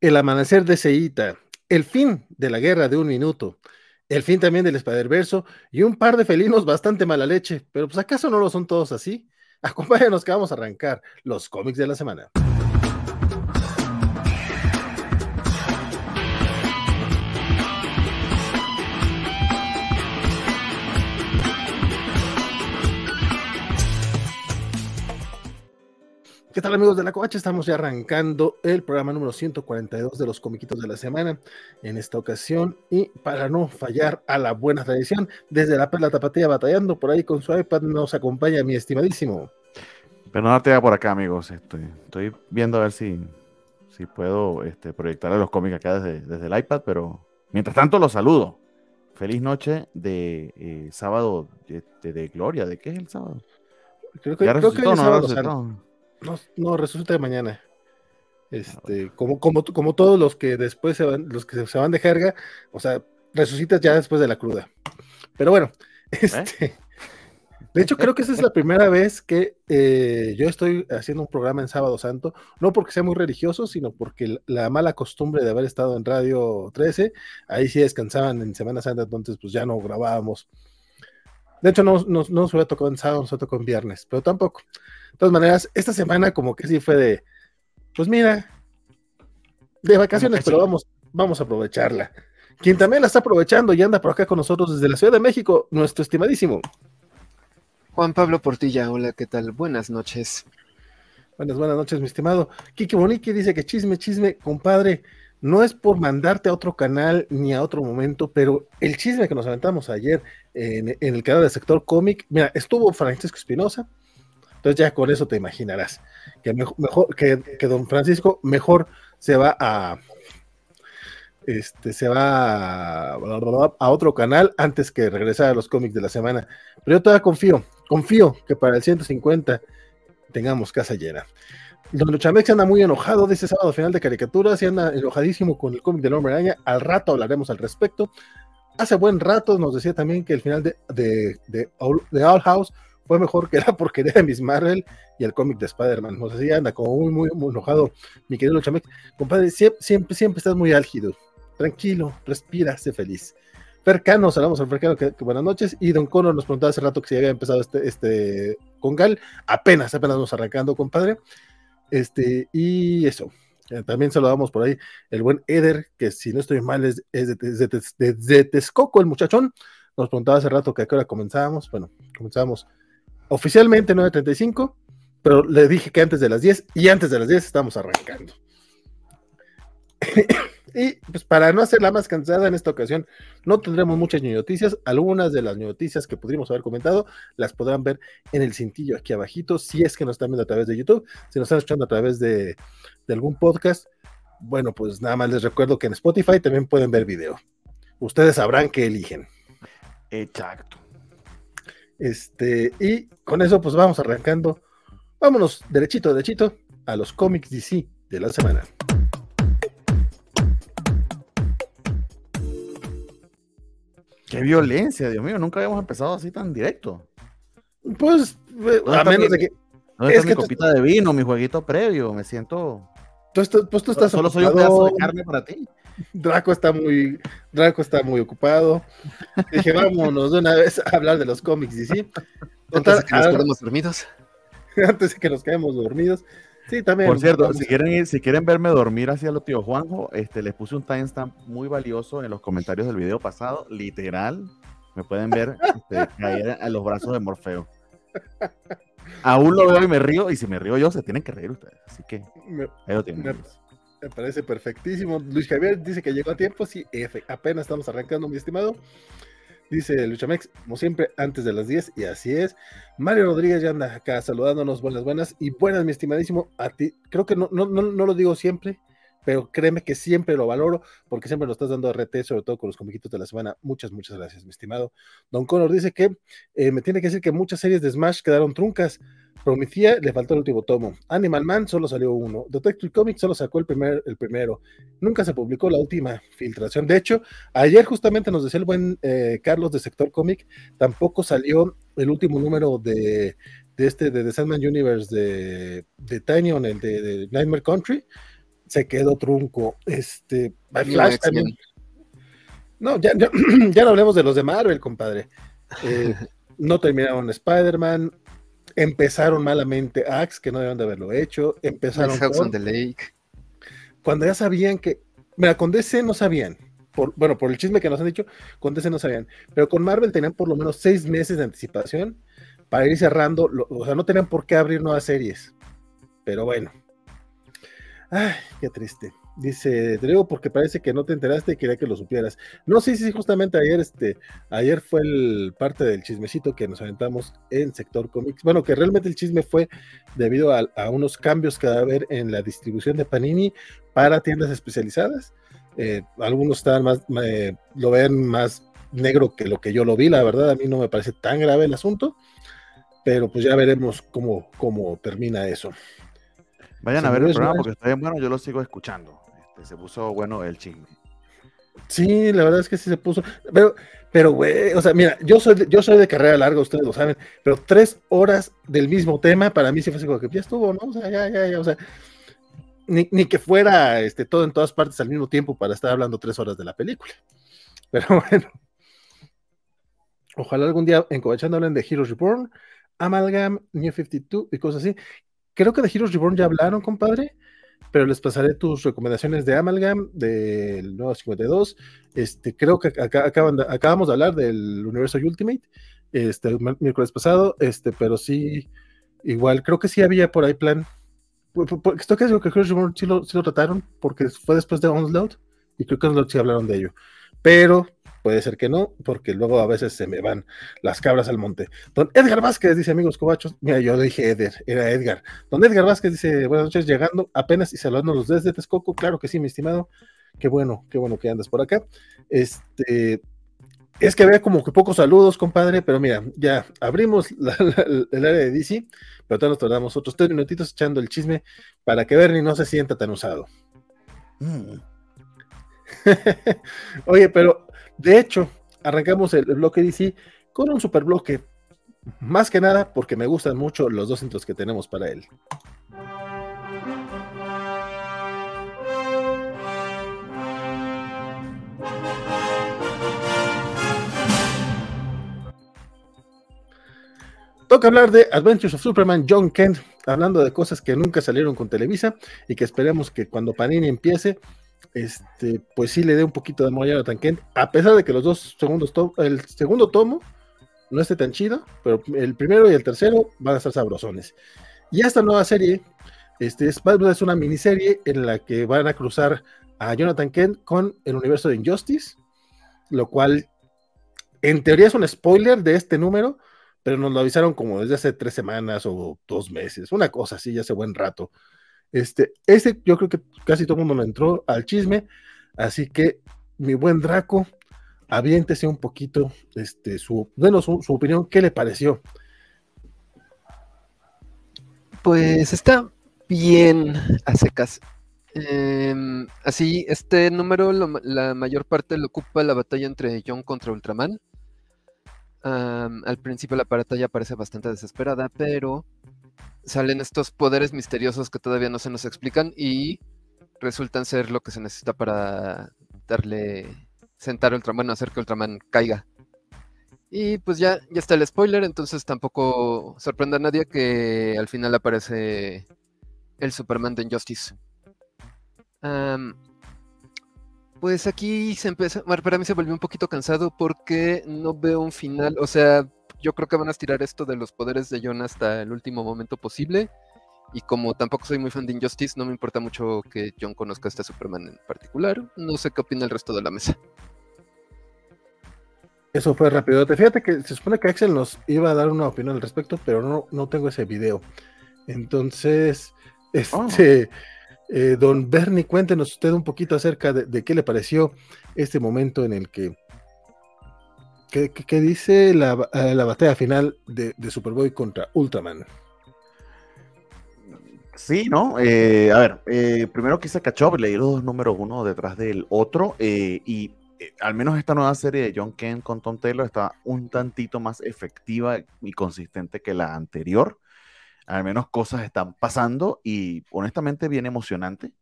el amanecer de Seita, el fin de la guerra de un minuto, el fin también del Spider-Verso y un par de felinos bastante mala leche. Pero pues acaso no lo son todos así. Acompáñanos que vamos a arrancar los cómics de la semana. ¿Qué tal amigos de la Covacha? Estamos ya arrancando el programa número 142 de los comiquitos de la semana en esta ocasión y para no fallar a la buena tradición, desde la Perla Tapatía batallando por ahí con su iPad nos acompaña mi estimadísimo. Pero no te por acá amigos, estoy, estoy viendo a ver si, si puedo este, proyectar los cómics acá desde, desde, el iPad, pero mientras tanto los saludo. Feliz noche de eh, sábado de, de, gloria, ¿de qué es el sábado? Creo que, creo que no, no, no, resulta de mañana. Este, ah, como, como, como todos los que después se van, los que se van de jerga, o sea, resucitas ya después de la cruda. Pero bueno, este, de hecho creo que esa es la primera vez que eh, yo estoy haciendo un programa en Sábado Santo, no porque sea muy religioso, sino porque la mala costumbre de haber estado en Radio 13, ahí sí descansaban en Semana Santa, entonces pues ya no grabábamos. De hecho, no, no, no nos hubiera tocado en sábado, nos tocado en viernes, pero tampoco. De todas maneras, esta semana como que sí fue de, pues mira, de vacaciones, pero vamos, vamos a aprovecharla. Quien también la está aprovechando y anda por acá con nosotros desde la Ciudad de México, nuestro estimadísimo. Juan Pablo Portilla, hola, ¿qué tal? Buenas noches. Buenas, buenas noches, mi estimado. Kiki Bonique dice que chisme, chisme, compadre. No es por mandarte a otro canal ni a otro momento, pero el chisme que nos aventamos ayer en, el canal del sector cómic, mira, estuvo Francisco Espinosa, entonces ya con eso te imaginarás que mejor, que, don Francisco mejor se va a este se va a, otro canal antes que regresar a los cómics de la semana. Pero yo todavía confío, confío que para el 150 tengamos casa llena. Don Luchamex anda muy enojado de ese sábado final de caricaturas y anda enojadísimo con el cómic del hombre araña. Al rato hablaremos al respecto. Hace buen rato nos decía también que el final de, de, de, All House fue mejor que la porquería de Miss Marvel y el cómic de Spider-Man. O sea, sí anda como muy, muy, enojado, mi querido Chamek. Compadre, siempre, siempre, siempre estás muy álgido. Tranquilo, respira, sé feliz. Fercano, saludamos al Fercano, que, buenas noches. Y Don Cono nos preguntaba hace rato que si había empezado este, este con Gal. Apenas, apenas nos arrancando, compadre. Este, y eso. Eh, también saludamos por ahí el buen Eder, que si no estoy mal es, de, de, de, Texcoco, el muchachón. Nos preguntaba hace rato que a qué hora comenzábamos. Bueno, comenzábamos oficialmente 9.35, pero le dije que antes de las 10 y antes de las 10 estamos arrancando. Y pues para no hacerla más cansada en esta ocasión, no tendremos muchas noticias. Algunas de las noticias que pudimos haber comentado las podrán ver en el cintillo aquí abajito, si es que nos están viendo a través de YouTube, si nos están escuchando a través de, de algún podcast. Bueno, pues nada más les recuerdo que en Spotify también pueden ver video. Ustedes sabrán qué eligen. Exacto. Este, y con eso, pues vamos arrancando. Vámonos derechito, derechito a los cómics DC de la semana. Qué violencia, Dios mío, nunca habíamos empezado así tan directo. Pues, eh, a menos de que. es mi copita de vino, mi jueguito previo? Me siento. pues tú estás. Solo soy un pedazo de carne para ti. Draco está muy, Draco está muy ocupado. Dije, vámonos de una vez a hablar de los cómics y sí. Antes de que nos quedemos dormidos. Antes de que nos quedemos dormidos. Sí, también. Por cierto, si quieren, si quieren verme dormir hacia lo tío Juanjo, este, les puse un timestamp muy valioso en los comentarios del video pasado. Literal, me pueden ver este, caer a los brazos de Morfeo. Aún lo veo y me río, y si me río yo, se tienen que reír ustedes. Así que ahí lo tienen. Me parece perfectísimo. Luis Javier dice que llegó a tiempo. Sí, F. Apenas estamos arrancando, mi estimado. Dice Luchamex, como siempre, antes de las 10, y así es. Mario Rodríguez ya anda acá saludándonos. Buenas, buenas. Y buenas, mi estimadísimo. A ti, creo que no, no, no, no lo digo siempre, pero créeme que siempre lo valoro porque siempre nos estás dando RT, sobre todo con los comiquitos de la semana. Muchas, muchas gracias, mi estimado. Don Connor dice que eh, me tiene que decir que muchas series de Smash quedaron truncas. Prometía, le faltó el último tomo. Animal Man solo salió uno. Detective Comics solo sacó el, primer, el primero. Nunca se publicó la última filtración. De hecho, ayer justamente nos decía el buen eh, Carlos de Sector Comic, tampoco salió el último número de, de este, de The Sandman Universe de, de Tiny el de, Nightmare Country. Se quedó trunco. Este, Flash también. No, ya, ya, ya no hablemos de los de Marvel, compadre. Eh, no terminaron Spider-Man, empezaron malamente Axe, que no deben de haberlo hecho, empezaron House on the Lake. cuando ya sabían que, mira, con DC no sabían, por, bueno, por el chisme que nos han dicho, con DC no sabían, pero con Marvel tenían por lo menos seis meses de anticipación para ir cerrando, lo- o sea, no tenían por qué abrir nuevas series, pero bueno. Ay, qué triste. Dice Dreo, porque parece que no te enteraste y quería que lo supieras. No, sí, sí, justamente ayer, este, ayer fue el parte del chismecito que nos aventamos en sector cómics. Bueno, que realmente el chisme fue debido a, a unos cambios que va a haber en la distribución de Panini para tiendas especializadas. Eh, algunos están más, eh, lo ven más negro que lo que yo lo vi, la verdad, a mí no me parece tan grave el asunto, pero pues ya veremos cómo, cómo termina eso. Vayan a ver el programa porque está bien bueno, yo lo sigo escuchando. Este, se puso bueno el chisme. Sí, la verdad es que sí se puso, pero, pero güey, o sea, mira, yo soy, de- yo soy de carrera larga, ustedes lo saben, pero tres horas del mismo tema, para mí sí fue así como que ya estuvo, ¿no? O sea, ya, ya, ya, o sea, ni, ni que fuera este, todo en todas partes al mismo tiempo para estar hablando tres horas de la película. Pero bueno, ojalá algún día en Covachando hablen de Heroes Reborn, Amalgam, New 52 y cosas así. Creo que de Heroes Reborn ya hablaron, compadre, pero les pasaré tus recomendaciones de Amalgam, del nuevo 52. Este, creo que acá, acaban de- acabamos de hablar del universo Ultimate, este, el mi- miércoles pasado, este, pero sí, igual, creo que sí había por ahí plan. Pu- Estoy casi seguro que Heroes Reborn sí lo, sí lo trataron, porque fue después de Onslaught, y creo que Onslaught sí hablaron de ello. Pero puede ser que no, porque luego a veces se me van las cabras al monte. Don Edgar Vázquez dice, amigos cobachos, mira, yo dije Eder, era Edgar. Don Edgar Vázquez dice, buenas noches, llegando apenas y saludándonos desde Texcoco, claro que sí, mi estimado, qué bueno, qué bueno que andas por acá. Este, es que había como que pocos saludos, compadre, pero mira, ya abrimos la- la- el área de DC, pero todavía nos tardamos otros tres minutitos echando el chisme para que Bernie no se sienta tan usado. Mm. Oye, pero de hecho, arrancamos el, bloque DC con un super bloque. Más que nada porque me gustan mucho los dos intros que tenemos para él. Toca hablar de Adventures of Superman, John Kent, hablando de cosas que nunca salieron con Televisa y que esperemos que cuando Panini empiece, este, pues sí le dé un poquito de amor a Jonathan Kent, a pesar de que los dos segundos to- el segundo tomo no esté tan chido, pero el primero y el tercero van a estar sabrosones. Y esta nueva serie, este, es, es una miniserie en la que van a cruzar a Jonathan Kent con el universo de Injustice, lo cual en teoría es un spoiler de este número, pero nos lo avisaron como desde hace tres semanas o dos meses, una cosa así, ya hace buen rato. Este, ese yo creo que casi todo el mundo entró al chisme, así que mi buen Draco, aviéntese un poquito, este, su, bueno, su, opinión, ¿qué le pareció? Pues está bien a secas. Em, así, este número, la mayor parte lo ocupa la batalla entre John contra Ultraman. Am, al principio la batalla parece bastante desesperada, pero salen estos poderes misteriosos que todavía no se nos explican y resultan ser lo que se necesita para darle, sentar a Ultraman, bueno, hacer que Ultraman caiga. Y pues ya, ya está el spoiler, entonces tampoco sorprende a nadie que al final aparece el Superman de Injustice. Pues aquí se empieza, para mí se volvió un poquito cansado porque no veo un final, o sea, yo creo que van a estirar esto de los poderes de John hasta el último momento posible. Y como tampoco soy muy fan de Injustice, no me importa mucho que John conozca a este Superman en particular. No sé qué opina el resto de la mesa. Eso fue rápido. Te fíjate que se supone que Axel nos iba a dar una opinión al respecto, pero no, no tengo ese video. Entonces, este, eh, don Bernie, cuéntenos usted un poquito acerca de, de qué le pareció este momento en el que, que dice la, eh, la batalla final de, de Superboy contra Ultraman. Sí, ¿no? Eh, a ver, eh, primero quise catch up, leí los dos números uno detrás del otro y al menos esta nueva serie de John Kent con Tom está un tantito más efectiva y consistente que la anterior. Al menos cosas están pasando y honestamente bien emocionante.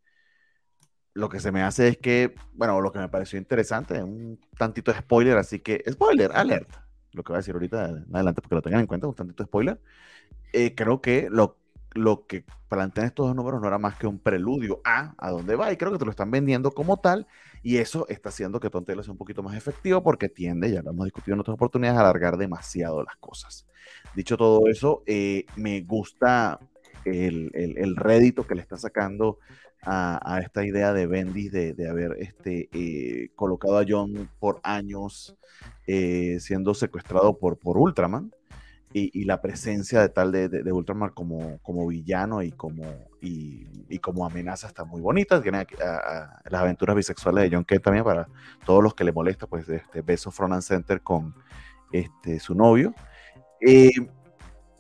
Lo que se me hace es que, bueno, lo que me pareció interesante, un tantito de spoiler, así que, spoiler, alerta, lo que voy a decir ahorita adelante, porque lo tengan en cuenta, un tantito de spoiler. Eh, creo que lo, lo que plantean estos dos números no era más que un preludio a a dónde va, y creo que te lo están vendiendo como tal, y eso está haciendo que Tontelo sea un poquito más efectivo porque tiende, ya lo hemos discutido en otras oportunidades, a alargar demasiado las cosas. Dicho todo eso, eh, me gusta el, el, rédito que le está sacando a, esta idea de Bendis de, haber este, eh, colocado a John por años eh, siendo secuestrado por, por Ultraman. Y, la presencia de tal de, de, Ultraman como, como villano y como, y, como amenaza está muy bonita. Tiene las aventuras bisexuales de John Kent también para todos los que le molesta, pues este beso front and center con este, su novio. Eh,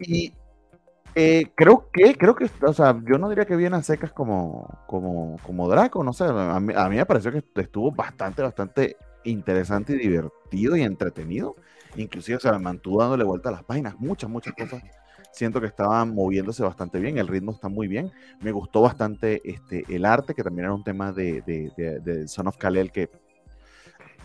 y eh, creo que, creo que, o sea, yo no diría que viene a secas como, como, como Draco, no sé, a mí, me pareció que estuvo bastante, bastante interesante y divertido y entretenido. Inclusive, o sea, me mantuvo dándole vuelta a las páginas, muchas, muchas cosas. Siento que estaban moviéndose bastante bien, el ritmo está muy bien. Me gustó bastante este, el arte, que también era un tema de, de, de, Son of Kalel, que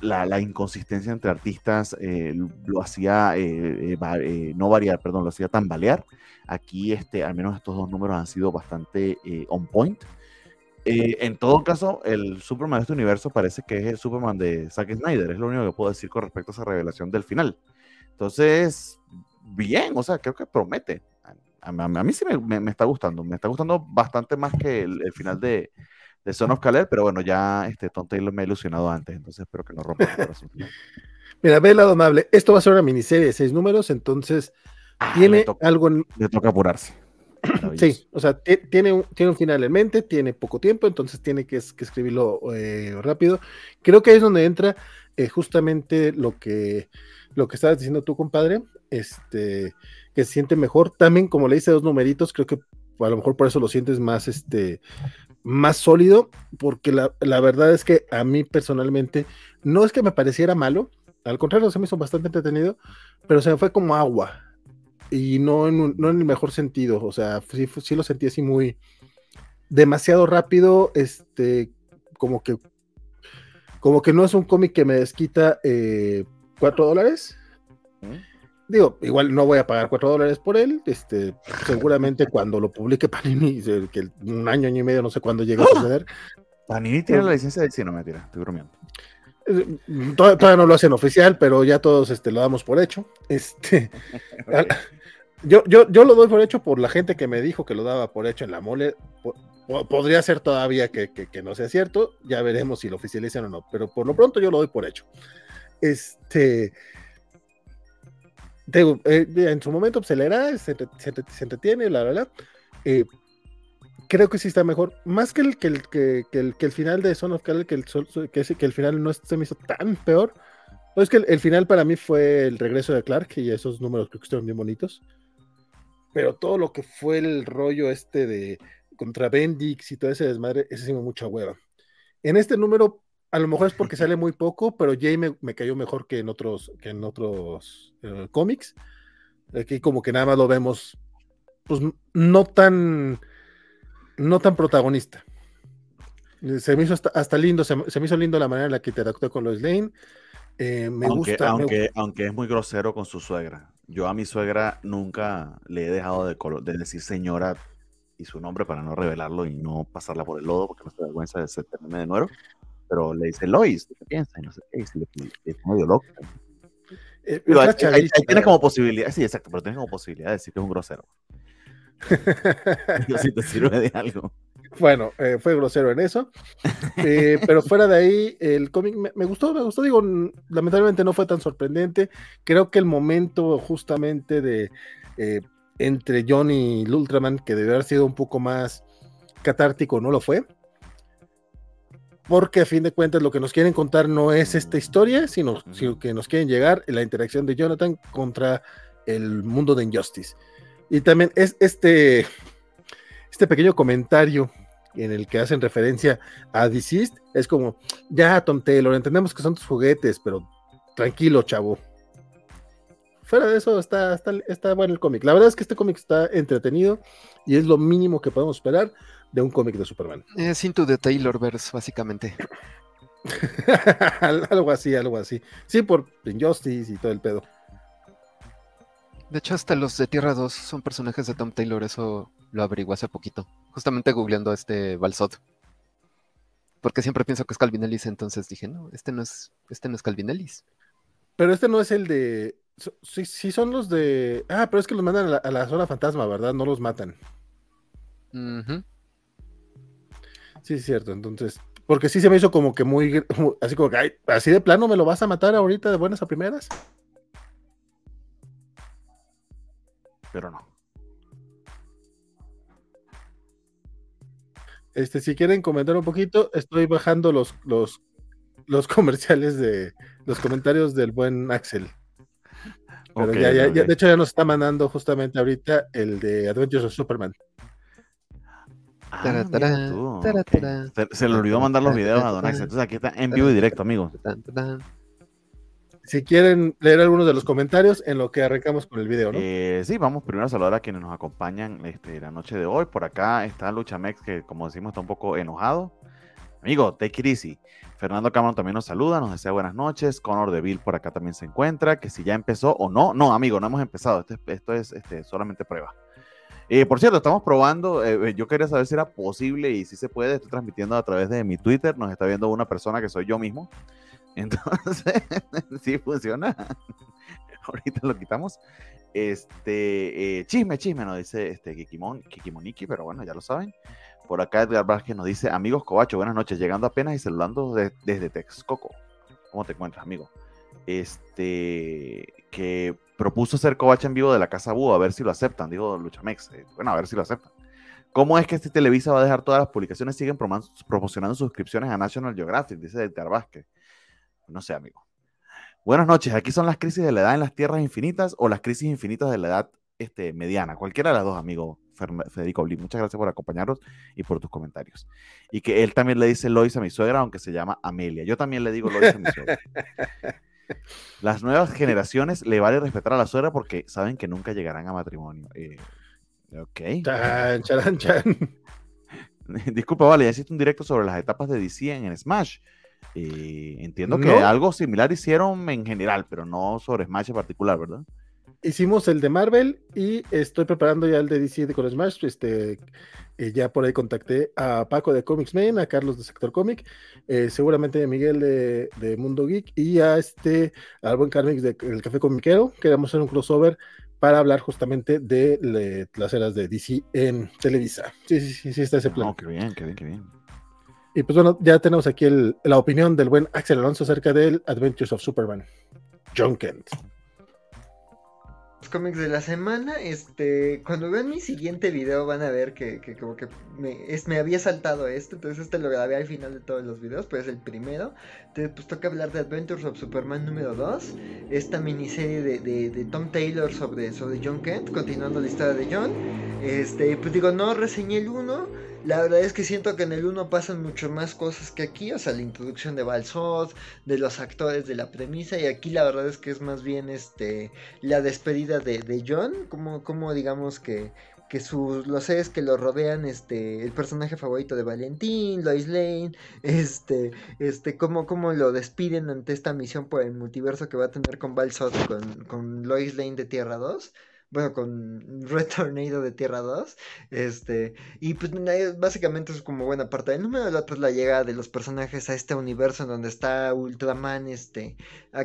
la, inconsistencia entre artistas eh, lo hacía eh, eh, no variar, perdón, lo hacía tambalear. Aquí, este, al menos estos dos números han sido bastante on point. en todo caso, el Superman de este universo parece que es el Superman de Zack Snyder, es lo único que puedo decir con respecto a esa revelación del final. Entonces, bien, o sea, creo que promete. A, mí sí me, está gustando, me está gustando bastante más que el final de, de Son of pero bueno, ya este Tom Taylor me ha ilusionado antes, entonces espero que no rompa el corazón. Mira, ve el lado amable. Esto va a ser una miniserie de seis números, entonces ah, tiene algo. En... Le toca apurarse. sí, o sea, tiene un, tiene un final en mente, tiene poco tiempo, entonces tiene que, escribirlo eh, rápido. Creo que ahí es donde entra eh, justamente lo que, lo que estabas diciendo tú, compadre, este, que se siente mejor. También, como le hice dos numeritos, creo que a lo mejor por eso lo sientes más, este, más sólido, porque la, verdad es que a mí personalmente no es que me pareciera malo, al contrario, se me hizo bastante entretenido, pero se me fue como agua y no en, no en el mejor sentido, o sea, sí, sí, lo sentí así muy demasiado rápido, este, como que como que no es un cómic que me desquita eh, cuatro dólares. Digo, igual no voy a pagar cuatro dólares por él. Este, seguramente cuando lo publique Panini, que un año, año y medio, no sé cuándo llegue a suceder. Panini tiene la licencia de sí, no me tira, estoy bromeando. Eh, todavía, no lo hacen oficial, pero ya todos este, lo damos por hecho. Este, yo, yo, yo lo doy por hecho por la gente que me dijo que lo daba por hecho en la mole. podría ser todavía que, que, no sea cierto, ya veremos si lo oficializan o no, pero por lo pronto yo lo doy por hecho. Este, eh, en su momento pues, se leerá, se, entretiene, la verdad. Eh, creo que sí está mejor. Más que el, que el, que, el, que el final de Son of Kal, que el, que, que el final no se me hizo tan peor. es que el, final para mí fue el regreso de Clark y esos números creo que estuvieron bien bonitos. Pero todo lo que fue el rollo este de contra Bendix y todo ese desmadre, ese sí me mucha hueva. En este número a lo mejor es porque sale muy poco, pero Jay me, cayó mejor que en otros, que en otros eh, cómics. Aquí como que nada más lo vemos, pues no tan, no tan protagonista. Se me hizo hasta, lindo, se, me hizo lindo la manera en la que interactuó con Lois Lane. Eh, me aunque, gusta. Aunque, aunque es muy grosero con su suegra. Yo a mi suegra nunca le he dejado de, de decir señora y su nombre para no revelarlo y no pasarla por el lodo porque no se vergüenza de ser de nuevo pero le dice Lois, ¿qué piensas? Y no sé qué, y se le, es medio loco. Eh, pero ahí, tienes como posibilidad, sí, exacto, pero tienes como posibilidad de decir que es un grosero. Yo sí te sirve de algo. Bueno, eh, fue grosero en eso. Eh, pero fuera de ahí, el cómic me, gustó, me gustó. Digo, lamentablemente no fue tan sorprendente. Creo que el momento justamente de entre John y Ultraman, que debió haber sido un poco más catártico, no lo fue porque a fin de cuentas lo que nos quieren contar no es esta historia, sino, que nos quieren llegar la interacción de Jonathan contra el mundo de Injustice. Y también es este, este pequeño comentario en el que hacen referencia a Deceased, es como, ya Tom Taylor, entendemos que son tus juguetes, pero tranquilo, chavo. fuera de eso está, está, está bueno el cómic. La verdad es que este cómic está entretenido y es lo mínimo que podemos esperar de un cómic de Superman. Es Into the Taylorverse, básicamente. algo así, algo así. Sí, por Injustice y todo el pedo. De hecho, hasta los de Tierra 2 son personajes de Tom Taylor, eso lo averigué hace poquito. Justamente googleando a este Balsot. Porque siempre pienso que es Calvin Ellis, entonces dije, no, este no es, este no es Calvin Ellis. Pero este no es el de. Sí, sí son los de. Ah, pero es que los mandan a la, zona fantasma, ¿verdad? No los matan. Sí, es cierto. Entonces, porque sí se me hizo como que muy. Así como que, así de plano me lo vas a matar ahorita de buenas a primeras. pero no. Este, si quieren comentar un poquito, estoy bajando los, los, los comerciales de los comentarios del buen Axel. Pero ya, ya, de hecho ya nos está mandando justamente ahorita el de Adventures of Superman. Ah, se, le olvidó mandar los videos a Don Axel. Entonces aquí está en vivo y directo, amigo si quieren leer algunos de los comentarios en lo que arrancamos con el video, ¿no? Eh, sí, vamos primero a saludar a quienes nos acompañan este, la noche de hoy. Por acá está Luchamex, que como decimos está un poco enojado. Amigo, take it easy. Fernando Cameron también nos saluda, nos desea buenas noches. Conor Deville por acá también se encuentra, que si ya empezó o no. No, amigo, no hemos empezado. Esto, es este, solamente prueba. Eh, por cierto, estamos probando. Eh, yo quería saber si era posible y si se puede. Estoy transmitiendo a través de mi Twitter. Nos está viendo una persona que soy yo mismo. Entonces, sí funciona. Ahorita lo quitamos. Este, eh, chisme, chisme, nos dice este Kikimon, Kikimoniki, pero bueno, ya lo saben. Por acá Edgar Vázquez nos dice, amigos Cobacho, buenas noches, llegando apenas y saludando desde Texcoco. ¿Cómo te encuentras, amigo? Este, que propuso ser Covacho en vivo de la Casa Búho, a ver si lo aceptan, digo Luchamex. Eh, bueno, a ver si lo aceptan. ¿Cómo es que este Televisa va a dejar todas las publicaciones? Siguen promocionando suscripciones a National Geographic, dice Edgar Vázquez. No sé, amigo. Buenas noches. Aquí son las crisis de la edad en las tierras infinitas o las crisis infinitas de la edad este, mediana. Cualquiera de las dos, amigo Federico Blin. Muchas gracias por acompañarnos y por tus comentarios. Y que él también le dice Lois a mi suegra, aunque se llama Amelia. Yo también le digo Lois a mi suegra. Las nuevas generaciones le vale respetar a la suegra porque saben que nunca llegarán a matrimonio. Eh, ok. Chan, chan, Disculpa, vale, ya hiciste un directo sobre las etapas de DC en Smash. Y entiendo que algo similar hicieron en general, pero no sobre Smash en particular, ¿verdad? Hicimos el de Marvel y estoy preparando ya el de DC con Smash. Este, eh, ya por ahí contacté a Paco de Comics Man, a Carlos de Sector Comic, eh, seguramente a Miguel de, Mundo Geek y a este, al buen Carmix de El Café Comiquero. Queremos hacer un crossover para hablar justamente de las eras de DC en Televisa. Sí, sí, sí, sí está ese plan. Oh, qué bien, qué bien, qué bien. Y pues bueno, ya tenemos aquí la opinión del buen Axel Alonso acerca del Adventures of Superman. John Kent. Los cómics de la semana, este, cuando vean mi siguiente video van a ver que, como que me, es, me había saltado esto, entonces este lo grabé al final de todos los videos, pero es el primero. Entonces pues toca hablar de Adventures of Superman número 2, esta miniserie de, de, Tom Taylor sobre, sobre John Kent, continuando la historia de John. Este, pues digo, no reseñé el 1 la verdad es que siento que en el 1 pasan mucho más cosas que aquí, o sea, la introducción de Balsot, de los actores, de la premisa, y aquí la verdad es que es más bien este la despedida de, de John, como, como digamos que, que sus, los seres que lo rodean, este, el personaje favorito de Valentín, Lois Lane, este, este, cómo, cómo lo despiden ante esta misión por el multiverso que va a tener con Balsot, con, con Lois Lane de Tierra 2 bueno, con Red Tornado de Tierra 2. Este, y pues básicamente es como buena parte del número. La otra es la llegada de los personajes a este universo en donde está Ultraman este,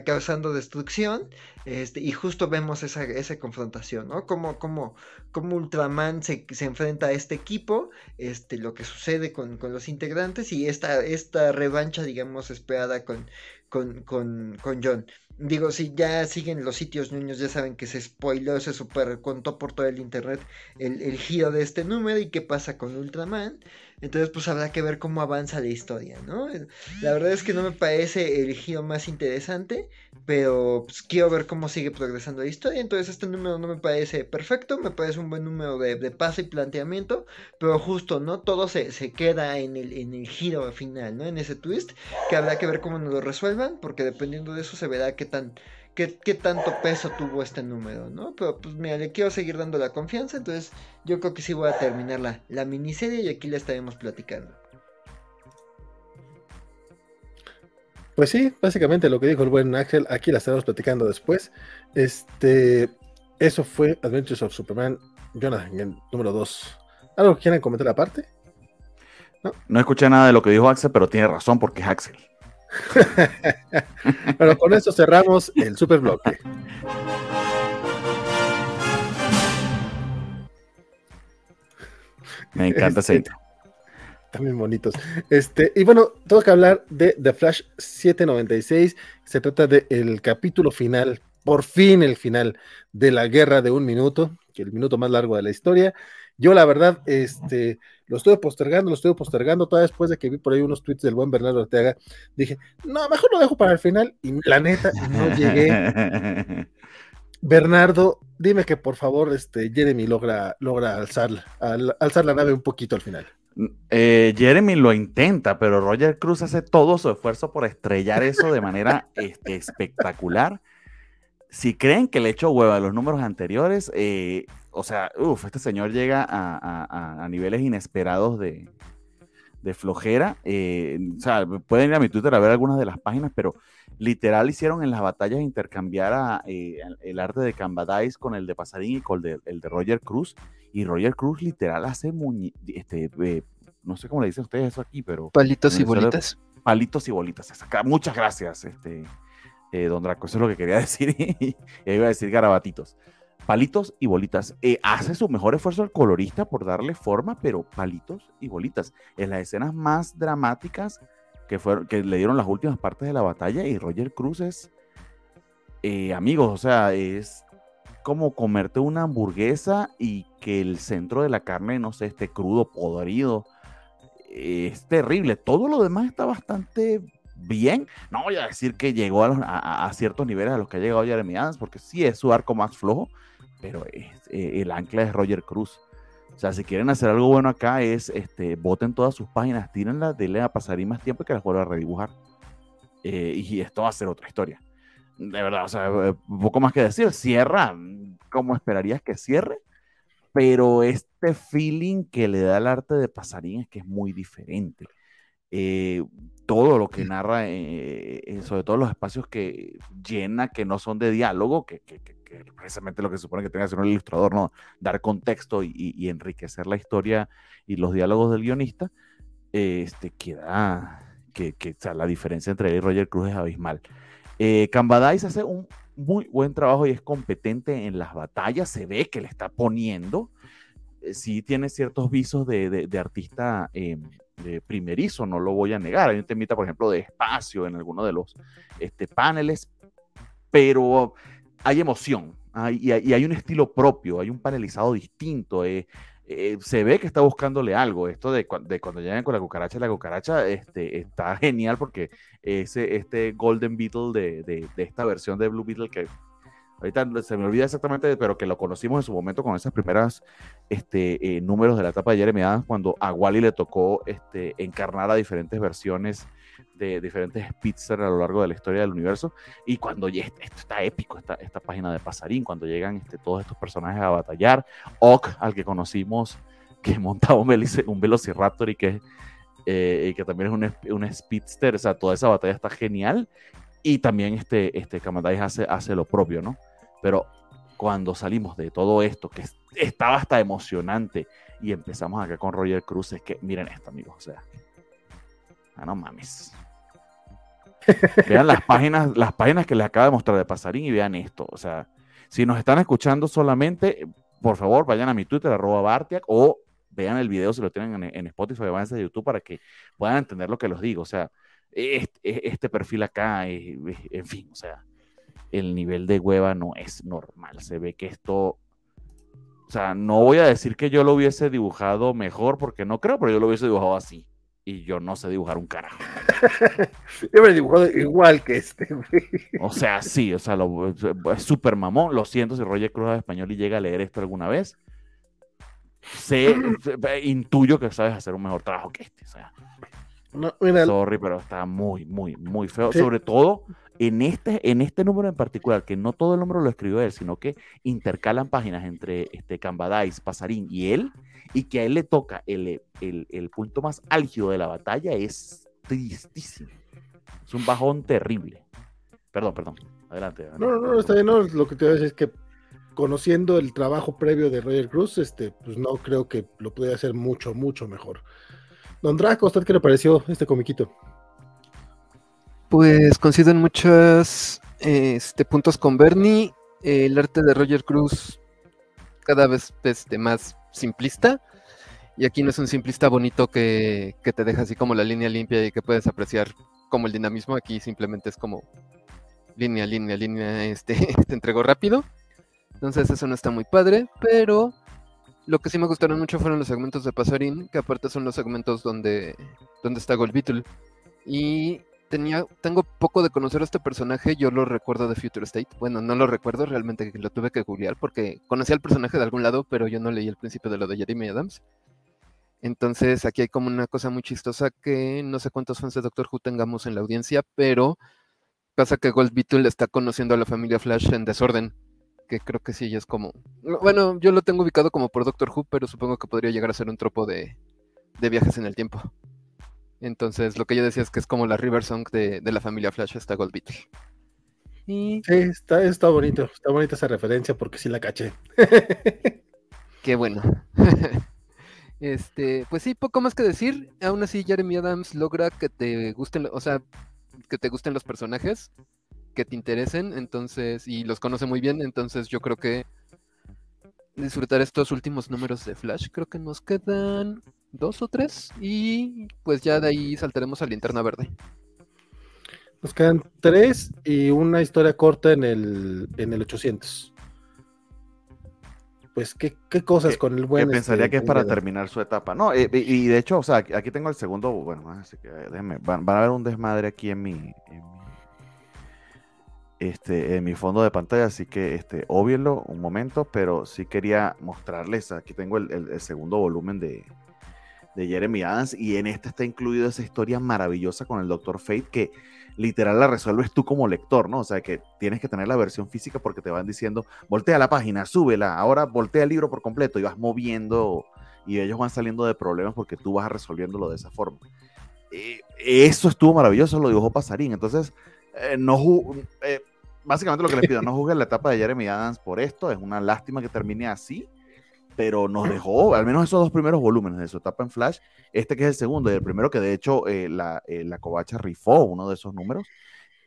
causando destrucción. Este, y justo vemos esa, esa confrontación, ¿no? Como, como, como Ultraman se, se, enfrenta a este equipo, este, lo que sucede con, con los integrantes y esta, esta revancha, digamos, esperada con, con, con, con John. Digo, si ya siguen los sitios niños, ya saben que se spoiló, se super contó por todo el internet el, el giro de este número y qué pasa con Ultraman. Entonces, pues habrá que ver cómo avanza la historia, ¿no? La verdad es que no me parece el giro más interesante, pero pues, quiero ver cómo sigue progresando la historia. Entonces, este número no me parece perfecto, me parece un buen número de, de paso y planteamiento, pero justo, ¿no? Todo se, se, queda en el, en el giro final, ¿no? En ese twist, que habrá que ver cómo nos lo resuelvan, porque dependiendo de eso se verá qué tan qué, qué tanto peso tuvo este número, ¿no? Pero pues mira, le quiero seguir dando la confianza, entonces yo creo que sí voy a terminar la, la miniserie y aquí la estaremos platicando. Pues sí, básicamente lo que dijo el buen Axel, aquí la estaremos platicando después. Este, eso fue Adventures of Superman, Jonathan, número 2. ¿Algo que quieran comentar aparte? No escuché nada de lo que dijo Axel, pero tiene razón porque es Axel. bueno, con esto cerramos el super bloque. Me encanta ese Este, También bonitos. Este, y bueno, tengo que hablar de The Flash 796. Se trata del capítulo final, por fin el final de la guerra de un minuto, que el minuto más largo de la historia. Yo, la verdad, este, lo estuve postergando, lo estuve postergando, toda después de que vi por ahí unos tweets del buen Bernardo Ortega. Dije, no, mejor lo dejo para el final. Y la neta, no llegué. Bernardo, dime que por favor, este, Jeremy logra, logra alzar, al- alzar la nave un poquito al final. Eh, Jeremy lo intenta, pero Roger Cruz hace todo su esfuerzo por estrellar eso de manera este, espectacular. Si creen que le echo hueva a los números anteriores, eh, o sea, uff, este señor llega a, a- a- a niveles inesperados de, de flojera. eh, o sea, pueden ir a mi Twitter a ver algunas de las páginas, pero literal hicieron en las batallas intercambiar a, eh, el arte de Cambadais con el de Pasadín y con el de, el de Roger Cruz. Y Roger Cruz literal hace muñe este, eh, no sé cómo le dicen ustedes eso aquí, pero Palitos y bolitas. palitos y bolitas. Muchas gracias, este, eh, don Draco. Eso es lo que quería decir. y iba a decir garabatitos. Palitos y bolitas. Eh, hace su mejor esfuerzo el colorista por darle forma, pero palitos y bolitas. En las escenas más dramáticas que, fueron, que le dieron las últimas partes de la batalla, y Roger Cruz es, eh, amigos, o sea, es como comerte una hamburguesa y que el centro de la carne, no sé, esté crudo, podrido. Es terrible. Todo lo demás está bastante bien. No voy a decir que llegó a, a- a ciertos niveles a los que ha llegado Jeremy Adams, porque sí es su arco más flojo, pero es, eh, el ancla es Roger Cruz. O sea, si quieren hacer algo bueno acá es, este, voten todas sus páginas, tírenlas, denle a pasar y más tiempo y que las vuelva a redibujar. Eh, y esto va a ser otra historia. De verdad, o sea, eh, poco más que decir. Cierra como esperarías que cierre, pero este feeling que le da el arte de Pasarín es que es muy diferente. Eh, todo lo que narra, eh, eh, sobre todo los espacios que llena, que no son de diálogo, que, que, que- que precisamente lo que se supone que tenga que hacer un ilustrador, ¿no? Dar contexto y, enriquecer la historia y los diálogos del guionista, eh, este, queda que, que, o sea, la diferencia entre él y Roger Cruz es abismal. Eh, Cambadais hace un muy buen trabajo y es competente en las batallas, se ve que le está poniendo, eh, sí tiene ciertos visos de, de- de artista eh, de primerizo, no lo voy a negar. Hay un temita, por ejemplo, de espacio en alguno de los este, paneles, pero hay emoción hay- y, hay, un estilo propio, hay un panelizado distinto. eh, eh, se ve que está buscándole algo. Esto de, cua- de cuando llegan con la cucaracha, la cucaracha este, está genial porque ese, este Golden Beetle de- de esta versión de Blue Beetle que ahorita se me olvida exactamente, pero que lo conocimos en su momento con esas primeras este, eh, números de la etapa de Jeremy Adams, cuando a Wally le tocó este, encarnar a diferentes versiones de diferentes Spitzer a lo largo de la historia del universo. Y cuando esto, está épico, esta, esta página de Pasarín, cuando llegan este, todos estos personajes a batallar, Ock, al que conocimos, que montaba un, Velociraptor y que, eh, que también es un, un Speedster, o sea, toda esa batalla está genial. Y también este, este Kamadais hace, hace lo propio, ¿no? Pero cuando salimos de todo esto, que es- estaba hasta emocionante, y empezamos acá con Roger Cruz, es que miren esto, amigos, o sea, ah, no mames. Vean las páginas, las páginas que les acaba de mostrar de Pasarín y vean esto. O sea, si nos están escuchando solamente, por favor, vayan a mi Twitter, arroba Bartiak, o vean el video si lo tienen en, Spotify, váyanse a YouTube para que puedan entender lo que les digo. O sea, este, este perfil acá, eh, en fin, o sea, el nivel de hueva no es normal. Se ve que esto. O sea, no voy a decir que yo lo hubiese dibujado mejor, porque no creo, pero yo lo hubiese dibujado así. Y yo no sé dibujar un carajo. Yo me he dibujado igual que este. O sea, sí, o sea, lo- es súper mamón. Lo siento si Roger Cruz es español y llega a leer esto alguna vez. Sé- intuyo que sabes hacer un mejor trabajo que este. O sea, No, mira, Sorry, pero está muy, muy, muy feo. Sí. Sobre todo en este, en este número en particular, que no todo el número lo escribió él, sino que intercalan páginas entre este Cambadais, Pasarín y él, y que a él le toca el, el- el punto más álgido de la batalla, es tristísimo. Es un bajón terrible. Perdón, perdón. Adelante. Dani. No, no, no, está bien. no, lo que te voy a decir es que conociendo el trabajo previo de Roger Cruz, este, pues no creo que lo pudiera hacer mucho, mucho mejor. Don Draco, ¿a ¿usted qué le pareció este comiquito? Pues coinciden muchos este, puntos con Bernie. El arte de Roger Cruz cada vez este, más simplista. Y aquí no es un simplista bonito que, que te deja así como la línea limpia y que puedes apreciar como el dinamismo. Aquí simplemente es como línea, línea, línea, este, te entregó rápido. Entonces eso no está muy padre, pero lo que sí me gustaron mucho fueron los segmentos de Pasarín, que aparte son los segmentos donde, donde está Gold Beetle. Y tenía, tengo poco de conocer a este personaje, yo lo recuerdo de Future State. Bueno, no lo recuerdo, realmente lo tuve que googlear porque conocía al personaje de algún lado, pero yo no leí el principio de lo de Jeremy Adams. Entonces aquí hay como una cosa muy chistosa que no sé cuántos fans de Doctor Who tengamos en la audiencia, pero pasa que Gold Beetle está conociendo a la familia Flash en desorden, que creo que sí es como... Bueno, yo lo tengo ubicado como por Doctor Who, pero supongo que podría llegar a ser un tropo de, de viajes en el tiempo. Entonces, lo que yo decía es que es como la River Song de, de la familia Flash hasta Gold Beetle. Y Sí, está, está bonito, está bonita esa referencia porque sí la caché. qué bueno. este, pues sí, poco más que decir. Aún así, Jeremy Adams logra que te gusten, o sea, que te gusten los personajes, que te interesen, entonces, y los conoce muy bien, entonces yo creo que disfrutar estos últimos números de Flash, creo que nos quedan dos o tres, y pues ya de ahí saltaremos a Linterna Verde. Nos quedan tres y una historia corta en el, en el 800. Pues, ¿qué, qué cosas Que- con el que buen... pensaría este, que es para terminar su etapa. No, eh, y, y de hecho, o sea, aquí aquí tengo el segundo, bueno, así que déjenme, van, van a ver un desmadre aquí en mi, en mi, este, en mi fondo de pantalla, así que, este, óbvienlo un momento, pero sí quería mostrarles, aquí tengo el, el- segundo volumen de, de Jeremy Adams y en este está incluido esa historia maravillosa con el Dr. Fate que literal la resuelves tú como lector, ¿no? O sea, que tienes que tener la versión física porque te van diciendo, voltea la página, súbela, ahora voltea el libro por completo y vas moviendo y ellos van saliendo de problemas porque tú vas resolviéndolo de esa forma. Eh, eso estuvo maravilloso, lo dibujó Pasarín. Entonces, eh, no eh, básicamente lo que les pido, no juzguen la etapa de Jeremy Adams por esto, es una lástima que termine así, pero nos dejó al menos esos dos primeros volúmenes de su etapa en Flash, este que es el segundo y el primero que de hecho eh, la, eh, la Covacha rifó uno de esos números,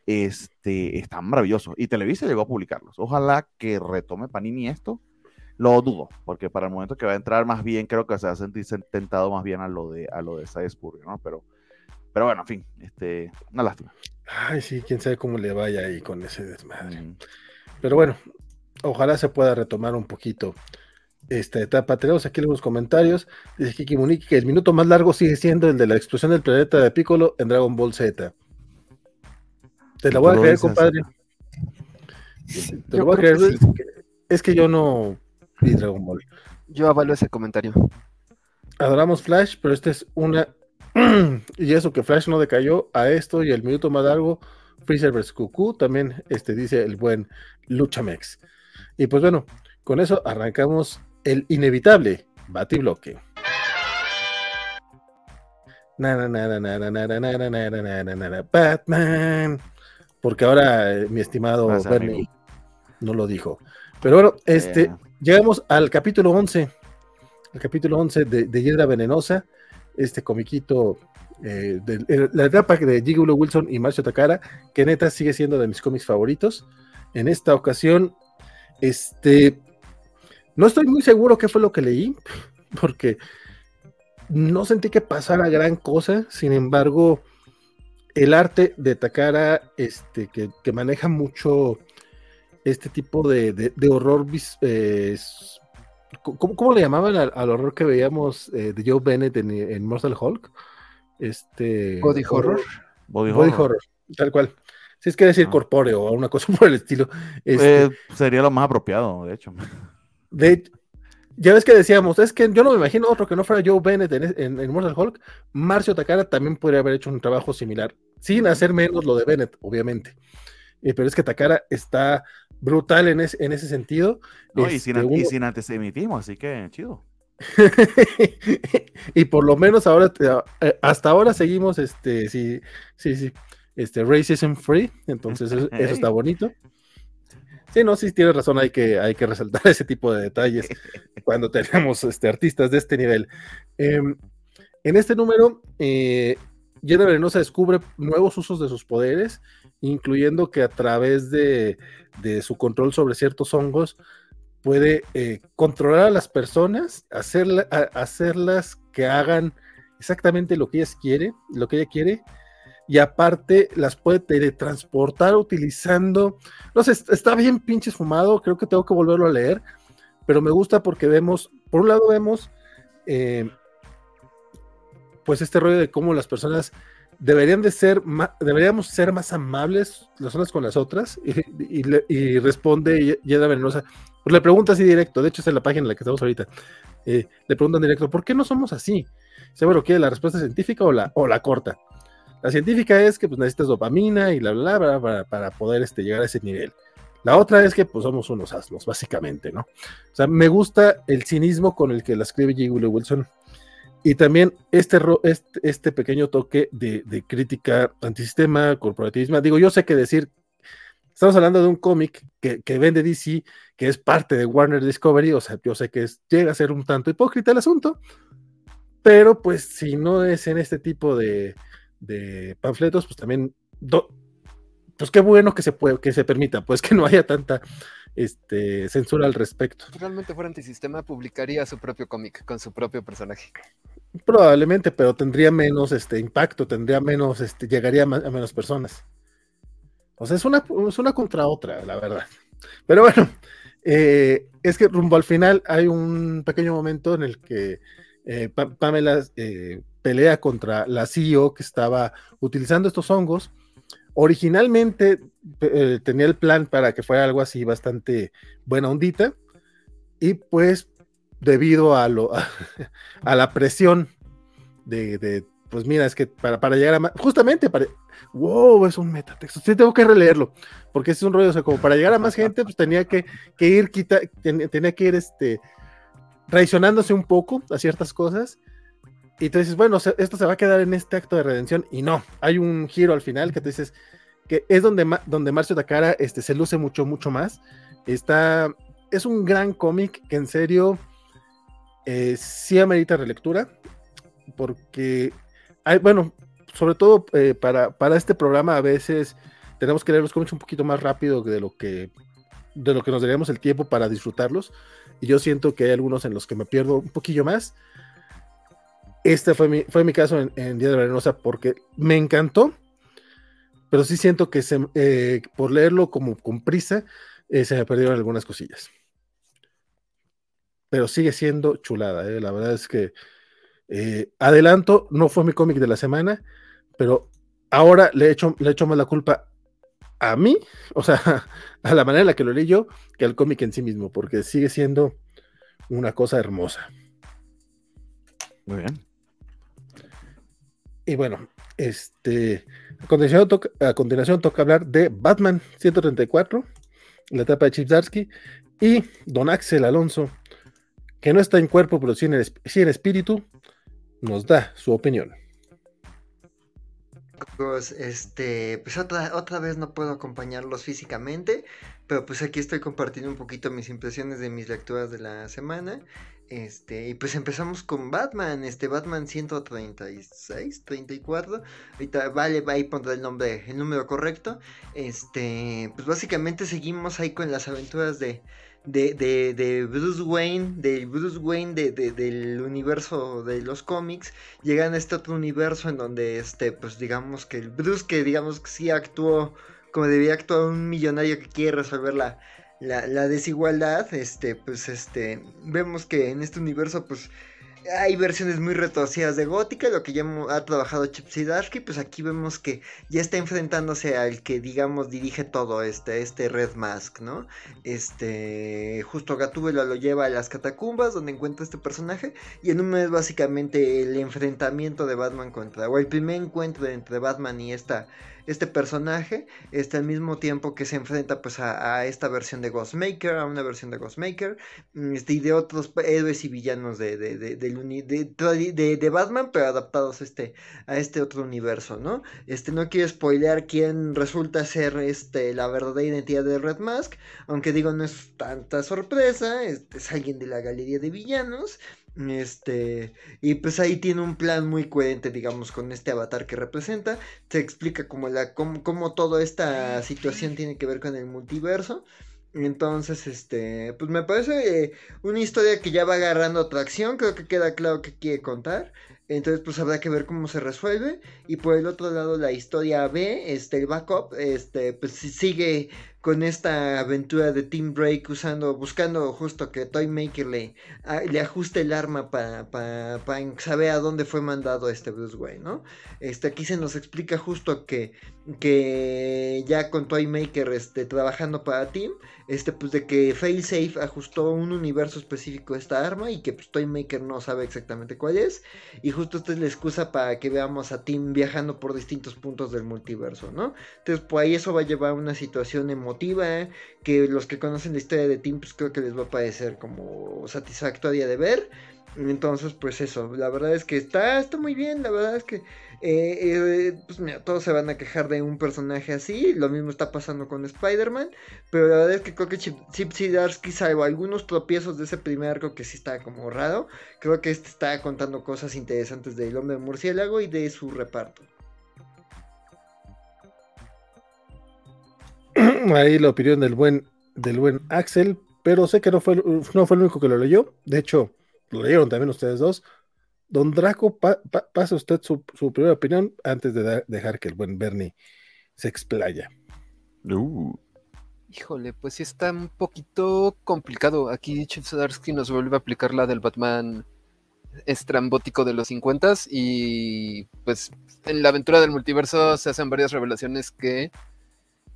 este, están maravillosos y Televisa llegó a publicarlos. Ojalá que retome Panini esto, lo dudo, porque para el momento que va a entrar más bien creo que se va a sentir tentado más bien a lo de a lo de Salzburg, ¿no? Pero, pero bueno, en fin, este, una lástima. Ay, sí, quién sabe cómo le vaya ahí con ese desmadre. Mm. Pero bueno, ojalá se pueda retomar un poquito esta etapa. Tenemos aquí algunos comentarios. Dice Kiki Muniki que el minuto más largo sigue siendo el de la explosión del planeta de Piccolo en Dragon Ball Z. Te la voy a creer, compadre. Te lo voy a creer. que Es que, es que yo no vi Dragon Ball. Yo avalo ese comentario. Adoramos Flash, pero esta es una y eso que Flash no decayó a esto y el minuto más largo, Freezer vs. Cuckoo, también este, dice el buen Luchamex. Y pues bueno, con eso arrancamos el inevitable Batibloque. Batman. Porque ahora mi estimado Bernie no lo dijo. Pero bueno, este, llegamos al capítulo 11. El capítulo 11 de, de Hiedra Venenosa este comiquito, eh, de, eh, la etapa de Gigolo Wilson y Marcio Takara, que neta sigue siendo de mis cómics favoritos. En esta ocasión, este, no estoy muy seguro qué fue lo que leí, porque no sentí que pasara gran cosa, sin embargo, el arte de Takara, este, que, maneja mucho este tipo de, de- de horror. eh, ¿cómo, cómo le llamaban al, al horror que veíamos eh, de Joe Bennett en, en Mortal Hulk? Este, Body horror. Body, Body horror. horror, tal cual. Si es que decir Ah. corpóreo o una cosa por el estilo. Este, Eh, sería lo más apropiado, de hecho. de, ya ves que decíamos, es que yo no me imagino otro que no fuera Joe Bennett en, en, en Mortal Hulk. Marcio Takara también podría haber hecho un trabajo similar, sin hacer menos lo de Bennett, obviamente. Eh, pero es que Takara está brutal en, es- en ese sentido. No, y, sin, Este, y uno- sin antisemitismo, así que chido. y por lo menos ahora, te- eh, hasta ahora seguimos, este, sí, sí, sí, este, racism free, entonces eso, eso está bonito. Sí, no, sí tienes razón, hay que, hay que resaltar ese tipo de detalles cuando tenemos este, artistas de este nivel. Em, en este número, eh, Jenna Venenosa descubre nuevos usos de sus poderes, incluyendo que a través de, de su control sobre ciertos hongos puede eh, controlar a las personas, hacerlas que hagan exactamente lo que ellas quiere, lo que ella quiere, y aparte las puede teletransportar utilizando, no sé, est- está bien pinches fumado, creo que tengo que volverlo a leer, pero me gusta porque vemos, por un lado vemos, eh, pues este rollo de cómo las personas deberían de ser, deberíamos ser más amables las unas con las otras, y, y y responde Ye- Yeda Venenosa, pues le pregunta así directo, de hecho es en la página en la que estamos ahorita, eh, le preguntan directo, ¿por qué no somos así? Dice, bueno, ¿quiere la respuesta científica o la, o la corta? La científica es que pues, necesitas dopamina y la bla, bla, bla, para, para poder este, llegar a ese nivel. La otra es que pues somos unos asnos, básicamente, ¿no? O sea, me gusta el cinismo con el que la escribe J. Wilson. Y también este, este, este pequeño toque de, de crítica antisistema, corporativismo. Digo, yo sé que decir, estamos hablando de un cómic que, que vende DC, que es parte de Warner Discovery, o sea, yo sé que es- llega a ser un tanto hipócrita el asunto, pero pues si no es en este tipo de, de panfletos, pues también, do- pues qué bueno que se puede, que se permita, pues que no haya tanta este, censura al respecto. Si realmente fuera antisistema, publicaría su propio cómic con su propio personaje. Probablemente, pero tendría menos este impacto, tendría menos, este, llegaría a, menos personas. O sea, es una, es una contra otra, la verdad. Pero bueno, eh, es que rumbo al final hay un pequeño momento en el que eh, Pa- Pamela eh, pelea contra la CEO que estaba utilizando estos hongos. Originalmente eh, tenía el plan para que fuera algo así bastante buena ondita. Y pues, debido a, lo, a la presión de, de, pues mira, es que para, para llegar a más, justamente para, wow, es un metatexto, sí tengo que releerlo, porque es un rollo, o sea, como para llegar a más gente, pues tenía que, que ir, quita, ten- tenía que ir, este, traicionándose un poco a ciertas cosas, y tú dices, bueno, esto se va a quedar en este acto de redención, y no, hay un giro al final que te dices, que es donde, donde Marcio Takara, este, se luce mucho, mucho más, está, es un gran cómic que en serio, eh, sí amerita relectura, porque hay, bueno, sobre todo eh, para, para este programa a veces tenemos que leer los cómics un poquito más rápido de lo que de lo que nos daríamos el tiempo para disfrutarlos y yo siento que hay algunos en los que me pierdo un poquillo más. Este fue mi, fue mi caso en, Día de Venenosa porque me encantó, pero sí siento que se, eh, por leerlo como con prisa eh, se me perdieron algunas cosillas. Pero sigue siendo chulada, eh, la verdad es que adelanto, no fue mi cómic de la semana, pero ahora le echo, le echo más la culpa a mí, o sea, a la manera en la que lo leí yo, que al cómic en sí mismo, porque sigue siendo una cosa hermosa. Muy bien. Y bueno, este, a continuación, toca, a continuación toca hablar de Batman 134, la etapa de Chip y Don Axel Alonso, que no está en cuerpo, pero sí en, el, sí en espíritu, nos da su opinión. Pues, este, pues otra, otra vez no puedo acompañarlos físicamente, pero pues aquí estoy compartiendo un poquito mis impresiones de mis lecturas de la semana. Este, y pues empezamos con Batman, este Batman 136, 34. Ahorita vale, ahí pondré el nombre, el número correcto. Este, pues básicamente seguimos ahí con las aventuras de, de, de, de Bruce Wayne, del Bruce Wayne de, de- del universo de los cómics, llegan a este otro universo en donde, este, pues digamos que el Bruce que digamos que sí actuó como debía actuar un millonario que quiere resolver la, la, desigualdad, este, pues este, vemos que en este universo, pues hay versiones muy retorcidas de Gótica, lo que ya ha trabajado Chip Zdarsky, pues aquí vemos que ya está enfrentándose al que digamos dirige todo este, este Red Mask, ¿no? Este, justo Gatúbela lo lleva a las catacumbas donde encuentra este personaje y en un mes básicamente el enfrentamiento de Batman contra, o el primer encuentro entre Batman y esta este personaje está al mismo tiempo que se enfrenta pues a, esta versión de Ghostmaker, a una versión de Ghostmaker este, y de otros héroes y villanos de, de, de, de, Batman, pero adaptados este, a este otro universo, ¿no? Este, no quiero spoilear quién resulta ser este, la verdadera identidad de Red Mask, aunque digo no es tanta sorpresa, es alguien de la galería de villanos. Este, y pues ahí tiene un plan muy coherente, digamos, con este avatar que representa. Se explica como la, cómo, toda esta situación tiene que ver con el multiverso. Entonces, este, pues me parece eh, una historia que ya va agarrando atracción, creo que queda claro que quiere contar. Entonces, pues habrá que ver cómo se resuelve. Y por el otro lado, la historia B, este, el backup, este, pues sigue con esta aventura de Team Break usando, buscando justo que Toymaker le, le ajuste el arma para saber a dónde fue mandado este Bruce Wayne, ¿no? Este, aquí se nos explica justo que, que ya con Toymaker este, trabajando para Team, este, pues de que Failsafe ajustó un universo específico a esta arma y que pues Toymaker no sabe exactamente cuál es. Y justo esta es la excusa para que veamos a Team viajando por distintos puntos del multiverso, ¿no? Entonces, pues ahí eso va a llevar a una situación emocional que los que conocen la historia de Tim, pues creo que les va a parecer como satisfactoria de ver. Entonces, pues eso, la verdad es que está, está muy bien, la verdad es que eh, eh, pues mira, todos se van a quejar de un personaje así, lo mismo está pasando con Spider-Man, pero la verdad es que creo que Chip, Zdarsky, salvo algunos tropiezos de ese primer arco que sí está como raro, creo que este está contando cosas interesantes del hombre murciélago y de su reparto. ahí la opinión del buen, del buen Axel, pero sé que no fue, no fue el único que lo leyó. De hecho, lo leyeron también ustedes dos. Don Draco, pase usted su, primera opinión antes de dejar que el buen Bernie se explaya. Uh. Híjole, pues sí está un poquito complicado. Aquí Chip nos vuelve a aplicar la del Batman estrambótico de los 50 y pues en la aventura del multiverso se hacen varias revelaciones que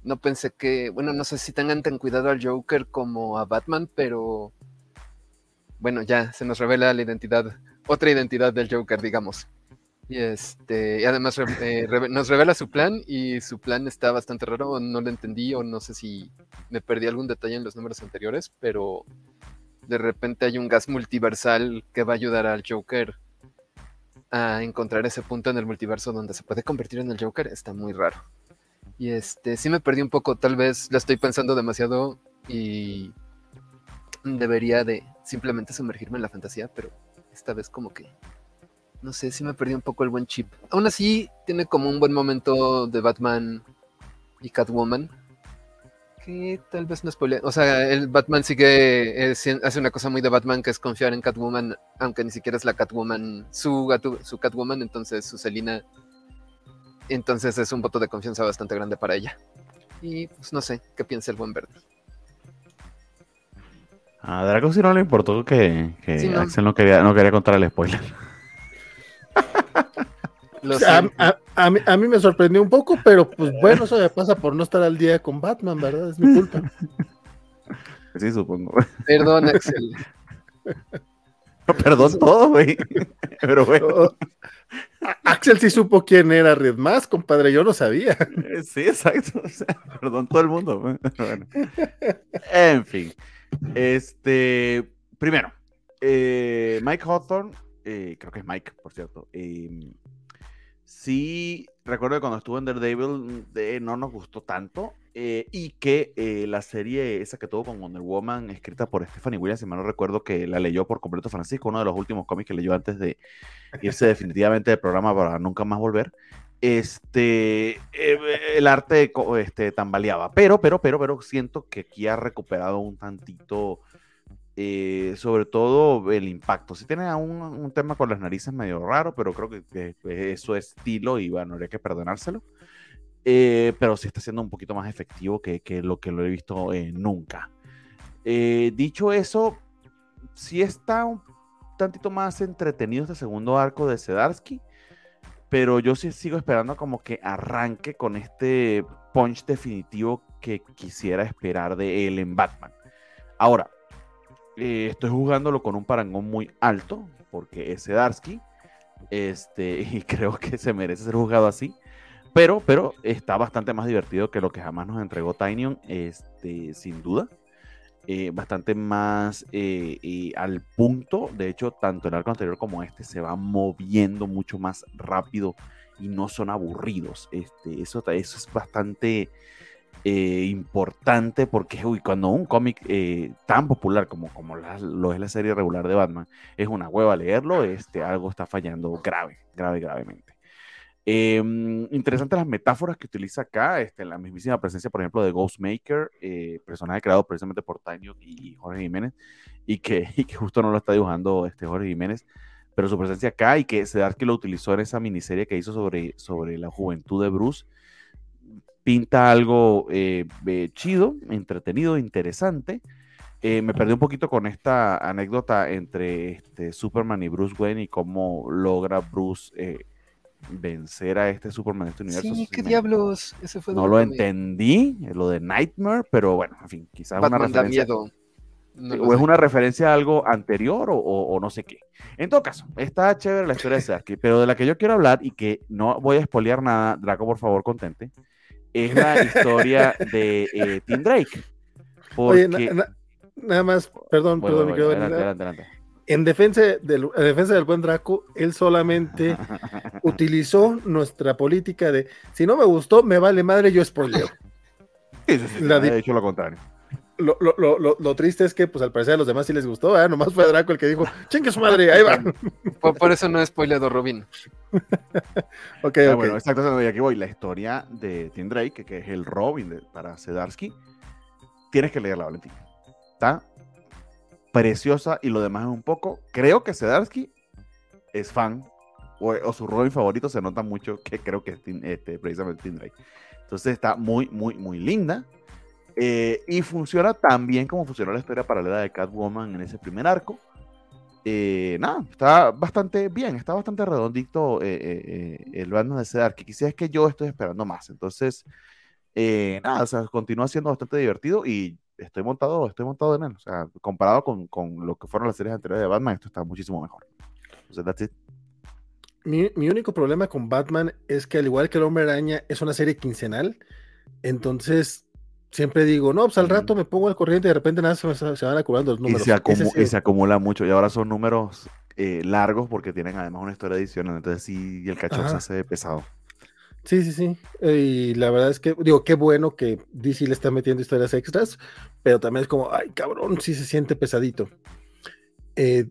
no pensé que, bueno, no sé si tengan tan cuidado al Joker como a Batman, pero bueno, ya se nos revela la identidad, otra identidad del Joker, digamos. Y este, y además eh, nos revela su plan y su plan está bastante raro, no lo entendí o no sé si me perdí algún detalle en los números anteriores, pero de repente hay un gas multiversal que va a ayudar al Joker a encontrar ese punto en el multiverso donde se puede convertir en el Joker, está muy raro. Y este, sí me perdí un poco, tal vez la estoy pensando demasiado y debería de simplemente sumergirme en la fantasía, pero esta vez como que, no sé, sí me perdí un poco el buen chip. Aún así, tiene como un buen momento de Batman y Catwoman, que tal vez no spoile. O sea, el Batman sigue, hace una cosa muy de Batman que es confiar en Catwoman, aunque ni siquiera es la Catwoman, su, su Catwoman, entonces su Selina entonces es un voto de confianza bastante grande para ella. Y pues no sé, ¿qué piensa el buen verde? A Draco sí no le importó que, Axel no quería, no quería contar el spoiler. a, mí, me sorprendió un poco, pero pues bueno, eso me pasa por no estar al día con Batman, ¿verdad? Es mi culpa. Sí, supongo. Perdón, Axel. perdón todo, güey. Pero bueno. Axel sí supo quién era Red Más, compadre, yo no sabía. Eh, sí, exacto. perdón, todo el mundo. En fin. Este, primero, eh, Mike Hawthorne, eh, creo que es Mike, por cierto. Em, sí, recuerdo que cuando estuvo en Daredevil no nos gustó tanto. y que la serie esa que tuvo con Wonder Woman, escrita por Stephanie Williams, si mal no recuerdo que la leyó por completo Francisco, uno de los últimos cómics que leyó antes de irse definitivamente del programa para nunca más volver este, eh, el arte este, tambaleaba. Pero, pero, pero, pero siento que aquí ha recuperado un tantito, eh, sobre todo el impacto. Si tiene un, un, tema con las narices medio raro, pero creo que, eso es estilo y bueno, habría que perdonárselo. Eh, pero sí está siendo un poquito más efectivo que, que lo que lo he visto nunca. dicho eso, sí está un tantito más entretenido este segundo arco de Sedarsky, pero yo sí sigo esperando como que arranque con este punch definitivo que quisiera esperar de él en Batman. Ahora, eh, estoy jugándolo con un parangón muy alto, porque es Sedarsky, este, y creo que se merece ser jugado así. Pero, pero está bastante más divertido que lo que jamás nos entregó Tinyon, este, sin duda. Eh, bastante más eh, al punto. De hecho, tanto el arco anterior como este se va moviendo mucho más rápido y no son aburridos. Este, eso, eso es bastante eh, importante porque uy, cuando un cómic tan popular como, como lo es la serie regular de Batman es una hueva leerlo, este, algo está fallando grave, grave, gravemente. Eh, interesantes las metáforas que utiliza acá, este, la mismísima presencia, por ejemplo, de Ghostmaker, eh, personaje creado precisamente por Taño y Jorge Jiménez, y que, y que justo no lo está dibujando este Jorge Jiménez, pero su presencia acá y que que lo utilizó en esa miniserie que hizo sobre, sobre la juventud de Bruce, pinta algo eh, chido, entretenido, interesante. Eh, me perdí un poquito con esta anécdota entre este, Superman y Bruce Wayne y cómo logra Bruce eh, vencer a este Superman de este universo. Sí, qué diablos. Ese fue no lo entendí, lo de Nightmare, pero bueno, en fin, quizás una referencia. miedo. o es una referencia a algo anterior o, no sé qué. En todo caso, está chévere la historia de Sasuke, pero de la que yo quiero hablar y que no voy a espolear nada, Draco, por favor, contente, es la historia de eh, Tim Drake. Oye, nada más, perdón, perdón, adelante, adelante en defensa del, defensa del buen Draco, él solamente utilizó nuestra política de si no me gustó, me vale madre, yo spoileo. Sí, sí, sí, hecho lo contrario. Lo, lo, lo, lo, triste es que, pues al parecer a los demás sí les gustó, ¿eh? nomás fue Draco el que dijo, chingue su madre, ahí va. Por, eso no he spoileado Robin. ok, ah, Bueno, exacto, y aquí voy. La historia de Tim Drake, que, es el Robin para Sedarsky, tienes que leerla, Valentín. Está preciosa y lo demás es un poco. Creo que Sedarsky es fan o, su Robin favorito se nota mucho que creo que es este, precisamente Tim Drake. Entonces está muy, muy, muy linda. Eh, y funciona tan bien como funcionó la historia paralela de Catwoman en ese primer arco. Eh, nada, está bastante bien, está bastante redondito eh, el bando de Sedarsky. Quizás es que yo estoy esperando más. Entonces, nada, o sea, continúa siendo bastante divertido y estoy montado, estoy montado en él. O sea, comparado con, con, lo que fueron las series anteriores de Batman, esto está muchísimo mejor. Entonces, that's it. Mi, mi, único problema con Batman es que al igual que el Hombre Araña es una serie quincenal, entonces siempre digo, no, pues al rato me pongo al corriente y de repente nada se, se van acumulando los números. Y se, acumula mucho y ahora son números eh, largos porque tienen además una historia adicional, entonces sí, el cachorro se hace pesado. Sí, sí, sí. Y la verdad es que, digo, qué bueno que DC le está metiendo historias extras, pero también es como, ay, cabrón, sí se siente pesadito. Eh,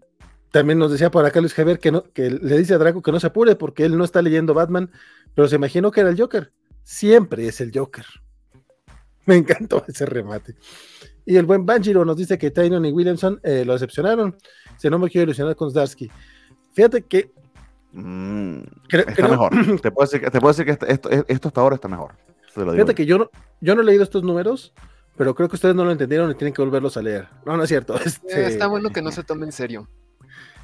también nos decía por acá Luis Javier que, le dice a Draco que no se apure porque él no está leyendo Batman, pero se imaginó que era el Joker. Siempre es el Joker. Me encantó ese remate. Y el buen Banjiro nos dice que Tynon y Williamson eh, lo decepcionaron. Si no me quiero ilusionar con Zdarsky. Fíjate que Mm, está mejor. te, puedo decir, te puedo decir que esto, esto, hasta ahora está mejor. Fíjate que yo no, yo no he leído estos números, pero creo que ustedes no lo entendieron y tienen que volverlos a leer. No, no es cierto. Este... Eh, está bueno que no se tome en serio.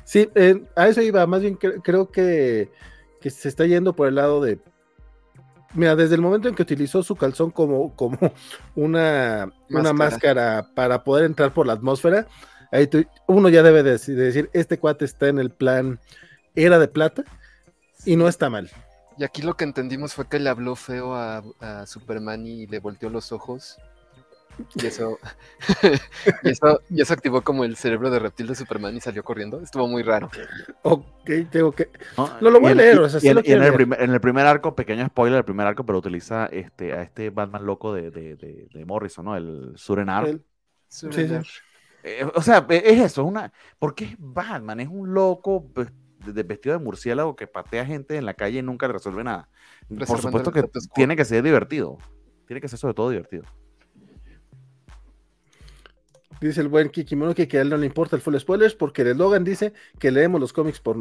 Sí, eh, a eso iba. Más bien creo que, que, se está yendo por el lado de. Mira, desde el momento en que utilizó su calzón como, como una, máscara. una máscara para poder entrar por la atmósfera, ahí uno ya debe de decir, este cuate está en el plan era de plata y no está mal. Y aquí lo que entendimos fue que le habló feo a, Superman y le volteó los ojos. Y eso, y eso, y eso activó como el cerebro de reptil de Superman y salió corriendo. Estuvo muy raro. Ok, tengo que. No, lo voy a leer. en, el primer, arco, pequeño spoiler, el primer arco, pero utiliza este, a este Batman loco de, de, Morrison, ¿no? El Surenar. El... Eh, o sea, es eso, es una. Porque es Batman, es un loco pues, de vestido de murciélago que patea gente en la calle y nunca le resuelve nada. Por supuesto que tiene que ser divertido. Tiene que ser sobre todo divertido. Dice el buen Kikimono que, a él no le importa el full spoilers porque el Logan dice que leemos los cómics por,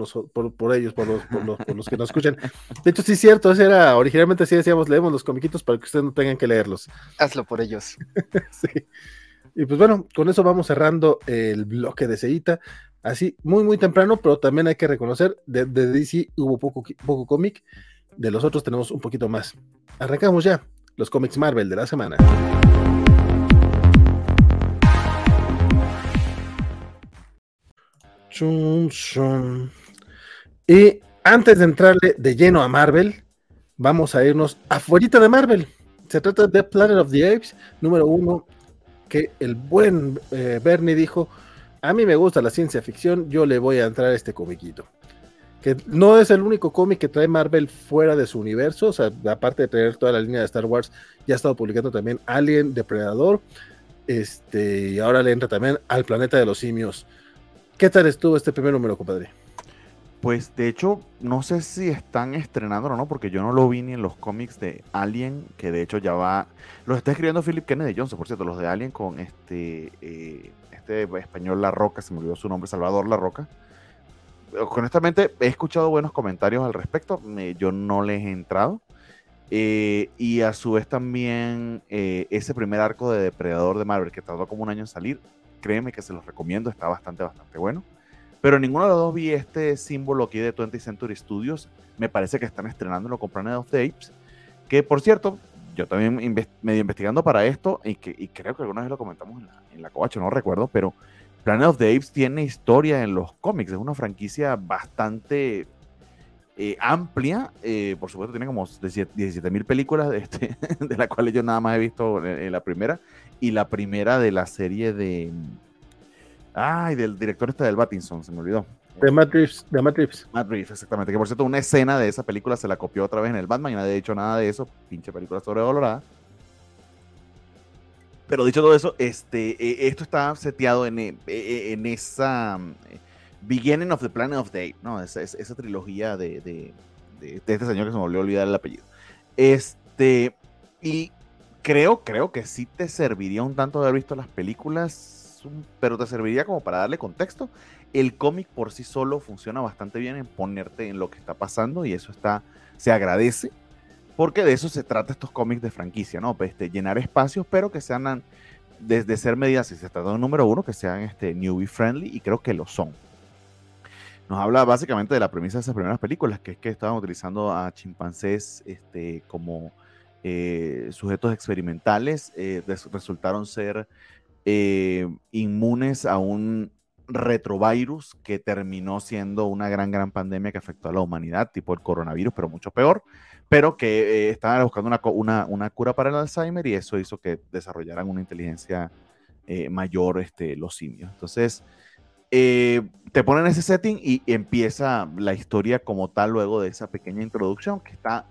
por, ellos, por los, por, los, que nos escuchan. De hecho, sí es cierto, era, originalmente así decíamos, leemos los comiquitos para que ustedes no tengan que leerlos. Hazlo por ellos. sí. Y pues bueno, con eso vamos cerrando el bloque de Seita. Así, muy, muy temprano, pero también hay que reconocer, de, DC hubo poco, poco cómic, de los otros tenemos un poquito más. Arrancamos ya los cómics Marvel de la semana. Y antes de entrarle de lleno a Marvel, vamos a irnos afuera de Marvel. Se trata de Planet of the Apes, número uno, que el buen eh, Bernie dijo, a mí me gusta la ciencia ficción, yo le voy a entrar a este comiquito. Que no es el único cómic que trae Marvel fuera de su universo, o sea, aparte de traer toda la línea de Star Wars, ya ha estado publicando también Alien, Depredador, este, y ahora le entra también al planeta de los simios. ¿Qué tal estuvo este primer número, compadre? Pues de hecho, no sé si están estrenando o no, porque yo no lo vi ni en los cómics de Alien, que de hecho ya va. Los está escribiendo Philip Kennedy Johnson, por cierto, los de Alien con este, eh, este español La Roca, se me olvidó su nombre, Salvador La Roca. Honestamente, he escuchado buenos comentarios al respecto, yo no les he entrado. Eh, y a su vez también eh, ese primer arco de Depredador de Marvel que tardó como un año en salir, créeme que se los recomiendo, está bastante, bastante bueno. Pero ninguno de los dos vi este símbolo aquí de 20th Century Studios. Me parece que están estrenándolo con Planet of the Apes. Que por cierto, yo también medio investigando para esto, y, que, y creo que alguna vez lo comentamos en la, en la Covacho, no recuerdo, pero Planet of the Apes tiene historia en los cómics. Es una franquicia bastante eh, amplia. Eh, por supuesto, tiene como 17 mil películas, de, este, de las cuales yo nada más he visto en la primera. Y la primera de la serie de Ay, del director este del Batinson, se me olvidó. De Matt Reeves, de Matt Reeves. Matt Reeves, exactamente. Que por cierto, una escena de esa película se la copió otra vez en el Batman y nadie ha dicho nada de eso. Pinche película sobrevalorada. Pero dicho todo eso, este, e, esto está seteado en, e, e, en esa Beginning of the Planet of Day, ¿no? Esa, esa trilogía de, de, de, este señor que se me volvió a olvidar el apellido. Este, y creo, creo que sí te serviría un tanto haber visto las películas pero te serviría como para darle contexto. El cómic por sí solo funciona bastante bien en ponerte en lo que está pasando y eso está, se agradece, porque de eso se trata estos cómics de franquicia, ¿no? Este, llenar espacios, pero que sean, desde ser medidas, si se trata de un número uno, que sean este, newbie friendly, y creo que lo son. Nos habla básicamente de la premisa de esas primeras películas, que es que estaban utilizando a chimpancés este, como eh, sujetos experimentales, eh, resultaron ser eh, inmunes a un retrovirus que terminó siendo una gran, gran pandemia que afectó a la humanidad, tipo el coronavirus, pero mucho peor, pero que eh, estaban buscando una, una, una, cura para el Alzheimer y eso hizo que desarrollaran una inteligencia eh, mayor este, los simios. Entonces, te ponen ese setting y empieza la historia como tal luego de esa pequeña introducción que está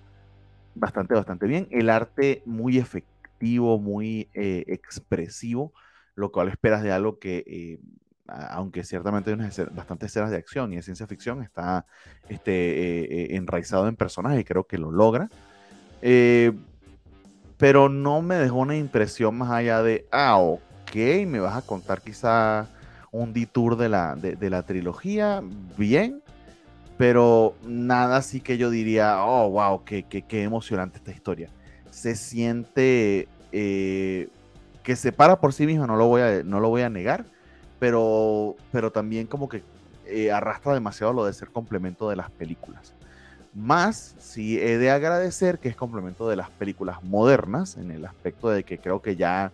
bastante, bastante bien. El arte muy efectivo, muy expresivo lo cual esperas de algo que, eh, aunque ciertamente hay unas bastantes escenas de acción y de ciencia ficción, está este, eh, eh, enraizado en personajes creo que lo logra. pero no me dejó una impresión más allá de, ah, ok, me vas a contar quizá un detour de la, de, la trilogía, bien, pero nada así que yo diría, oh, wow, qué, qué, qué emocionante esta historia. Se siente que se para por sí misma, no lo voy a, no lo voy a negar, pero, pero también como que eh, arrastra demasiado lo de ser complemento de las películas. Más, sí he de agradecer que es complemento de las películas modernas, en el aspecto de que creo que ya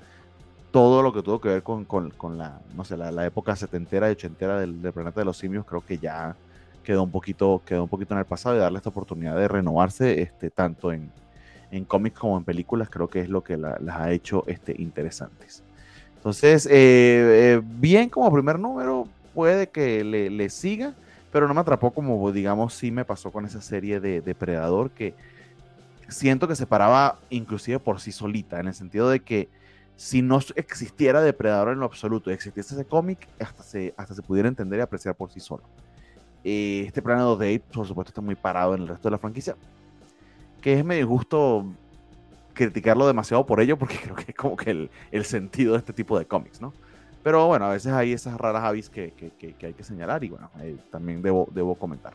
todo lo que tuvo que ver con, con, con la, no sé, la, la, época setentera y ochentera del, del, planeta de los simios, creo que ya quedó un poquito, quedó un poquito en el pasado y darle esta oportunidad de renovarse este, tanto en, en cómics como en películas, creo que es lo que las ha hecho este, interesantes. Entonces, eh, eh, bien como primer número, puede que le, siga, pero no me atrapó como, digamos, sí me pasó con esa serie de Depredador, que siento que se paraba inclusive por sí solita, en el sentido de que si no existiera Depredador en lo absoluto y existiese ese cómic, hasta se, hasta se pudiera entender y apreciar por sí solo. Eh, este Planet de Apes, por supuesto, está muy parado en el resto de la franquicia, que es medio justo criticarlo demasiado por ello, porque creo que es como que el, sentido de este tipo de cómics, ¿no? Pero bueno, a veces hay esas raras avis que, hay que señalar y bueno, también debo, debo comentar.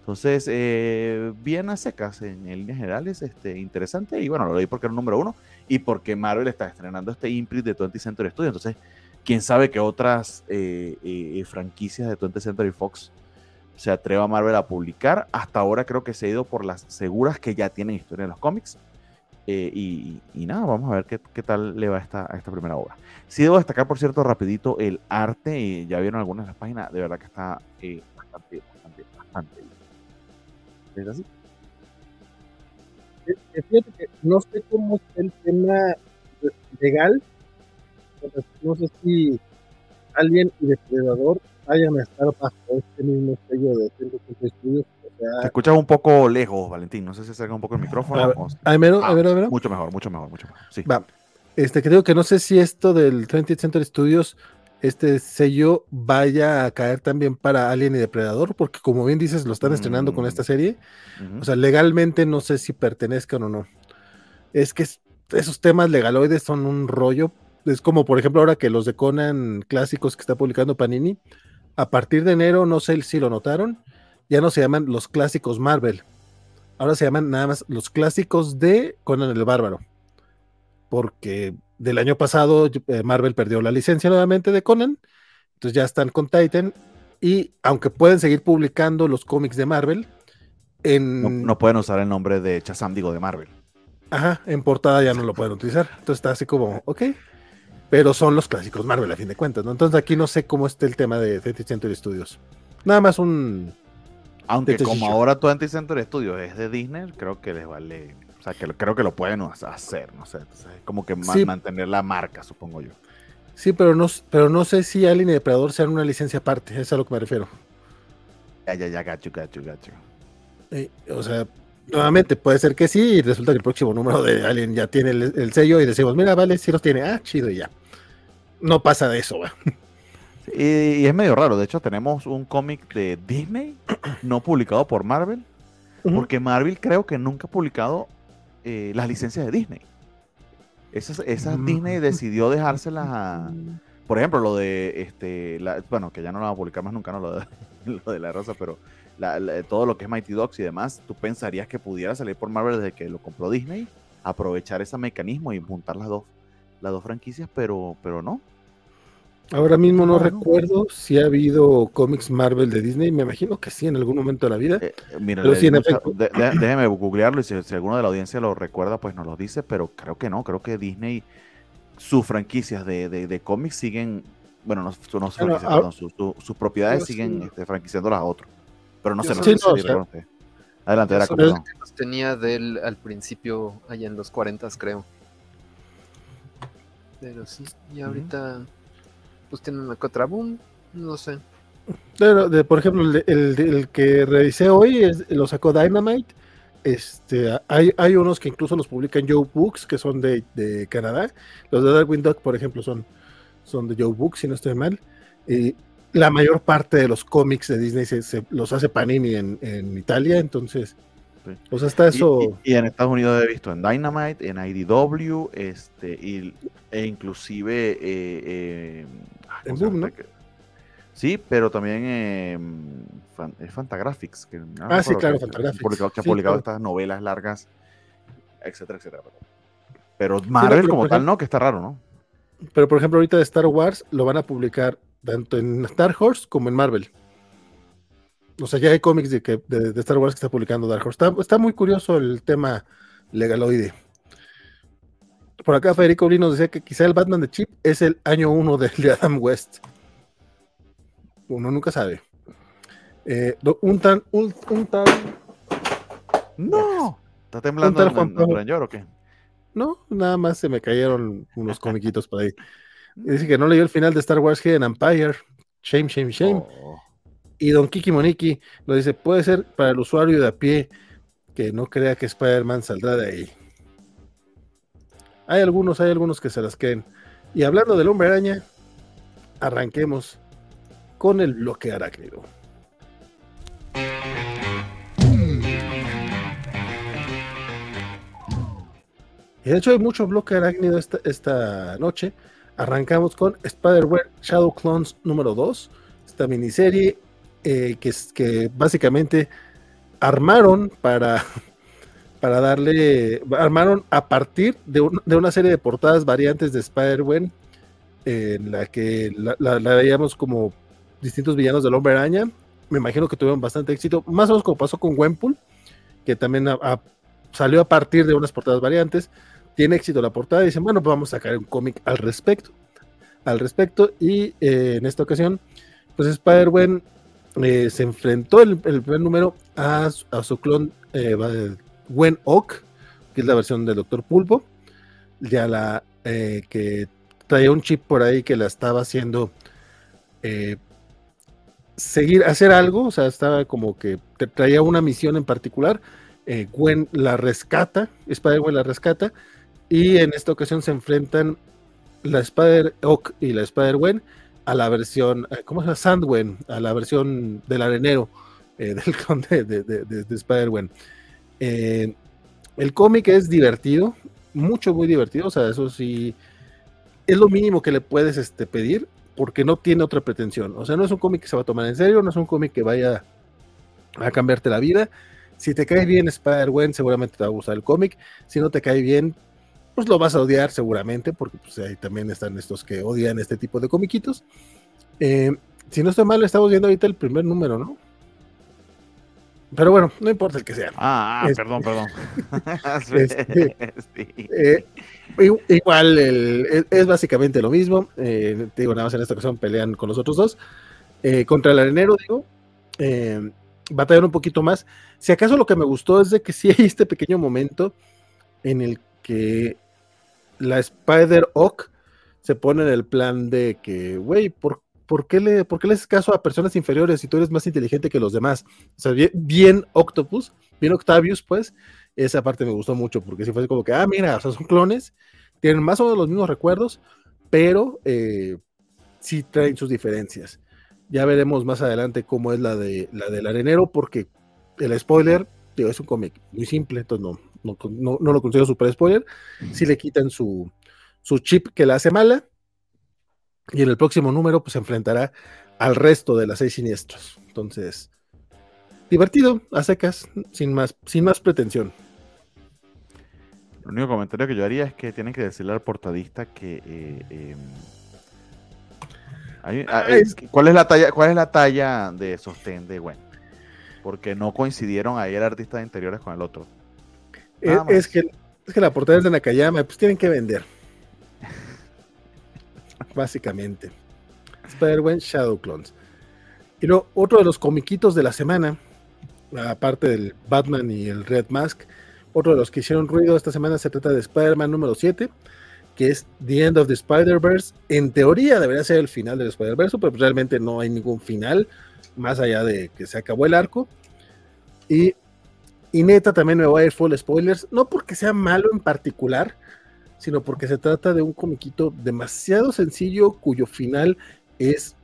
Entonces, eh, bien a secas en, líneas generales, este, interesante y bueno, lo leí porque era el número uno y porque Marvel está estrenando este imprint de 20th Century Studios. Entonces, quién sabe que otras eh, eh, franquicias de 20th Century Fox se atreva Marvel a publicar. Hasta ahora creo que se ha ido por las seguras que ya tienen historia en los cómics. Eh, y, nada, vamos a ver qué, qué, tal le va esta, esta primera obra. Sí debo destacar, por cierto, rapidito el arte, ya vieron algunas de las páginas, de verdad que está eh, bastante, bastante, bastante. ¿Es así? Fíjate que no sé cómo está el tema legal, no sé si alguien Depredador vayan a estar bajo este mismo sello de Centro Estudios te escuchas un poco lejos, Valentín. No sé si acerca un poco el micrófono. A ver, a ver, a ver, a ver. Mucho mejor, mucho mejor, mucho mejor. Sí. Va. Este, creo que no sé si esto del 20th Century Studios, este sello vaya a caer también para Alien y Depredador, porque como bien dices, lo están estrenando con esta mm. serie. O sea, legalmente no sé si pertenezcan o no. Es que esos temas legaloides son un rollo. Es como, por ejemplo, ahora que los de Conan clásicos que está publicando Panini, a partir de enero, no sé si lo notaron, ya no se llaman los clásicos Marvel. Ahora se llaman nada más los clásicos de Conan el Bárbaro. Porque del año pasado eh, Marvel perdió la licencia nuevamente de Conan. Entonces ya están con Titan. Y aunque pueden seguir publicando los cómics de Marvel, en... no, pueden usar el nombre de Chazam, digo, de Marvel. Ajá, en portada ya no lo pueden utilizar. Entonces está así como, ok. Pero son los clásicos Marvel a fin de cuentas, ¿no? Entonces aquí no sé cómo está el tema de 20th Century Studios. Nada más un, aunque como ahora 20 Century Studios es de Disney, creo que les vale. O sea, que creo que lo pueden hacer, no sé. Es como que mantener la marca, supongo yo. Sí, pero no, pero no sé si Alien y Depredador sean una licencia aparte, es a lo que me refiero. Ya, ya, ya, gacho, gacho, gacho. o sea, nuevamente puede ser que sí, y resulta que el próximo número de Alien ya tiene el, sello y decimos, mira, vale, sí los tiene, ah, chido y ya. No pasa de eso, va. Y, es medio raro. De hecho, tenemos un cómic de Disney no publicado por Marvel. Porque Marvel creo que nunca ha publicado eh, las licencias de Disney. Esas, mm. Disney decidió dejárselas a. Por ejemplo, lo de este. bueno, que ya no lo va a publicar más nunca, no lo de, lo de la rosa, pero todo lo que es Mighty Dogs y demás, tú pensarías que pudiera salir por Marvel desde que lo compró Disney, aprovechar ese mecanismo y juntar las dos, las dos franquicias, pero, pero no. Ahora mismo no recuerdo si ha habido cómics Marvel de Disney, me imagino que sí en algún momento de la vida. Eh, mira, déjeme googlearlo y si, alguno de la audiencia lo recuerda, pues nos lo dice, pero creo que no, creo que Disney, sus franquicias de, de, cómics siguen, bueno, no, no ah, sus, propiedades siguen este, franquiciándolas a otros, pero no se lo sé Adelante, era como tenía de él al principio, allá en los 40, creo. Pero sí, y ahorita pues tienen una contra boom, no sé. Pero, por ejemplo, el, que revisé hoy lo sacó Dynamite. Este, hay, hay unos que incluso los publican Joe Books, que son de, de Canadá. Los de Darwin Duck, por ejemplo, son, son de Joe Books, si no estoy mal. Y la mayor parte de los cómics de Disney se, los hace Panini en, en Italia, entonces. Pues hasta eso. Y, en Estados Unidos he visto en Dynamite, en IDW, este, y, e inclusive eh, eh, en Boom, ¿no? Sí, pero también eh, es Fantagraphics. Que, ah, sí, claro, Fantagraphics. que ha publicado estas novelas largas, etcétera, etcétera. Pero Marvel como tal, no, que está raro, ¿no? Pero por ejemplo, ahorita de Star Wars lo van a publicar tanto en Star Horse como en Marvel. O sea, ya hay cómics de, que, de, Star Wars que está publicando Dark Horse. Está, está, muy curioso el tema legaloide. Por acá Federico Uri nos decía que quizá el Batman de Chip es el año uno de, Adam West. Uno nunca sabe. Eh, un tan, un, tan. No. ¿Está temblando el o qué? No, nada más se me cayeron unos comiquitos por ahí. Dice que no leyó el final de Star Wars Hidden Empire. Shame, shame, shame. Oh. Y Don Kiki Moniki nos dice: puede ser para el usuario de a pie que no crea que Spider-Man saldrá de ahí. Hay algunos, hay algunos que se las creen. Y hablando del hombre araña, arranquemos con el bloque arácnido. Y de hecho hay mucho bloque arácnido esta, esta noche. Arrancamos con Spider-Man Shadow Clones número 2, esta miniserie eh, que, básicamente armaron para para darle, armaron a partir de, una serie de portadas variantes de Spider-Man en la que la, veíamos como distintos villanos del Hombre Araña. Me imagino que tuvieron bastante éxito, más o menos como pasó con Gwenpool, que también salió a partir de unas portadas variantes. Tiene éxito la portada y dicen, bueno, pues vamos a sacar un cómic al respecto. Al respecto, y eh, en esta ocasión, pues Spider-Man eh, se enfrentó el, primer número a, a su clon eh, Gwen Oak, que es la versión del Doctor Pulpo, ya la eh, que traía un chip por ahí que la estaba haciendo eh, seguir, hacer algo, o sea, estaba como que traía una misión en particular. Gwen la rescata, Spider-Gwen la rescata, y en esta ocasión se enfrentan la Spider-Oak y la Spider-Gwen a la versión, eh, ¿cómo se llama? Sandgwen, a la versión del arenero eh, del conde de, de, de- de Spider-Gwen. Eh, el cómic es divertido, mucho, muy divertido, o sea, eso sí, es lo mínimo que le puedes este, pedir, porque no tiene otra pretensión. O sea, no es un cómic que se va a tomar en serio, no es un cómic que vaya a cambiarte la vida. Si te cae bien Spider-Gwen, seguramente te va a gustar el cómic. Si no te cae bien, pues lo vas a odiar seguramente, porque pues, ahí también están estos que odian este tipo de comiquitos. Eh, si no estoy mal, estamos viendo ahorita el primer número, ¿no? Pero bueno, no importa el que sea. Ah, ah, Es- perdón, perdón. Este- Sí. Eh, igual el- es, es básicamente lo mismo. eh, te digo, nada más en esta ocasión pelean con los otros dos. Contra el arenero, digo, eh, batallan un poquito más. Si acaso lo que me gustó es de que sí hay este pequeño momento en el que la Spider Oak se pone en el plan de que, güey, ¿por, por qué le, ¿por qué haces caso a personas inferiores si tú eres más inteligente que los demás? O sea, bien, Octopus, bien Octavius, pues, esa parte me gustó mucho porque si fue como que, ah, mira, o sea, son clones, tienen más o menos los mismos recuerdos, pero eh, sí traen sus diferencias. Ya veremos más adelante cómo es la, de, la del arenero, porque el spoiler, digo, es un cómic muy simple, entonces no, no, no, no lo considero super spoiler. Si le quitan su, su chip que la hace mala, y en el próximo número pues se enfrentará al resto de las seis siniestros. Entonces, divertido, a secas, sin más, sin más pretensión. El único comentario que yo haría es que tienen que decirle al portadista que. eh, eh, hay- ah, Ay, eh, ¿cuál, es la talla, ¿Cuál es la talla de sostén de Gwen? Porque no coincidieron ahí el artista de interiores con el otro. Eh, es, que, es que la portada es de Nakayama, pues tienen que vender. Básicamente. Spider-Man Shadow Clones. Y luego, otro de los comiquitos de la semana, aparte del Batman y el Red Mask, otro de los que hicieron ruido esta semana se trata de Spider-Man número 7, que es The End of the Spider-Verse. En teoría debería ser el final del Spider-Verse, pero realmente no hay ningún final, más allá de que se acabó el arco. Y y neta, también me voy a ir full spoilers, no porque sea malo en particular, sino porque se trata de un comiquito demasiado sencillo cuyo final es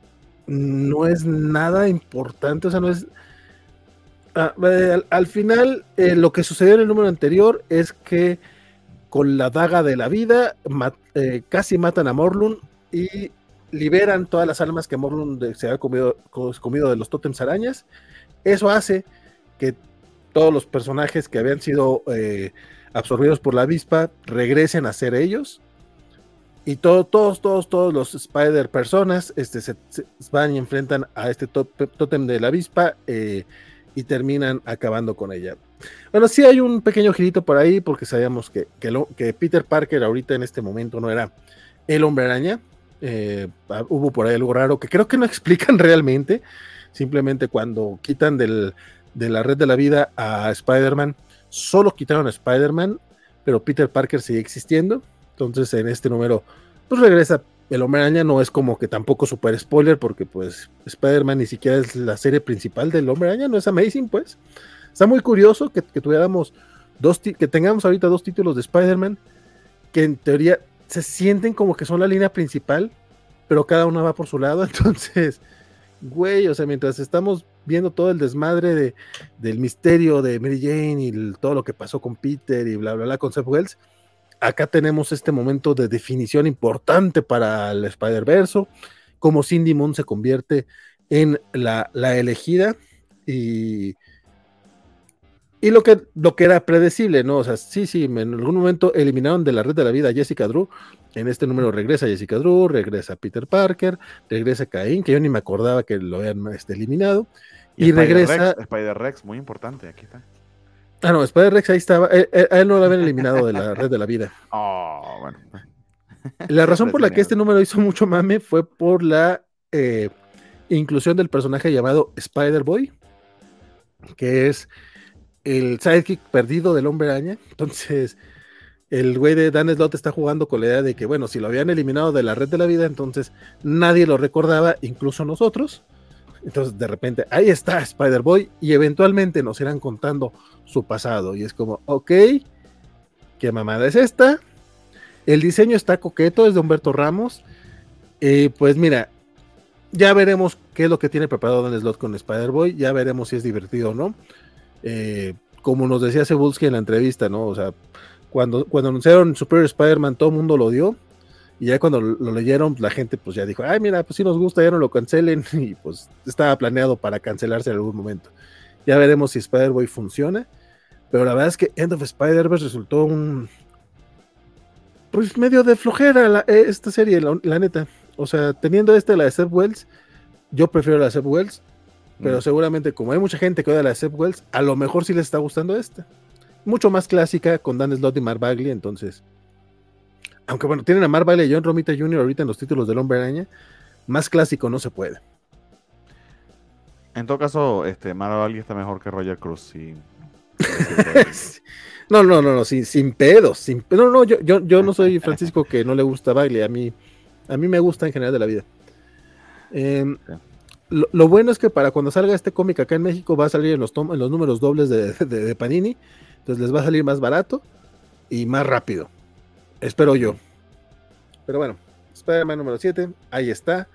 no es nada importante, o sea, no es ah, eh, al, al final eh, lo que sucedió en el número anterior es que con la daga de la vida eh, casi matan a Morlun y liberan todas las almas que Morlun se había comido, co- comido de los tótems arañas. Eso hace que todos los personajes que habían sido eh, absorbidos por la avispa regresen a ser ellos. Y todo, todos, todos, todos los Spider personas este, se, van y enfrentan a este tótem de la avispa eh, y terminan acabando con ella. Bueno, sí hay un pequeño girito por ahí porque sabíamos que, que, Peter Parker ahorita en este momento no era el hombre araña. Eh, hubo por ahí algo raro que creo que no explican realmente. Simplemente cuando quitan del, de la red de la vida a Spider-Man, solo quitaron a Spider-Man, pero Peter Parker sigue existiendo. Entonces en este número, pues regresa el hombre araña. No es como que tampoco super spoiler, porque pues Spider-Man ni siquiera es la serie principal del hombre araña, no es Amazing, pues. Está muy curioso que, tuviéramos dos, que tengamos ahorita dos títulos de Spider-Man, que en teoría se sienten como que son la línea principal, pero cada una va por su lado. Entonces, güey, o sea, mientras estamos viendo todo el desmadre de, del misterio de Mary Jane y todo lo que pasó con Peter y bla, bla, bla, con Seth Wells, acá tenemos este momento de definición importante para el Spider-Verse, como Cindy Moon se convierte en la, la elegida y y lo que, lo que era predecible, ¿no? O sea, sí, sí, en algún momento eliminaron de la red de la vida a Jessica Drew. En este número regresa Jessica Drew, regresa Peter Parker, regresa Caín, que yo ni me acordaba que lo habían este, eliminado. Y, regresa. Spider-Rex, muy importante, aquí está. Ah, no, Spider-Rex ahí estaba. Eh, eh, a él no lo habían eliminado de la red de la vida. Oh, bueno. La razón por la que este número hizo mucho mame fue por la eh, inclusión del personaje llamado Spider-Boy, que es el sidekick perdido del hombre araña. Entonces, el güey de Dan Slott está jugando con la idea de que, bueno, si lo habían eliminado de la red de la vida, entonces nadie lo recordaba, incluso nosotros. Entonces, de repente, ahí está Spider-Boy y eventualmente nos irán contando su pasado. Y es como, ok, ¿qué mamada es esta? El diseño está coqueto, es de Humberto Ramos. Eh, pues mira, ya veremos qué es lo que tiene preparado Dan Slott con Spider-Boy, ya veremos si es divertido o no. Eh, como nos decía Cebulski en la entrevista, ¿no? O sea, cuando, cuando anunciaron Super Spider-Man, todo el mundo lo dio. Y ya cuando lo leyeron, la gente pues ya dijo, ay, mira, pues si nos gusta, ya no lo cancelen. Y pues estaba planeado para cancelarse en algún momento. Ya veremos si Spider-Boy funciona. Pero la verdad es que End of Spider-Verse resultó un. Pues medio de flojera eh, esta serie, la, neta. O sea, teniendo esta, la de Seth Wells, yo prefiero la de Seth Wells. Pero mm. seguramente, como hay mucha gente que odia la Seth Wells, a lo mejor sí les está gustando esta. Mucho más clásica con Dan Slott y Mark Bagley, entonces. Aunque bueno, tienen a Mark Bagley y John Romita Jr. ahorita en los títulos del Hombre Araña. Más clásico no se puede. En todo caso, este, Mark Bagley está mejor que Roger Cruz. no, no, no, no, sin, sin pedos. Sin, no, no, yo, yo, yo no soy Francisco que no le gusta Bagley. A mí, a mí me gusta en general de la vida. Eh, lo, bueno es que para cuando salga este cómic acá en México va a salir en los, en los números dobles de, Panini. Entonces les va a salir más barato y más rápido. Espero yo. Pero bueno, Spider-Man número 7, ahí está.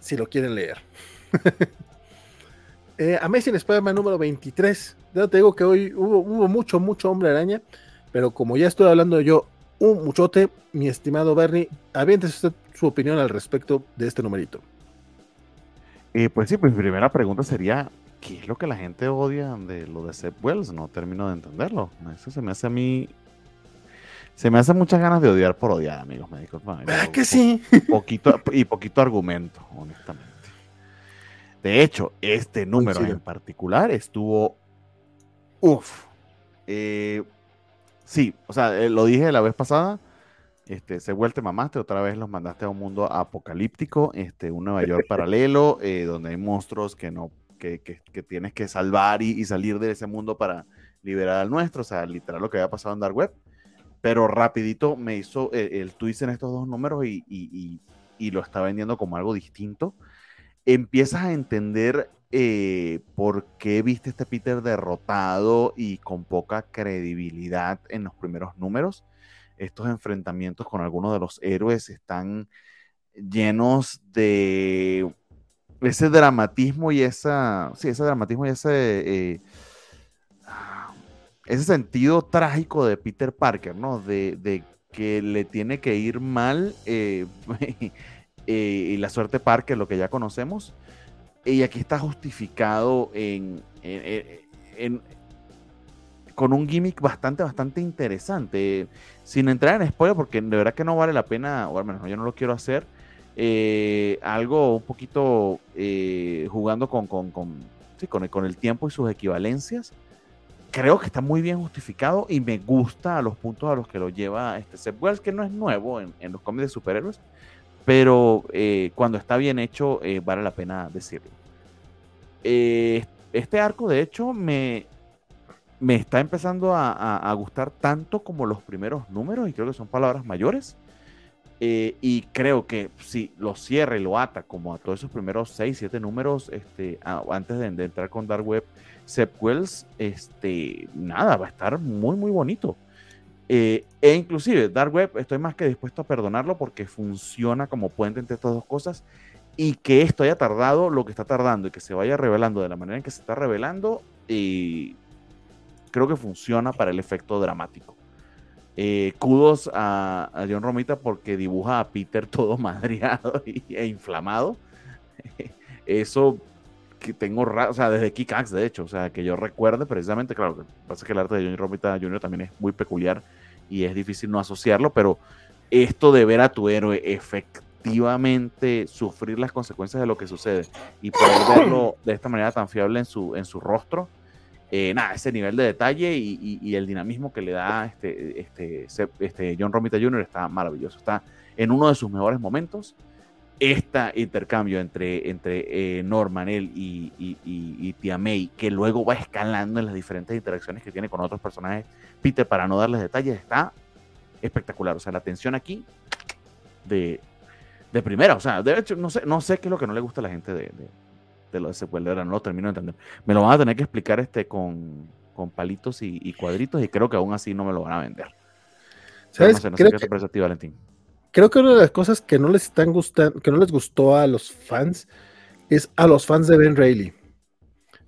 Si lo quieren leer. eh, Amazing Spider-Man número 23. Ya te digo que hoy hubo, mucho, mucho hombre araña. Pero como ya estoy hablando yo un muchote, mi estimado Bernie, aviente usted su opinión al respecto de este numerito. Eh, pues sí, pues mi primera pregunta sería, ¿qué es lo que la gente odia de lo de Seth Wells? No termino de entenderlo. Eso se me hace a mí... Se me hace muchas ganas de odiar por odiar, amigos médicos. ¿Verdad que sí? Poquito, y poquito argumento, honestamente. De hecho, este número en particular estuvo... Uf. Eh, sí, o sea, eh, lo dije la vez pasada este, se vuelve mamaste, otra vez los mandaste a un mundo apocalíptico, este, un Nueva York paralelo, eh, donde hay monstruos que no, que, que, que tienes que salvar y, salir de ese mundo para liberar al nuestro, o sea, literal lo que había pasado en Dark Web, pero rapidito me hizo el, el twist en estos dos números y, y, y, lo está vendiendo como algo distinto. Empiezas a entender eh, por qué viste este Peter derrotado y con poca credibilidad en los primeros números estos enfrentamientos con algunos de los héroes están llenos de ese dramatismo y esa, sí, ese dramatismo y ese, eh, ese sentido trágico de Peter Parker, ¿no? De, que le tiene que ir mal eh, eh, y la suerte Parker, lo que ya conocemos. Y aquí está justificado en, en, con un gimmick bastante, bastante interesante. Sin entrar en spoiler, porque de verdad que no vale la pena, o al menos yo no lo quiero hacer. Eh, algo un poquito eh, jugando con, con, con, con, el, tiempo y sus equivalencias. Creo que está muy bien justificado y me gusta a los puntos a los que lo lleva este Seth Wells, que no es nuevo en, los cómics de superhéroes, pero eh, cuando está bien hecho vale la pena decirlo. este arco, de hecho, me, me está empezando a, gustar tanto como los primeros números, y creo que son palabras mayores. Eh, y creo que si lo cierra y lo ata como a todos esos primeros 6, 7 números, este, antes de, entrar con Dark Web, Sep Wells, este, nada, va a estar muy, muy bonito. Eh, e inclusive, Dark Web, estoy más que dispuesto a perdonarlo porque funciona como puente entre estas dos cosas y que esto haya tardado lo que está tardando y que se vaya revelando de la manera en que se está revelando, creo que funciona para el efecto dramático. Eh, kudos a, John Romita porque dibuja a Peter todo madriado e inflamado. Eso que tengo, o sea, desde Kick-Axe, de hecho, o sea, que yo recuerde precisamente, claro, que pasa que el arte de Johnny Romita Jr. también es muy peculiar y es difícil no asociarlo, pero esto de ver a tu héroe efectivamente sufrir las consecuencias de lo que sucede y poder verlo de esta manera tan fiable en su, en su rostro, eh, nada, ese nivel de detalle y, el dinamismo que le da este, este, este John Romita Jr. está maravilloso, está en uno de sus mejores momentos este intercambio entre, entre eh, Norman, él y, y, Tia May, que luego va escalando en las diferentes interacciones que tiene con otros personajes, Peter, para no darles detalles, está espectacular. O sea, la tensión aquí de, de primera. O sea, de hecho, no sé, no sé qué es lo que no le gusta a la gente de, de lo de verdad, no lo termino de entender. Me lo van a tener que explicar este con, con palitos y, y cuadritos y creo que aún así no me lo van a vender. ¿Sabes? no sé, no sé creo, qué que, a ti, Valentín. creo que una de las cosas que no les están gustando, que no les gustó a los fans, es a los fans de Ben Reilly.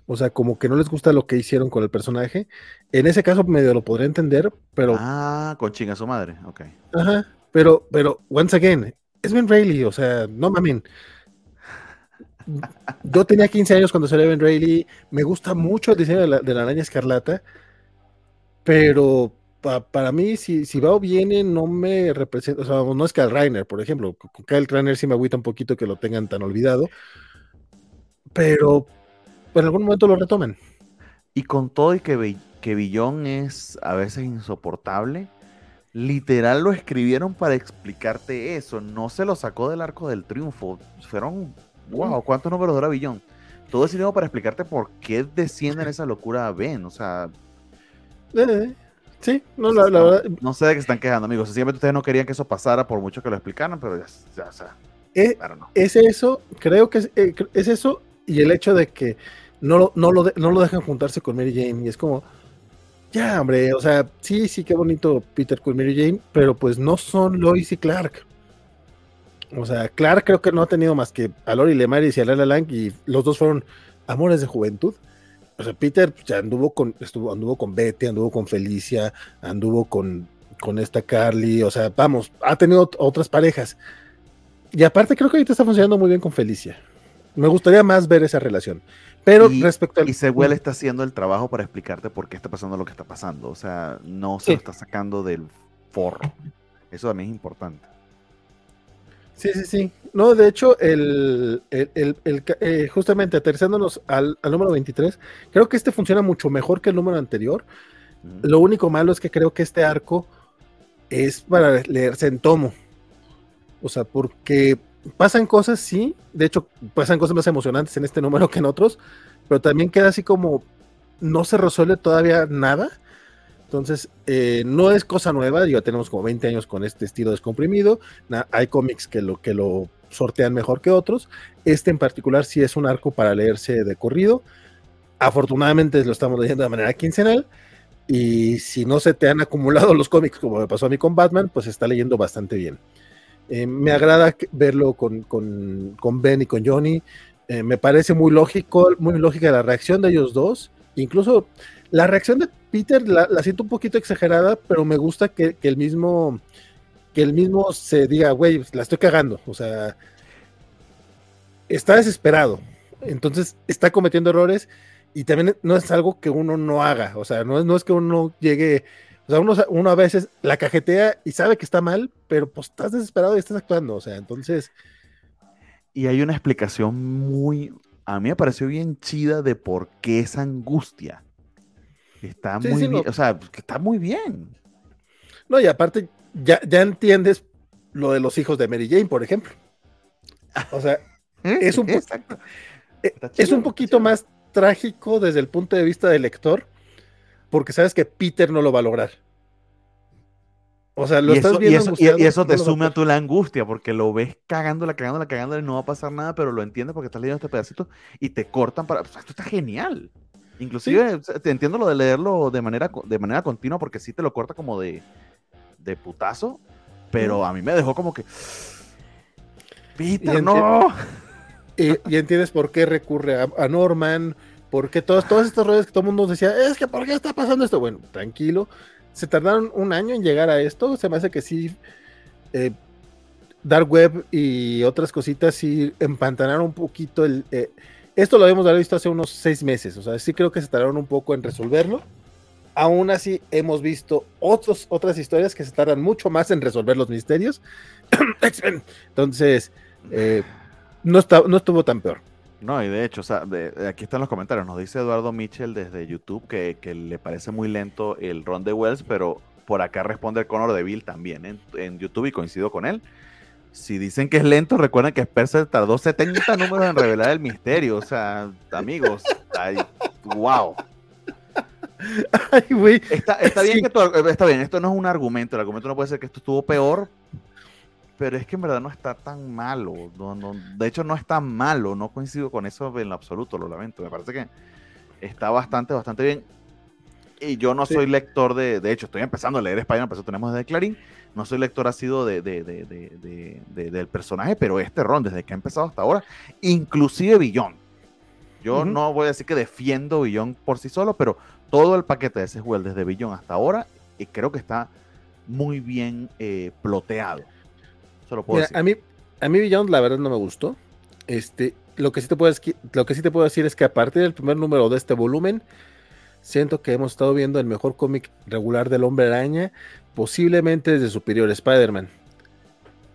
O sea, como que no les gusta lo que hicieron con el personaje. En ese caso medio lo podría entender, pero Ah, con chinga su madre, ok. Ajá, pero, pero, once again, es Ben Reilly, o sea, no mamen. Yo tenía 15 años cuando salió Ben Reilly, me gusta mucho el diseño de la, de araña escarlata, pero pa- para mí, si, va o viene, no me representa, o sea, no es Kyle Reiner, por ejemplo, con Kyle Reiner sí me agüita un poquito que lo tengan tan olvidado, pero en algún momento lo retoman. Y con todo y que, que Billón es a veces insoportable, literal lo escribieron para explicarte eso. No se lo sacó del arco del triunfo. Fueron, wow, ¿cuántos números dura Billón? Todo ese tiempo para explicarte por qué desciende en esa locura a Ben. O sea, Eh, sí, no, la, verdad, no sé de qué están quejando, amigos. Sencillamente ustedes no querían que eso pasara por mucho que lo explicaran, pero ya, ya o sea, eh, claro, no. es eso, creo que es, eh, es eso y el hecho de que no lo, no, lo de- no lo dejan juntarse con Mary Jane y es como, ya, hombre, o sea, sí, sí, qué bonito Peter con Mary Jane, pero pues no son Lois y Clark. O sea, Clark creo que no ha tenido más que a Lori Lemaris y a Lala Lang y los dos fueron amores de juventud. O sea, Peter pues, ya anduvo con, estuvo, anduvo con Betty, anduvo con Felicia, anduvo con, con esta Carly, o sea, vamos, ha tenido ot- otras parejas. Y aparte creo que ahorita está funcionando muy bien con Felicia. Me gustaría más ver esa relación. Pero Y- respecto al... Y Sewell está haciendo el trabajo para explicarte por qué está pasando lo que está pasando. O sea, no se Sí. lo está sacando del forro. Eso también es importante. Sí, sí, sí. No, de hecho, el, el- el- eh, justamente aterrizándonos al, al número 23, creo que este funciona mucho mejor que el número anterior. Lo único malo es que creo que este arco es para leerse en tomo. O sea, porque pasan cosas, sí. De hecho, pasan cosas más emocionantes en este número que en otros. Pero también queda así como no se resuelve todavía nada. Entonces, eh, no es cosa nueva. Ya tenemos como 20 años con este estilo descomprimido. Hay cómics que lo, que lo sortean mejor que otros. Este en particular sí es un arco para leerse de corrido. Afortunadamente lo estamos leyendo de manera quincenal. Y si no se te han acumulado los cómics, como me pasó a mí con Batman, pues está leyendo bastante bien. Eh, me agrada verlo con, con- con Ben y con Johnny. Eh, me parece muy lógico, muy lógica la reacción de ellos dos. Incluso la reacción de Peter la, la siento un poquito exagerada, pero me gusta que, el mismo que el mismo se diga, güey, la estoy cagando. O sea, está desesperado. Entonces está cometiendo errores y también no es algo que uno no haga. O sea, no es, no es que uno llegue. O sea, uno a veces la cajetea y sabe que está mal, pero pues estás desesperado y estás actuando. O sea, entonces. Y hay una explicación muy. A mí me pareció bien chida de por qué esa angustia. Está Sí, muy sí, bien. no. O sea, que está muy bien. No, y aparte, ya, ya entiendes lo de los hijos de Mary Jane, por ejemplo. O sea, Es un po- eh, es un poquito más trágico desde el punto de vista del lector, porque sabes que Peter no lo va a lograr. O sea, lo y, estás eso, y, viendo eso, y- angustiado, y eso te no va a sume a poder. tu la angustia, porque lo ves cagándola, cagándola, cagándola, y no va a pasar nada, pero lo entiendes porque estás leyendo este pedacito y te cortan para. o sea, esto está genial. Inclusive, te entiendo lo de leerlo de manera, de manera continua, porque sí te lo corta como de, de putazo, pero a mí me dejó como que. Peter, no. Y, y entiendes por qué recurre a, a Norman, por qué todos, todos estos rollos que todo el mundo decía, es que ¿por qué está pasando esto? Bueno, tranquilo. Se tardaron un año en llegar a esto. Se me hace que sí. eh, Dark Web y otras cositas sí empantanaron un poquito el, eh, Esto lo habíamos haber visto hace unos seis meses, o sea, sí creo que se tardaron un poco en resolverlo. Aún así, hemos visto otros, otras historias que se tardan mucho más en resolver los misterios. Entonces, eh, no, está, no estuvo tan peor. No, y de hecho, o sea, aquí están los comentarios. Nos dice Eduardo Mitchell desde YouTube que, que, le parece muy lento el ron de Wells, pero por acá responde el Conor de Bill también en, en, YouTube y coincido con él. Si dicen que es lento, recuerden que Spencer tardó 70 números en revelar el misterio. O sea, amigos, ay, wow. Ay, güey. Está, está bien que está bien, esto no es un argumento. El argumento no puede ser que esto estuvo peor, pero es que en verdad no está tan malo. No, no, de hecho, no está malo. No coincido con eso en lo absoluto, lo lamento. Me parece que está bastante, bastante bien. Y yo no soy lector de. De hecho, estoy empezando a leer Spider-Man, por eso tenemos desde Clarín. No soy lector ha sido de, de, de, del personaje, pero este ron, desde que ha empezado hasta ahora, inclusive Billón. Yo no voy a decir que defiendo Billón por sí solo, pero todo el paquete de ese juego desde Billón hasta ahora, y creo que está muy bien eh, ploteado. Solo puedo decir. A mí, a mí Beyond la verdad no me gustó. Este, lo que sí te puedo lo que sí te puedo decir es que a partir del primer número de este volumen, siento que hemos estado viendo el mejor cómic regular del Hombre Araña, posiblemente desde Superior Spider-Man.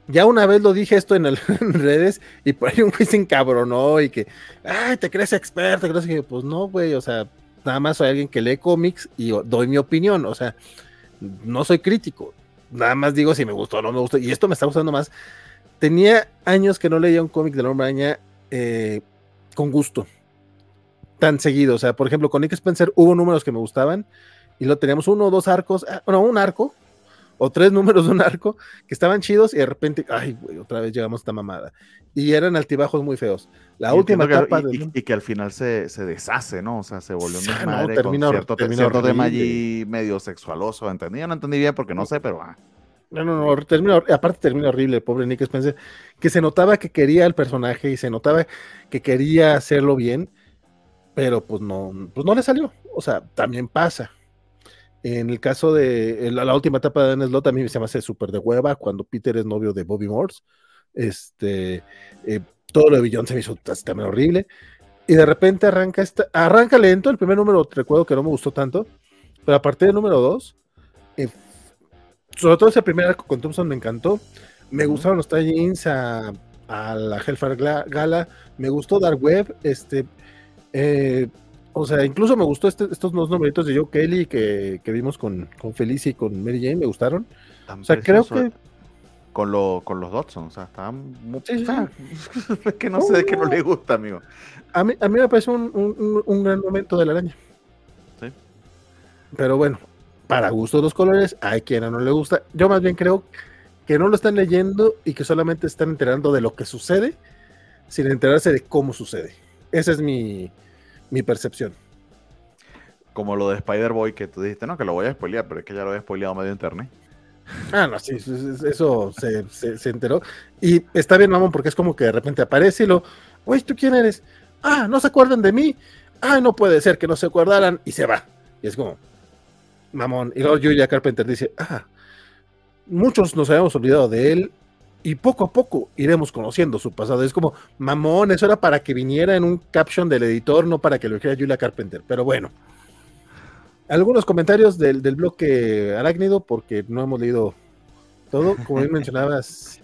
Ya una vez lo dije esto en, el, redes y por ahí un güey se encabronó y que, ay, te crees experto, que, pues no, güey, o sea, nada más soy alguien que lee cómics y doy mi opinión, o sea, no soy crítico, nada más digo si me gustó o no me gustó, y esto me está gustando más. Tenía años que no leía un cómic de Hombre Araña eh, con gusto, tan seguido, o sea, por ejemplo, con Nick Spencer hubo números que me gustaban, y lo teníamos uno o dos arcos, ah, no, un arco, o tres números de un arco que estaban chidos y de repente, ay, güey, otra vez llegamos a esta mamada. Y eran altibajos muy feos. La última etapa. y, que al final se, se, deshace, ¿no? O sea, se volvió un ah, desmadre con cierto, cierto tema allí medio sexualoso. ¿Entendí? Yo no entendí bien porque no sé, pero. Ah. No, no, no, termina, aparte termina horrible, pobre Nick Spencer, que se notaba que quería el personaje y se notaba que quería hacerlo bien, pero pues no, pues no le salió. O sea, también pasa. En el caso de la, última etapa de Dan Slott, a mí se me hace súper de hueva cuando Peter es novio de Bobby Morse. Este, eh, todo lo de Billón se me hizo también horrible. Y de repente arranca esta, arranca lento. El primer número recuerdo que no me gustó tanto, pero a partir del número 2, eh, sobre todo ese primer arco con Thompson me encantó. Me gustaron los tie a, a, la Hellfire Gala. Me gustó Dark Web. Este, eh, o sea, incluso me gustó este, estos dos numeritos de Joe Kelly que, vimos con, con Felicia y con Mary Jane, me gustaron. o sea, creo que. Con, lo, con los Dodson, o sea, estaban muy. Sí, es que no sé de qué no le gusta, amigo. A mí, a mí me parece un, gran momento de la araña. Sí. Pero bueno, para gusto de los colores, hay quien no le gusta. Yo más bien creo que no lo están leyendo y que solamente están enterando de lo que sucede sin enterarse de cómo sucede. Esa es mi, mi percepción. Como lo de Spider-Boy que tú dijiste, no, que lo voy a spoilear, pero es que ya lo he spoileado medio internet. Ah, no, sí, eso se, enteró. Y está bien, mamón, porque es como que de repente aparece y lo, güey, ¿tú quién eres? Ah, no se acuerdan de mí. Ah, no puede ser que no se acordaran. Y se va. Y es como, mamón. Y luego Julia Carpenter dice, ah, muchos nos habíamos olvidado de él y poco a poco iremos conociendo su pasado. Es como, mamón, eso era para que viniera en un caption del editor, no para que lo dijera Julia Carpenter. Pero bueno, algunos comentarios del, del bloque arácnido, porque no hemos leído todo. Como bien mencionabas,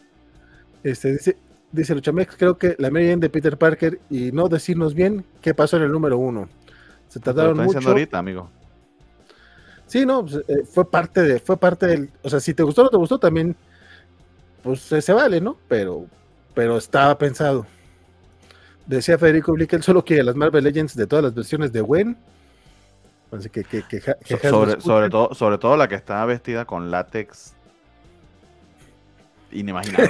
este, dice, dice Luchamex, creo que la Mary de Peter Parker y no decirnos bien qué pasó en el número uno. Se trataron mucho. ahorita, amigo. Sí, no, pues, eh, fue parte de, fue parte del, o sea, si te gustó o no te gustó, también pues se vale, ¿no? Pero, pero estaba pensado. Decía Federico Blickel solo que las Marvel Legends de todas las versiones de Gwen. Que, que, sobre, sobre, todo, sobre todo la que estaba vestida con látex inimaginable.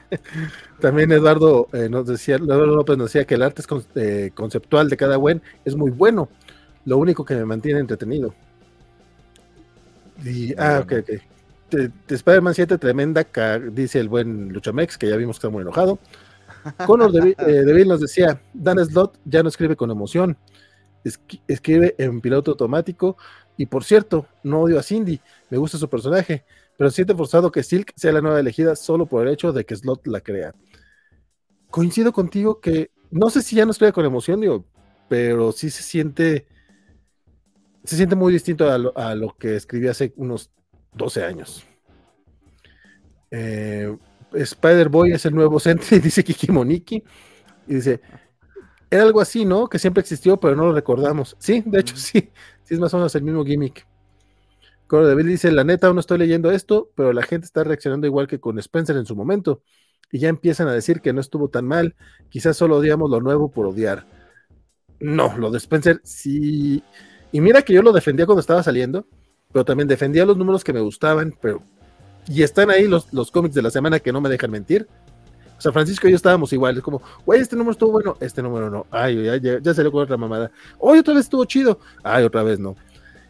También Eduardo eh, nos decía, Eduardo López nos decía que el arte eh, conceptual de cada Gwen es muy bueno. Lo único que me mantiene entretenido. Y, ah, ok, ok Spider-Man 7, tremenda, dice el buen Luchamex, que ya vimos que está muy enojado. Connor de, eh, nos decía, Dan Slot ya no escribe con emoción, escribe en piloto automático. Y por cierto, no odio a Cindy, me gusta su personaje, pero siente forzado que Silk sea la nueva elegida solo por el hecho de que Slot la crea. Coincido contigo que no sé si ya no estoy con emoción, digo, pero sí se siente, se siente muy distinto a lo, a lo que escribí hace unos 12 años. Eh, Spider-Boy es el nuevo Sentry, dice Kiki Moniki. Y dice, era algo así, ¿no? Que siempre existió, pero no lo recordamos. Sí, de hecho, sí. Sí, es más o menos el mismo gimmick. Coro de Bill dice, la neta, aún no estoy leyendo esto, pero la gente está reaccionando igual que con Spencer en su momento. Y ya empiezan a decir que no estuvo tan mal. Quizás solo odiamos lo nuevo por odiar. No, lo de Spencer sí. Y mira que yo lo defendía cuando estaba saliendo, pero también defendía los números que me gustaban, pero y están ahí los, los cómics de la semana que no me dejan mentir. O sea, Francisco y yo estábamos igual, es como, güey, este número estuvo bueno, este número no. Ay, ya, ya, ya salió con otra mamada. Hoy otra vez estuvo chido. Ay, otra vez no.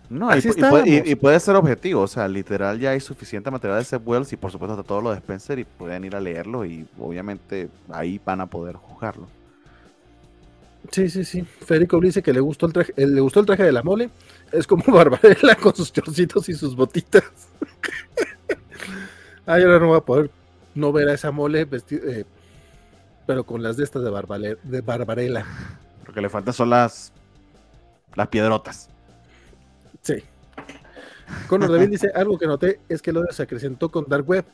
No, y, y, y, y, puede, ser objetivo, o sea, literal ya hay suficiente material de Seth Wells y por supuesto de todo lo de Spencer y pueden ir a leerlo y obviamente ahí van a poder juzgarlo. Sí, sí, sí. Federico dice que le gustó el traje, le gustó el traje de la mole. Es como Barbarella con sus chorcitos y sus botitas. Ay, ahora no voy a poder no ver a esa mole vestido, eh, pero con las de estas de, Barbale de Barbarella. Lo que le faltan son las las piedrotas. Sí. Conor David dice, algo que noté es que el odio se acrecentó con Dark Web,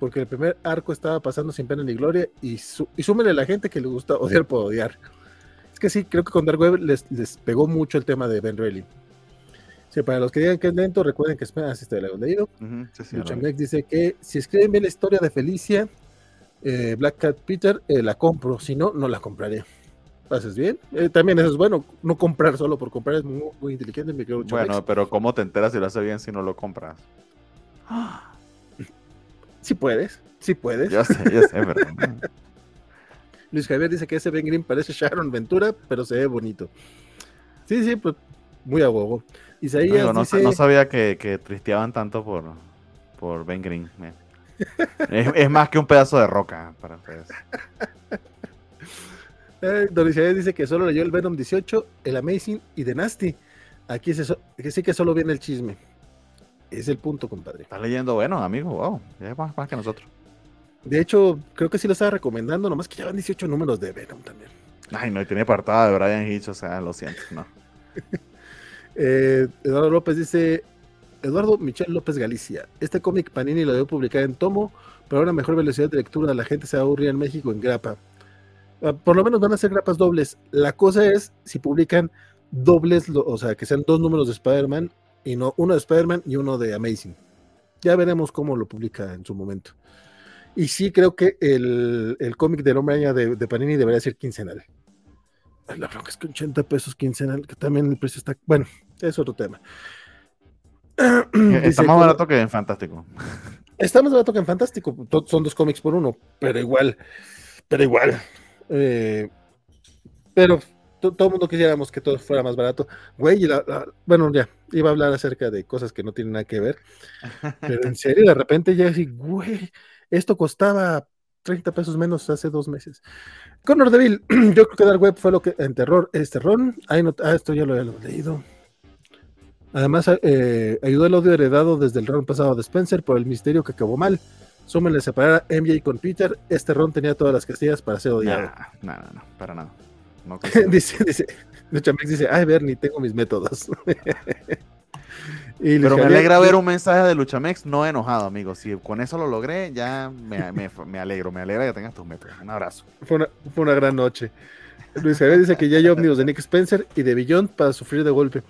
porque el primer arco estaba pasando sin pena ni gloria, y, su y súmele a la gente que le gusta odiar por odiar. Es que sí, creo que con Dark Web les, les pegó mucho el tema de Ben Reilly. Sí, para los que digan que es lento, recuerden que espera, si te lo he leído. Uh -huh, sí, sí, dice que si escriben bien la historia de Felicia, eh, Black Cat Peter, eh, la compro, si no, no la compraré. ¿Haces bien? Eh, también eso es bueno, no comprar solo por comprar es muy, muy inteligente. Me bueno, Chamex. pero ¿cómo te enteras si lo hace bien si no lo compras? Si puedes, si puedes. Yo sé, yo sé, pero... Luis Javier dice que ese Ben Green parece Sharon Ventura, pero se ve bonito. Sí, sí, pues muy a huevo. Isaías no, no, dice... no sabía que, que, tristeaban tanto por, por Ben Green. es, es, más que un pedazo de roca para ustedes. eh, Don Isaías dice que solo leyó el Venom 18, el Amazing y The Nasty. Aquí que sí que solo viene el chisme. Es el punto, compadre. Está leyendo bueno, amigo. Wow, es más, más que nosotros. De hecho, creo que sí lo estaba recomendando, nomás que ya van 18 números de Venom también. Ay, no, y tiene apartada de Brian Hitch, o sea, lo siento, no. Eh, Eduardo López dice, Eduardo Michel López Galicia, este cómic Panini lo debe publicar en tomo, pero ahora mejor velocidad de lectura, la gente se va en México en grapa. Ah, por lo menos van a ser grapas dobles. La cosa es si publican dobles, o sea, que sean dos números de Spider-Man y no uno de Spider-Man y uno de Amazing. Ya veremos cómo lo publica en su momento. Y sí creo que el, cómic de Hombre de, de Panini debería ser quincenal. La bronca es que 80 pesos quincenal, que también el precio está. Bueno, es otro tema. Está más barato que en Fantástico. Está más barato que en Fantástico. Son dos cómics por uno, pero igual. Pero igual. Eh, pero todo el mundo quisiéramos que todo fuera más barato. Güey, la, la, bueno, ya, iba a hablar acerca de cosas que no tienen nada que ver. Pero en serio, de repente ya así, güey, esto costaba 30 pesos menos hace dos meses. Conor Deville, yo creo que Dark Web fue lo que en terror, este ron. Ahí no, ah, esto ya lo he leído. Además, eh, ayudó el odio heredado desde el ron pasado de Spencer por el misterio que acabó mal. Súmenle separar a MJ con Peter. Este ron tenía todas las castillas para ser odiado. No, no, no, para nada. No dice, dice, Luchamex dice, ay, Bernie, tengo mis métodos. Y Pero me alegra ver un mensaje de Luchamex no enojado, amigo. Si con eso lo logré, ya me, me, me alegro. Me alegra que tengas tus métodos. Un abrazo. Fue una, fue una gran noche. Luis Javier dice que ya hay ómnibus de Nick Spencer y de Beyond para sufrir de golpe.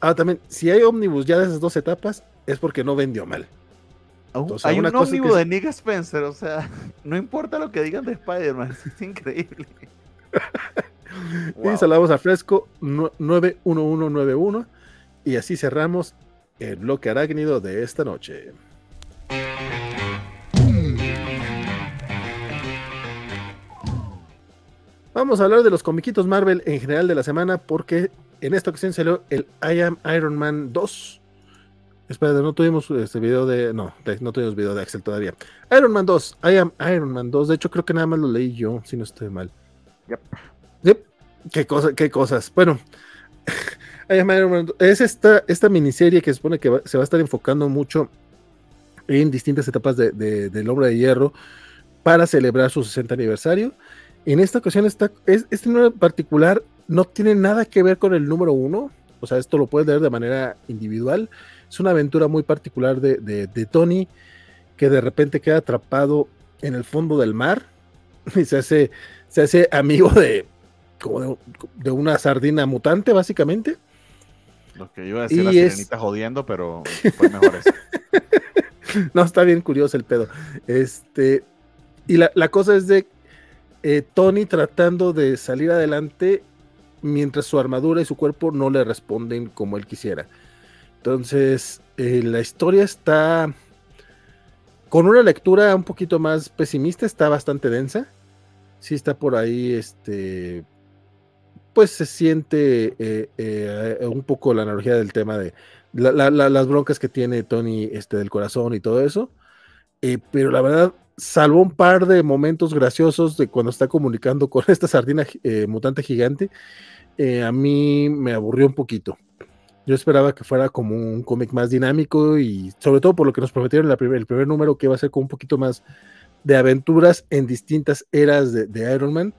Ah, también, si hay ómnibus ya de esas dos etapas, es porque no vendió mal. Entonces, hay un ómnibus que... de Nick Spencer, o sea, no importa lo que digan de Spider-Man, es increíble. wow. Y saludamos a Fresco 91191 y así cerramos el bloque arácnido de esta noche. Vamos a hablar de los comiquitos Marvel en general de la semana porque en esta ocasión salió el I Am Iron Man 2. Espera, no tuvimos este video de. No, no tuvimos video de Axel todavía. Iron Man 2, I Am Iron Man 2. De hecho, creo que nada más lo leí yo, si no estoy mal. Yep. Yep. ¿Qué, cosa, qué cosas? Bueno, es esta, esta miniserie que se supone que va, se va a estar enfocando mucho en distintas etapas de, de, del Hombre de Hierro para celebrar su 60 aniversario. En esta ocasión, está, es, este número particular no tiene nada que ver con el número uno. O sea, esto lo puedes leer de manera individual. Es una aventura muy particular de, de, de Tony que de repente queda atrapado en el fondo del mar y se hace, se hace amigo de, como de, de una sardina mutante, básicamente. Lo que iba a decir Y la es- sirenita jodiendo, pero fue mejor eso. no, está bien curioso el pedo. Este, y la, la cosa es de eh, Tony tratando de salir adelante mientras su armadura y su cuerpo no le responden como él quisiera. Entonces, eh, la historia está con una lectura un poquito más pesimista, está bastante densa. Sí está por ahí, este, pues se siente eh, eh, un poco la analogía del tema de la- la- la- las broncas que tiene Tony este, del corazón y todo eso. Pero la verdad, salvo un par de momentos graciosos de cuando está comunicando con esta sardina mutante gigante, eh, a mí me aburrió un poquito. Yo esperaba que fuera como un cómic más dinámico y sobre todo por lo que nos prometieron el primer número, que va a ser con un poquito más de aventuras en distintas eras de, de Iron Man.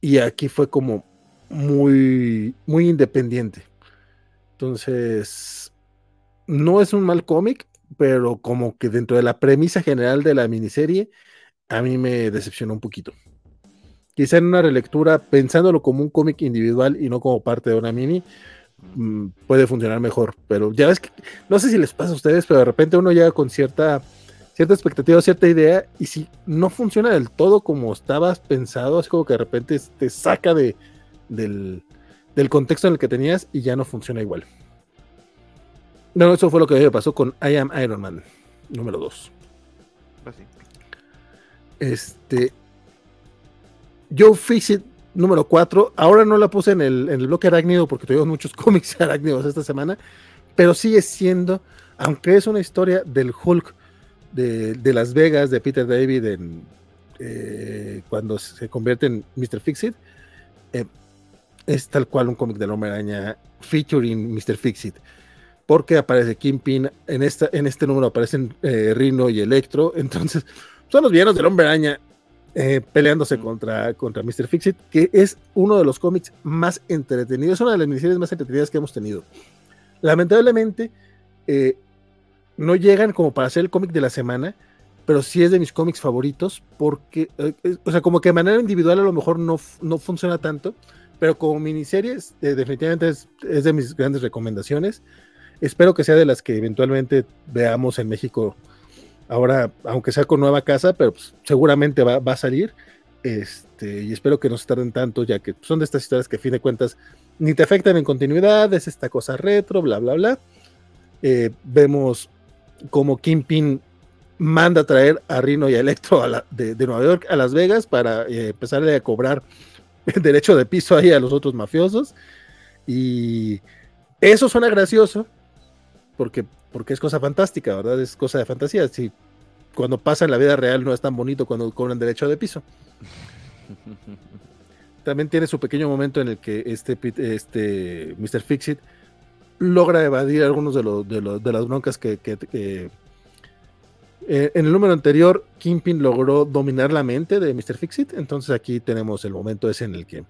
Y aquí fue como muy, muy independiente. Entonces, no es un mal cómic, pero como que dentro de la premisa general de la miniserie, a mí me decepcionó un poquito. Quizá en una relectura, pensándolo como un cómic individual y no como parte de una mini, mm, puede funcionar mejor. Pero ya ves que, no sé si les pasa a ustedes, pero de repente uno llega con cierta, cierta expectativa, cierta idea, y si no funciona del todo como estabas pensado, es como que de repente te saca de, del, del contexto en el que tenías y ya no funciona igual. No, eso fue lo que a mí me pasó con I Am Iron Man, número 2. Pues. Este. Joe Fixit, número 4. Ahora no la puse en el, en el bloque arácnido porque tuvimos muchos cómics arácnidos esta semana. Pero sigue siendo, aunque es una historia del Hulk de, de Las Vegas, de Peter David, en, eh, cuando se convierte en Mr. Fixit, eh, es tal cual un cómic del Hombre Araña featuring Mr. Fixit. Porque aparece Kingpin, en, esta, en este número aparecen eh, Rhino y Electro. Entonces, son los villanos del Hombre Araña eh, peleándose contra, contra Mr. Fixit, que es uno de los cómics más entretenidos, es una de las miniseries más entretenidas que hemos tenido. Lamentablemente, eh, no llegan como para ser el cómic de la semana, pero sí es de mis cómics favoritos, porque, eh, o sea, como que de manera individual a lo mejor no, no funciona tanto, pero como miniseries, eh, definitivamente es, es de mis grandes recomendaciones. Espero que sea de las que eventualmente veamos en México ahora, aunque sea con nueva casa, pero pues, seguramente va, a salir. Este, y espero que no se tarden tanto, ya que son de estas historias que a fin de cuentas ni te afectan en continuidad, es esta cosa retro, bla, bla, bla. Eh, vemos como Kingpin manda a traer a Rino y a Electro de Nueva York a Las Vegas para eh, empezarle a cobrar el derecho de piso ahí a los otros mafiosos. Y eso suena gracioso, porque, porque es cosa fantástica, ¿verdad? Es cosa de fantasía. Si cuando pasa en la vida real no es tan bonito cuando cobran derecho de piso. También tiene su pequeño momento en el que este, este Mr. Fixit logra evadir algunos de, los de, las broncas que, que- que- eh, en el número anterior Kingpin logró dominar la mente de Mr. Fixit, entonces aquí tenemos el momento ese en el que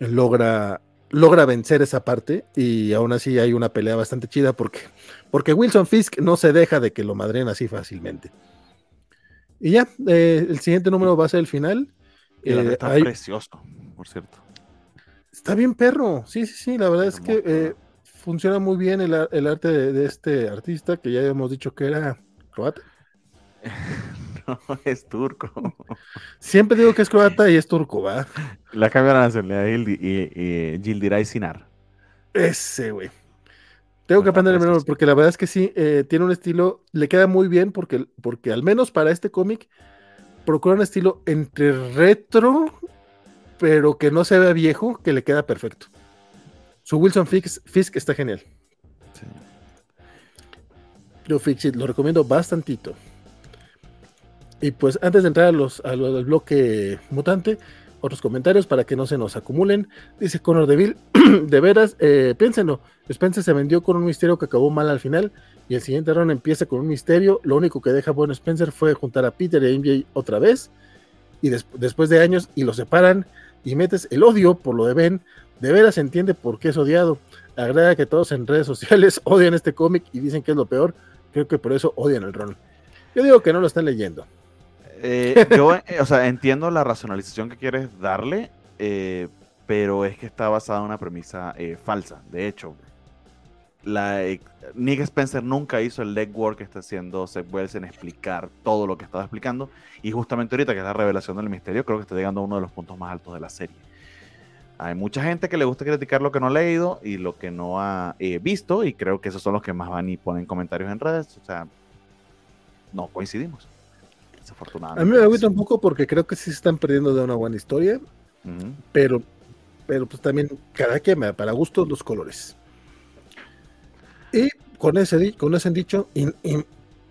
logra logra vencer esa parte y aún así hay una pelea bastante chida porque, porque Wilson Fisk no se deja de que lo madren así fácilmente. Y ya, eh, el siguiente número va a ser el final. Eh, está hay- precioso, por cierto. Está bien perro, sí, sí, sí, la verdad es que eh, funciona muy bien el, el arte de, de este artista que ya habíamos dicho que era croata. No, es turco. Siempre digo que es croata y es turco, va. La cambiaron a nacionalidad y, y Gildiray Sinar. Ese, güey. Tengo que aprender el precioso. porque la verdad es que sí, eh, tiene un estilo, le queda muy bien porque, porque al menos para este cómic procura un estilo entre retro, pero que no se vea viejo, que le queda perfecto. Su Wilson Fisk, Fisk está genial. Sí. Yo Fixit lo recomiendo bastantito. Y pues antes de entrar a los, a lo del bloque mutante, otros comentarios para que no se nos acumulen. Dice Conor Deville, de veras, eh, piénsenlo. Spencer se vendió con un misterio que acabó mal al final y el siguiente round empieza con un misterio. Lo único que deja bueno Spencer fue juntar a Peter y MJ otra vez y des- después de años y lo separan y metes el odio por lo de Ben, de veras entiende por qué es odiado. Agrega que todos en redes sociales odian este cómic y dicen que es lo peor. Creo que por eso odian el Ron. Yo digo que no lo están leyendo. Eh, yo, eh, o sea, entiendo la racionalización que quieres darle, eh, pero es que está basada en una premisa eh, falsa. De hecho, eh, Nick Spencer nunca hizo el legwork que está haciendo Seth Wells en explicar todo lo que estaba explicando. Y justamente ahorita que es la revelación del misterio, creo que está llegando a uno de los puntos más altos de la serie. Hay mucha gente que le gusta criticar lo que no ha leído y lo que no ha eh, visto, y creo que esos son los que más van y ponen comentarios en redes. O sea, no coincidimos. Desafortunadamente. A mí me agüita un poco porque creo que sí se están perdiendo de una buena historia, pero, pero pues también cada quien me da para gustos los colores. Y con ese, con ese dicho, y, y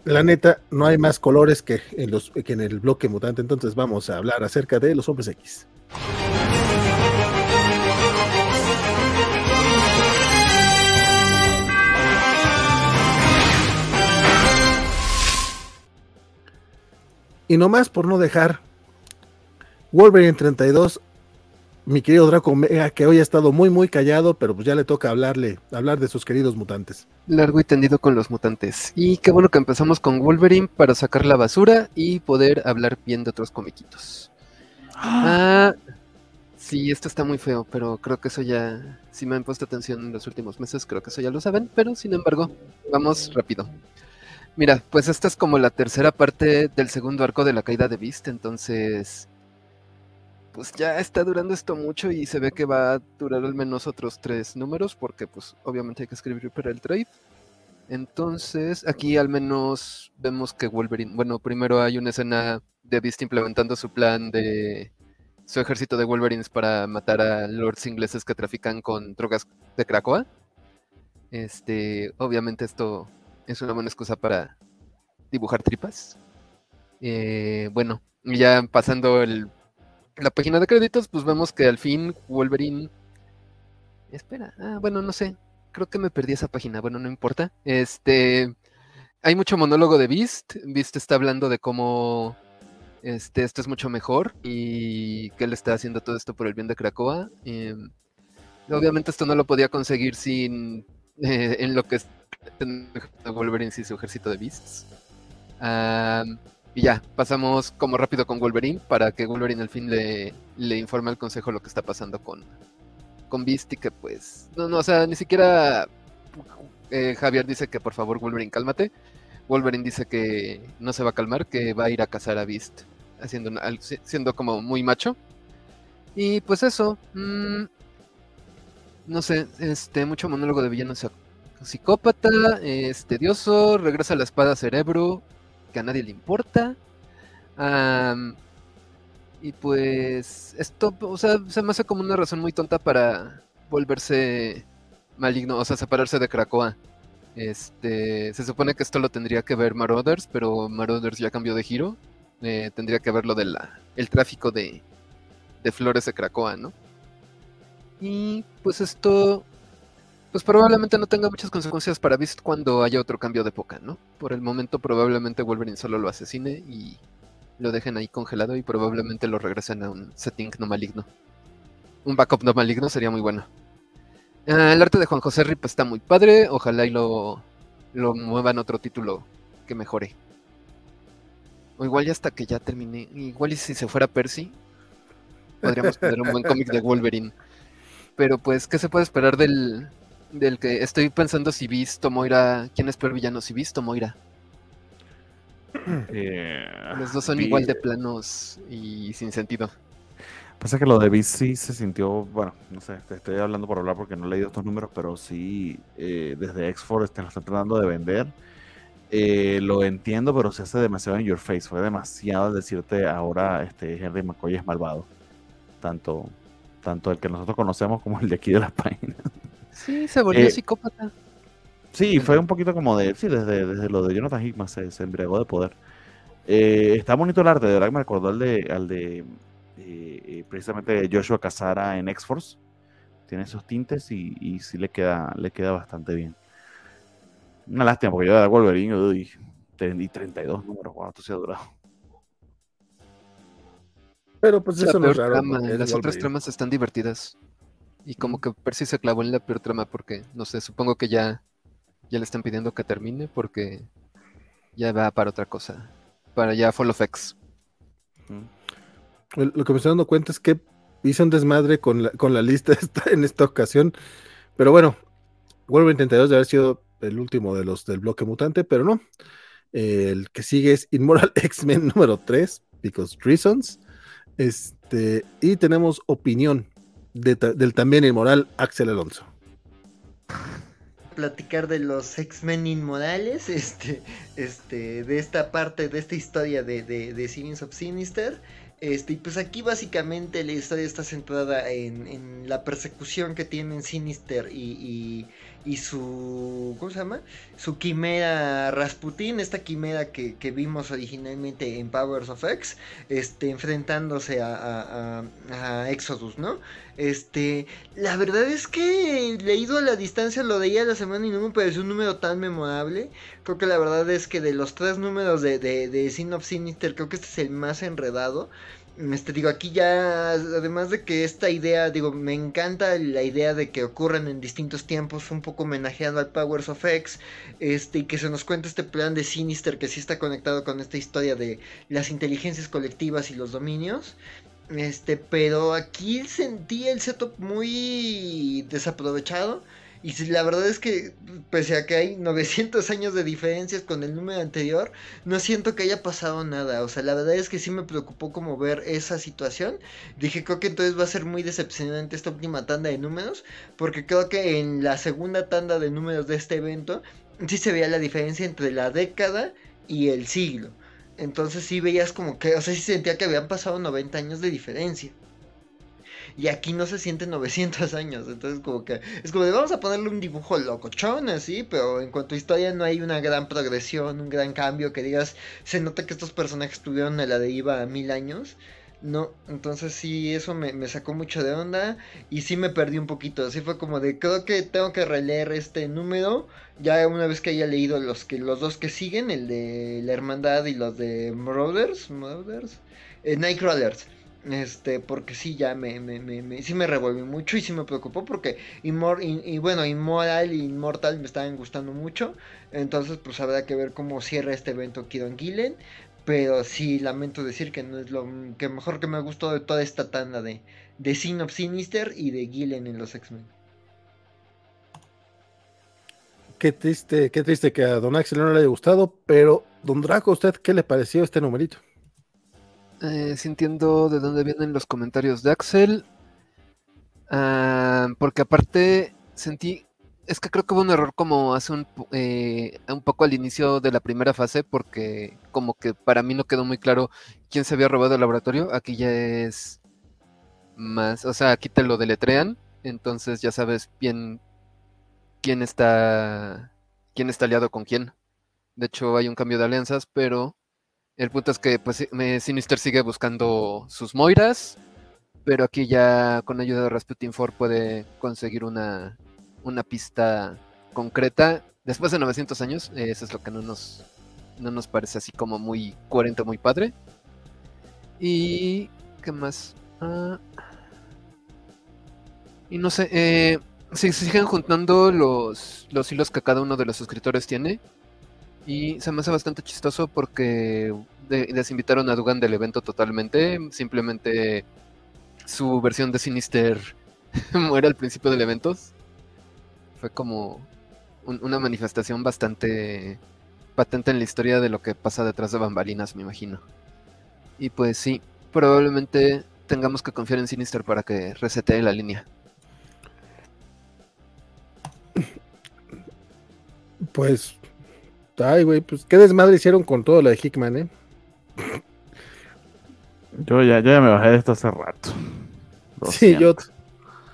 la neta, no hay más colores que en, los, que en el bloque mutante, entonces vamos a hablar acerca de los hombres X. Y nomás por no dejar Wolverine 32, mi querido Draco Mega, que hoy ha estado muy muy callado, pero pues ya le toca hablarle, hablar de sus queridos mutantes. Largo y tendido con los mutantes. Y qué bueno que empezamos con Wolverine para sacar la basura y poder hablar bien de otros comiquitos. Ah, sí, esto está muy feo, pero creo que eso ya, si me han puesto atención en los últimos meses, creo que eso ya lo saben, pero sin embargo, vamos rápido. Mira, pues esta es como la tercera parte del segundo arco de la caída de Beast, entonces, pues ya está durando esto mucho y se ve que va a durar al menos otros tres números, porque pues obviamente hay que escribir para el trade. Entonces, aquí al menos vemos que Wolverine, bueno, primero hay una escena de Beast implementando su plan de su ejército de Wolverines para matar a lords ingleses que trafican con drogas de Krakoa. Este, obviamente esto es una buena excusa para dibujar tripas. Eh, bueno, ya pasando el, la página de créditos, pues vemos que al fin Wolverine... Espera, ah, bueno, no sé, creo que me perdí esa página, bueno, no importa. Este, hay mucho monólogo de Beast. Beast está hablando de cómo este, esto es mucho mejor y que él está haciendo todo esto por el bien de Krakoa. Em, obviamente esto no lo podía conseguir sin eh, en lo que Wolverine y su ejército de Beasts. Y ya, pasamos como rápido con Wolverine para que Wolverine al fin le, le informe al consejo lo que está pasando con, con Beast y que pues, no, no, o sea, ni siquiera eh, Javier dice que por favor Wolverine cálmate. Wolverine dice que no se va a calmar, que va a ir a cazar a Beast, haciendo una- siendo como muy macho. Y pues eso, mm, no sé, este, mucho monólogo de villano psic- psicópata, es tedioso, regresa la espada cerebro, que a nadie le importa. Y pues esto, o sea, se me hace como una razón muy tonta para volverse maligno, o sea, separarse de Krakoa. Este, se supone que esto lo tendría que ver Marauders, pero Marauders ya cambió de giro. Eh, tendría que ver lo del el tráfico de, de flores de Krakoa, ¿no? Y pues esto, pues probablemente no tenga muchas consecuencias para Beast cuando haya otro cambio de época, ¿no? Por el momento probablemente Wolverine solo lo asesine y lo dejen ahí congelado y probablemente lo regresen a un setting no maligno. Un backup no maligno sería muy bueno. Ah, el arte de Juan José Rip está muy padre. Ojalá y lo, lo muevan a otro título que mejore. O igual ya hasta que ya termine. Igual y si se fuera Percy, podríamos tener un buen cómic de Wolverine. Pero pues, ¿qué se puede esperar del, del que estoy pensando si Beast o Moira? ¿Quién es peor villano? Si Beast o Moira. Eh, Los dos son vi- igual de planos y sin sentido. Pasa que lo de Beast sí se sintió, bueno, no sé, te estoy hablando por hablar porque no he leído estos números, pero sí, eh, desde X-Force te lo están tratando de vender. Eh, lo entiendo, pero se hace demasiado en your face. Fue demasiado decirte ahora este Henry McCoy es malvado. Tanto, tanto el que nosotros conocemos como el de aquí de las páginas. Sí, se volvió Eh, psicópata. Sí, fue un poquito como de, sí, desde, desde lo de Jonathan Hickman se, se embriagó de poder. Eh, está bonito el arte, de verdad que me recordó al de, al de eh, eh, precisamente Joshua Casara en X-Force. Tiene esos tintes y, y sí le queda, le queda bastante bien. Una lástima, porque yo de Wolverine uy, y 32 números, wow, esto se ha durado. Pero pues la eso no es raro. Las otras tramas están divertidas. Y como que Percy se clavó en la peor trama porque, no sé, supongo que ya, ya le están pidiendo que termine porque ya va para otra cosa. Para ya Fall of X. Lo que me estoy dando cuenta es que hice un desmadre con la, con la lista en esta ocasión. Pero bueno, Wolverine 32 de haber sido el último de los del bloque mutante, pero no. El que sigue es Inmoral X-Men número 3, Because Reasons. Este, y tenemos opinión del también inmoral Axel Alonso. platicar de los X-Men inmorales, este, este, de esta parte, de esta historia de, de, de of Sinister. Este, y pues aquí básicamente la historia está centrada en, en la persecución que tienen Sinister y, y su. ¿Cómo se llama? Su quimera Rasputin, esta quimera que, que vimos originalmente en Powers of X, este, enfrentándose a, a, Exodus, ¿no? Este, la verdad es que leído a la distancia lo leía la semana y no me pareció un número tan memorable. Creo que la verdad es que de los tres números de, de, de Sin of Sinister, creo que este es el más enredado. Este, digo, aquí ya, además de que esta idea, digo, me encanta la idea de que ocurran en distintos tiempos, un poco homenajeado al Powers of X, este, y que se nos cuenta este plan de Sinister que sí está conectado con esta historia de las inteligencias colectivas y los dominios. Este, pero aquí sentí el setup muy desaprovechado. Y si la verdad es que, pese a que hay 900 años de diferencias con el número anterior, no siento que haya pasado nada. O sea, la verdad es que sí me preocupó como ver esa situación. Dije, creo que entonces va a ser muy decepcionante esta última tanda de números. Porque creo que en la segunda tanda de números de este evento, sí se veía la diferencia entre la década y el siglo. Entonces sí veías como que, o sea, sí sentía que habían pasado 90 años de diferencia. Y aquí no se sienten 900 años. Entonces como que es como de vamos a ponerle un dibujo locochón así, pero en cuanto a historia no hay una gran progresión, un gran cambio que digas, se nota que estos personajes tuvieron a la deriva a mil años. No, entonces sí, eso me, me sacó mucho de onda y sí me perdí un poquito. Así fue como de, creo que tengo que releer este número. Ya una vez que haya leído los que los dos que siguen, el de la hermandad y los de Marauders, Marauders, eh, Nightcrawlers. Este, porque sí, ya me, me, me, sí me mucho y sí me preocupó porque Inmor, y, bueno, Inmoral y Inmortal me estaban gustando mucho. Entonces, pues habrá que ver cómo cierra este evento Kidon Gillen. Pero sí, lamento decir que no es lo que mejor que me gustó de toda esta tanda de, de Sin of Sinister y de Gillen en los X-Men. Qué triste, qué triste que a Don Axel no le haya gustado, pero Don Draco, ¿a usted qué le pareció este numerito? Eh, sí entiendo de dónde vienen los comentarios de Axel. Ah, porque aparte sentí. Es que creo que hubo un error como hace un, eh, un poco al inicio de la primera fase, porque como que para mí no quedó muy claro quién se había robado el laboratorio. Aquí ya es más, o sea, aquí te lo deletrean, entonces ya sabes bien quién está, quién está aliado con quién. De hecho, hay un cambio de alianzas, pero el punto es que pues Sinister sigue buscando sus Moiras, pero aquí ya con ayuda de Rasputin 4 puede conseguir una, una pista concreta. Después de 900 años, eh, eso es lo que no nos, no nos parece así como muy coherente, muy padre. Y... ¿Qué más? Ah, y no sé, eh, si se siguen juntando los, los hilos que cada uno de los suscriptores tiene. Y se me hace bastante chistoso porque de- desinvitaron a Dugan del evento totalmente. Simplemente su versión de Sinister muere al principio del evento. Fue como un- una manifestación bastante patente en la historia de lo que pasa detrás de bambalinas, me imagino. Y pues sí, probablemente tengamos que confiar en Sinister para que resetee la línea. Pues, ay, güey, pues qué desmadre hicieron con todo lo de Hickman, ¿eh? Yo ya, yo ya me bajé de esto hace rato. Lo Sí, yo, siento.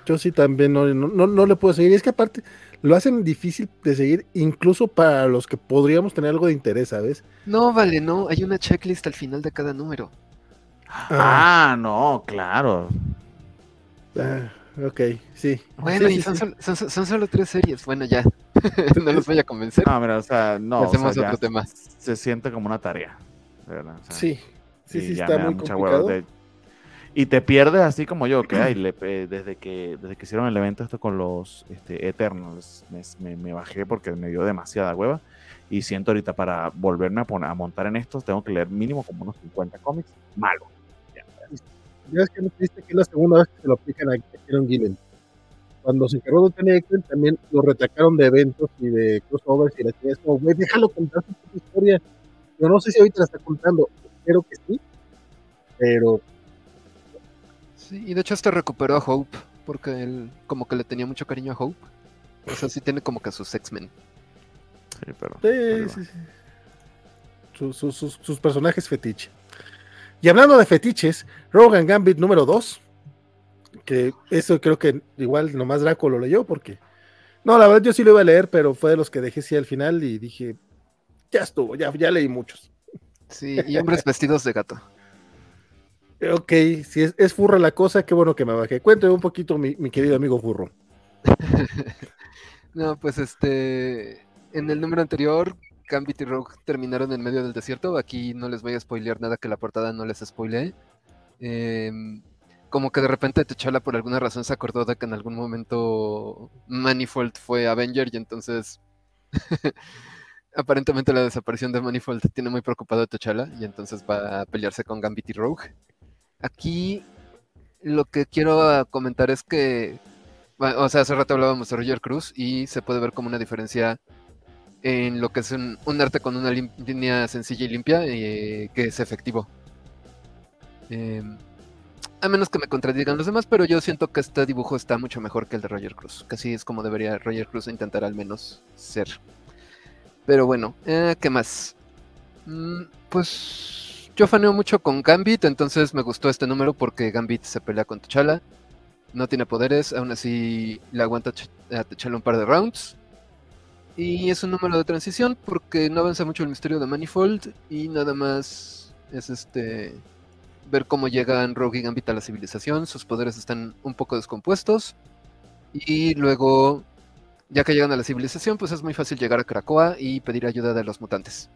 yo sí también no, no, no, no le puedo seguir. Y es que aparte lo hacen difícil de seguir, incluso para los que podríamos tener algo de interés, ¿sabes? No, vale, no, hay una checklist al final de cada número. Ah, no, claro. Ah, ok, sí. Bueno, Sí, y sí, son, sí. sol- son, son solo tres series. Bueno, ya. no los voy a convencer. No, mira, o sea, no. o Hacemos sea, ya otro tema. Se siente como una tarea. verdad, o sea, Sí, sí, sí, ya está me muy complicado. de- Y te pierdes así como yo, que hay, desde que desde que hicieron el evento esto con los este, Eternals, me, me, bajé porque me dio demasiada hueva. Y siento ahorita para volverme a, poner, a montar en estos, tengo que leer mínimo como unos 50 cómics. Malo. Ya es que no triste que es la segunda vez que se lo aplican a Kieron Gillen. Cuando se encargó de Tony Ekman, también lo retacaron de eventos y de crossovers y la es como, güey, déjalo contar su historia. Yo no sé si ahorita la está contando, espero que sí, pero Sí, y de hecho hasta recuperó a Hope, porque él como que le tenía mucho cariño a Hope. O sea, sí tiene como que a sus X-Men. Sí, pero. Sí, sí, sí. Sus, personajes fetiche. Y hablando de fetiches, Rogan Gambit número 2. Que eso creo que igual nomás Draco lo leyó porque. No, la verdad yo sí lo iba a leer, pero fue de los que dejé sí al final y dije, ya estuvo, ya, ya leí muchos. Sí, y hombres vestidos de gato. Ok, si es, furra la cosa, qué bueno que me bajé. Cuéntame un poquito, mi, querido amigo furro. no, pues este. En el número anterior, Gambit y Rogue terminaron en medio del desierto. Aquí no les voy a spoilear nada que la portada no les spoile. Em, como que de repente T'Challa por alguna razón se acordó de que en algún momento Manifold fue Avenger y entonces aparentemente la desaparición de Manifold tiene muy preocupado a T'Challa y entonces va a pelearse con Gambit y Rogue. Aquí lo que quiero comentar es que, o sea, hace rato hablábamos de Roger Cruz y se puede ver como una diferencia en lo que es un, arte con una línea sencilla y limpia eh, que es efectivo. Em, a menos que me contradigan los demás, pero yo siento que este dibujo está mucho mejor que el de Roger Cruz. Casi es como debería Roger Cruz intentar al menos ser. Pero bueno, eh, ¿qué más? Mm, pues yo faneo mucho con Gambit, entonces me gustó este número porque Gambit se pelea con T'Challa. No tiene poderes, aún así le aguanta a T'Challa un par de rounds. Y es un número de transición porque no avanza mucho el misterio de Manifold y nada más es este ver cómo llegan Rogue y Gambit a la civilización. Sus poderes están un poco descompuestos. Y luego, ya que llegan a la civilización, pues es muy fácil llegar a Krakoa y pedir ayuda de los mutantes.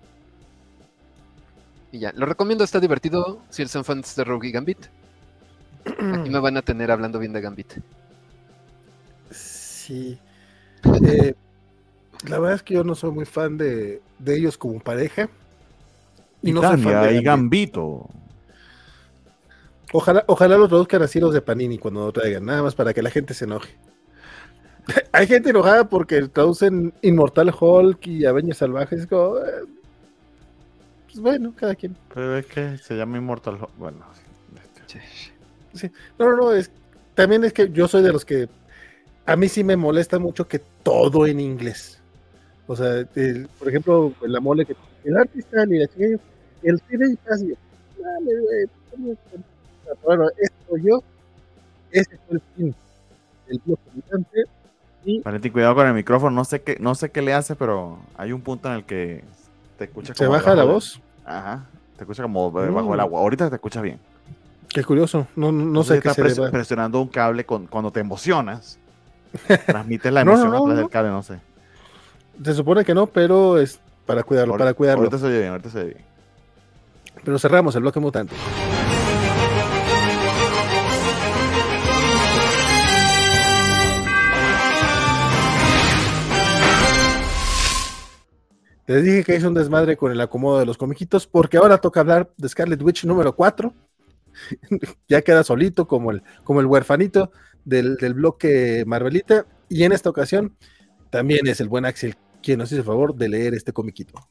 Y ya, lo recomiendo, está divertido si son fans de Rogue y Gambit. Aquí me van a tener hablando bien de Gambit. Sí. Eh, la verdad es que yo no soy muy fan de, ellos como pareja. Y no soy fan de Gambito. Ojalá, ojalá los traduzcan así los de Panini cuando lo traigan, nada más para que la gente se enoje. Hay gente enojada porque traducen Inmortal Hulk y Avengers Salvajes. como, eh, pues bueno, cada quien. Pero es que se llama Immortal. Bueno, sí. No, no, no, es, también es que yo soy de los que a mí sí me molesta mucho que todo en inglés. O sea, por ejemplo, la mole que el artista ni la chica, el cine casi, dale, bueno, esto yo, ese fue el fin del bloque y Valentín, cuidado con el micrófono, no sé qué, no sé qué le hace, pero hay un punto en el que te escucha ¿Se baja la voz? Ajá, te escucha como bajo el agua. Ahorita te escuchas bien. Qué curioso, no, no, sé qué estás se presionando un cable con, cuando te emocionas. Transmites la emoción a través del cable, no sé. Se supone que no, pero es para cuidarlo, para cuidarlo. Ahorita se oye bien, ahorita se oye bien. Pero cerramos el bloque mutante. Les dije que es un desmadre con el acomodo de los comiquitos, porque ahora toca hablar de Scarlet Witch número 4. ya queda solito como el, como el huerfanito del, del, bloque Marvelita. Y en esta ocasión también es el buen Axel quien nos hizo el favor de leer este comiquito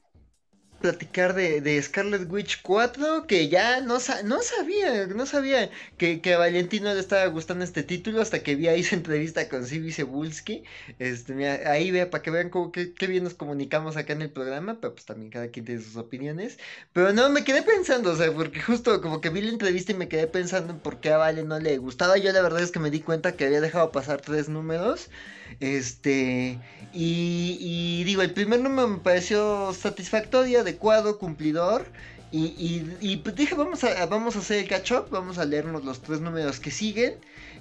platicar de, Scarlet Witch 4, que ya no, sabía, no sabía que, que, a Valentino le estaba gustando este título hasta que vi ahí su entrevista con Sibi Cebulski. Este, ahí vea, para que vean cómo, qué, bien nos comunicamos acá en el programa, pero pues también cada quien tiene sus opiniones. Pero no, me quedé pensando, o sea, porque justo como que vi la entrevista y me quedé pensando en por qué a Vale no le gustaba. Yo la verdad es que me di cuenta que había dejado pasar tres números. Este, y, digo, el primer número me pareció satisfactorio, adecuado, cumplidor. Y, y, pues dije, vamos a, vamos a hacer el catch up, vamos a leernos los tres números que siguen.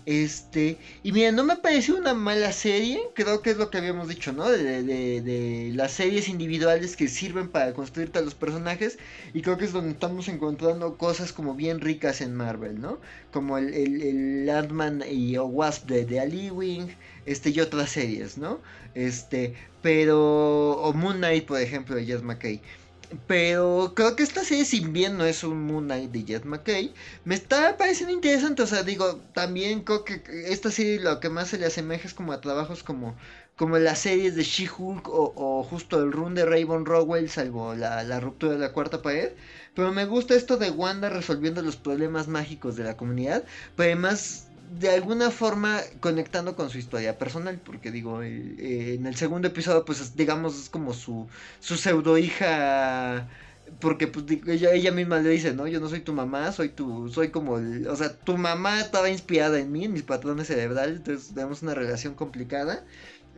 Este, y mira, no me pareció una mala serie, creo que es lo que habíamos dicho, ¿no? De, las series individuales que sirven para construirte a los personajes, y creo que es donde estamos encontrando cosas como bien ricas en Marvel, ¿no? Como el, el, el Ant-Man y o Wasp de, de Ali Wing, este, y otras series, ¿no? Este, pero, o Moon Knight, por ejemplo, de Jess McKay. Pero creo que esta serie, si bien no es un Moon Knight de Jet McKay, me está pareciendo interesante. O sea, digo, también creo que esta serie lo que más se le asemeja es como a trabajos como, como las series de She-Hulk o, o, justo el run de Raven Rowell, salvo la, la ruptura de la cuarta pared. Pero me gusta esto de Wanda resolviendo los problemas mágicos de la comunidad. Pero además de alguna forma conectando con su historia personal, porque digo, eh, en el segundo episodio, pues digamos, es como su, su pseudo hija, porque pues, ella, ella misma le dice, ¿no? Yo no soy tu mamá, soy tu, soy como, el, o sea, tu mamá estaba inspirada en mí, en mis patrones cerebrales, entonces tenemos una relación complicada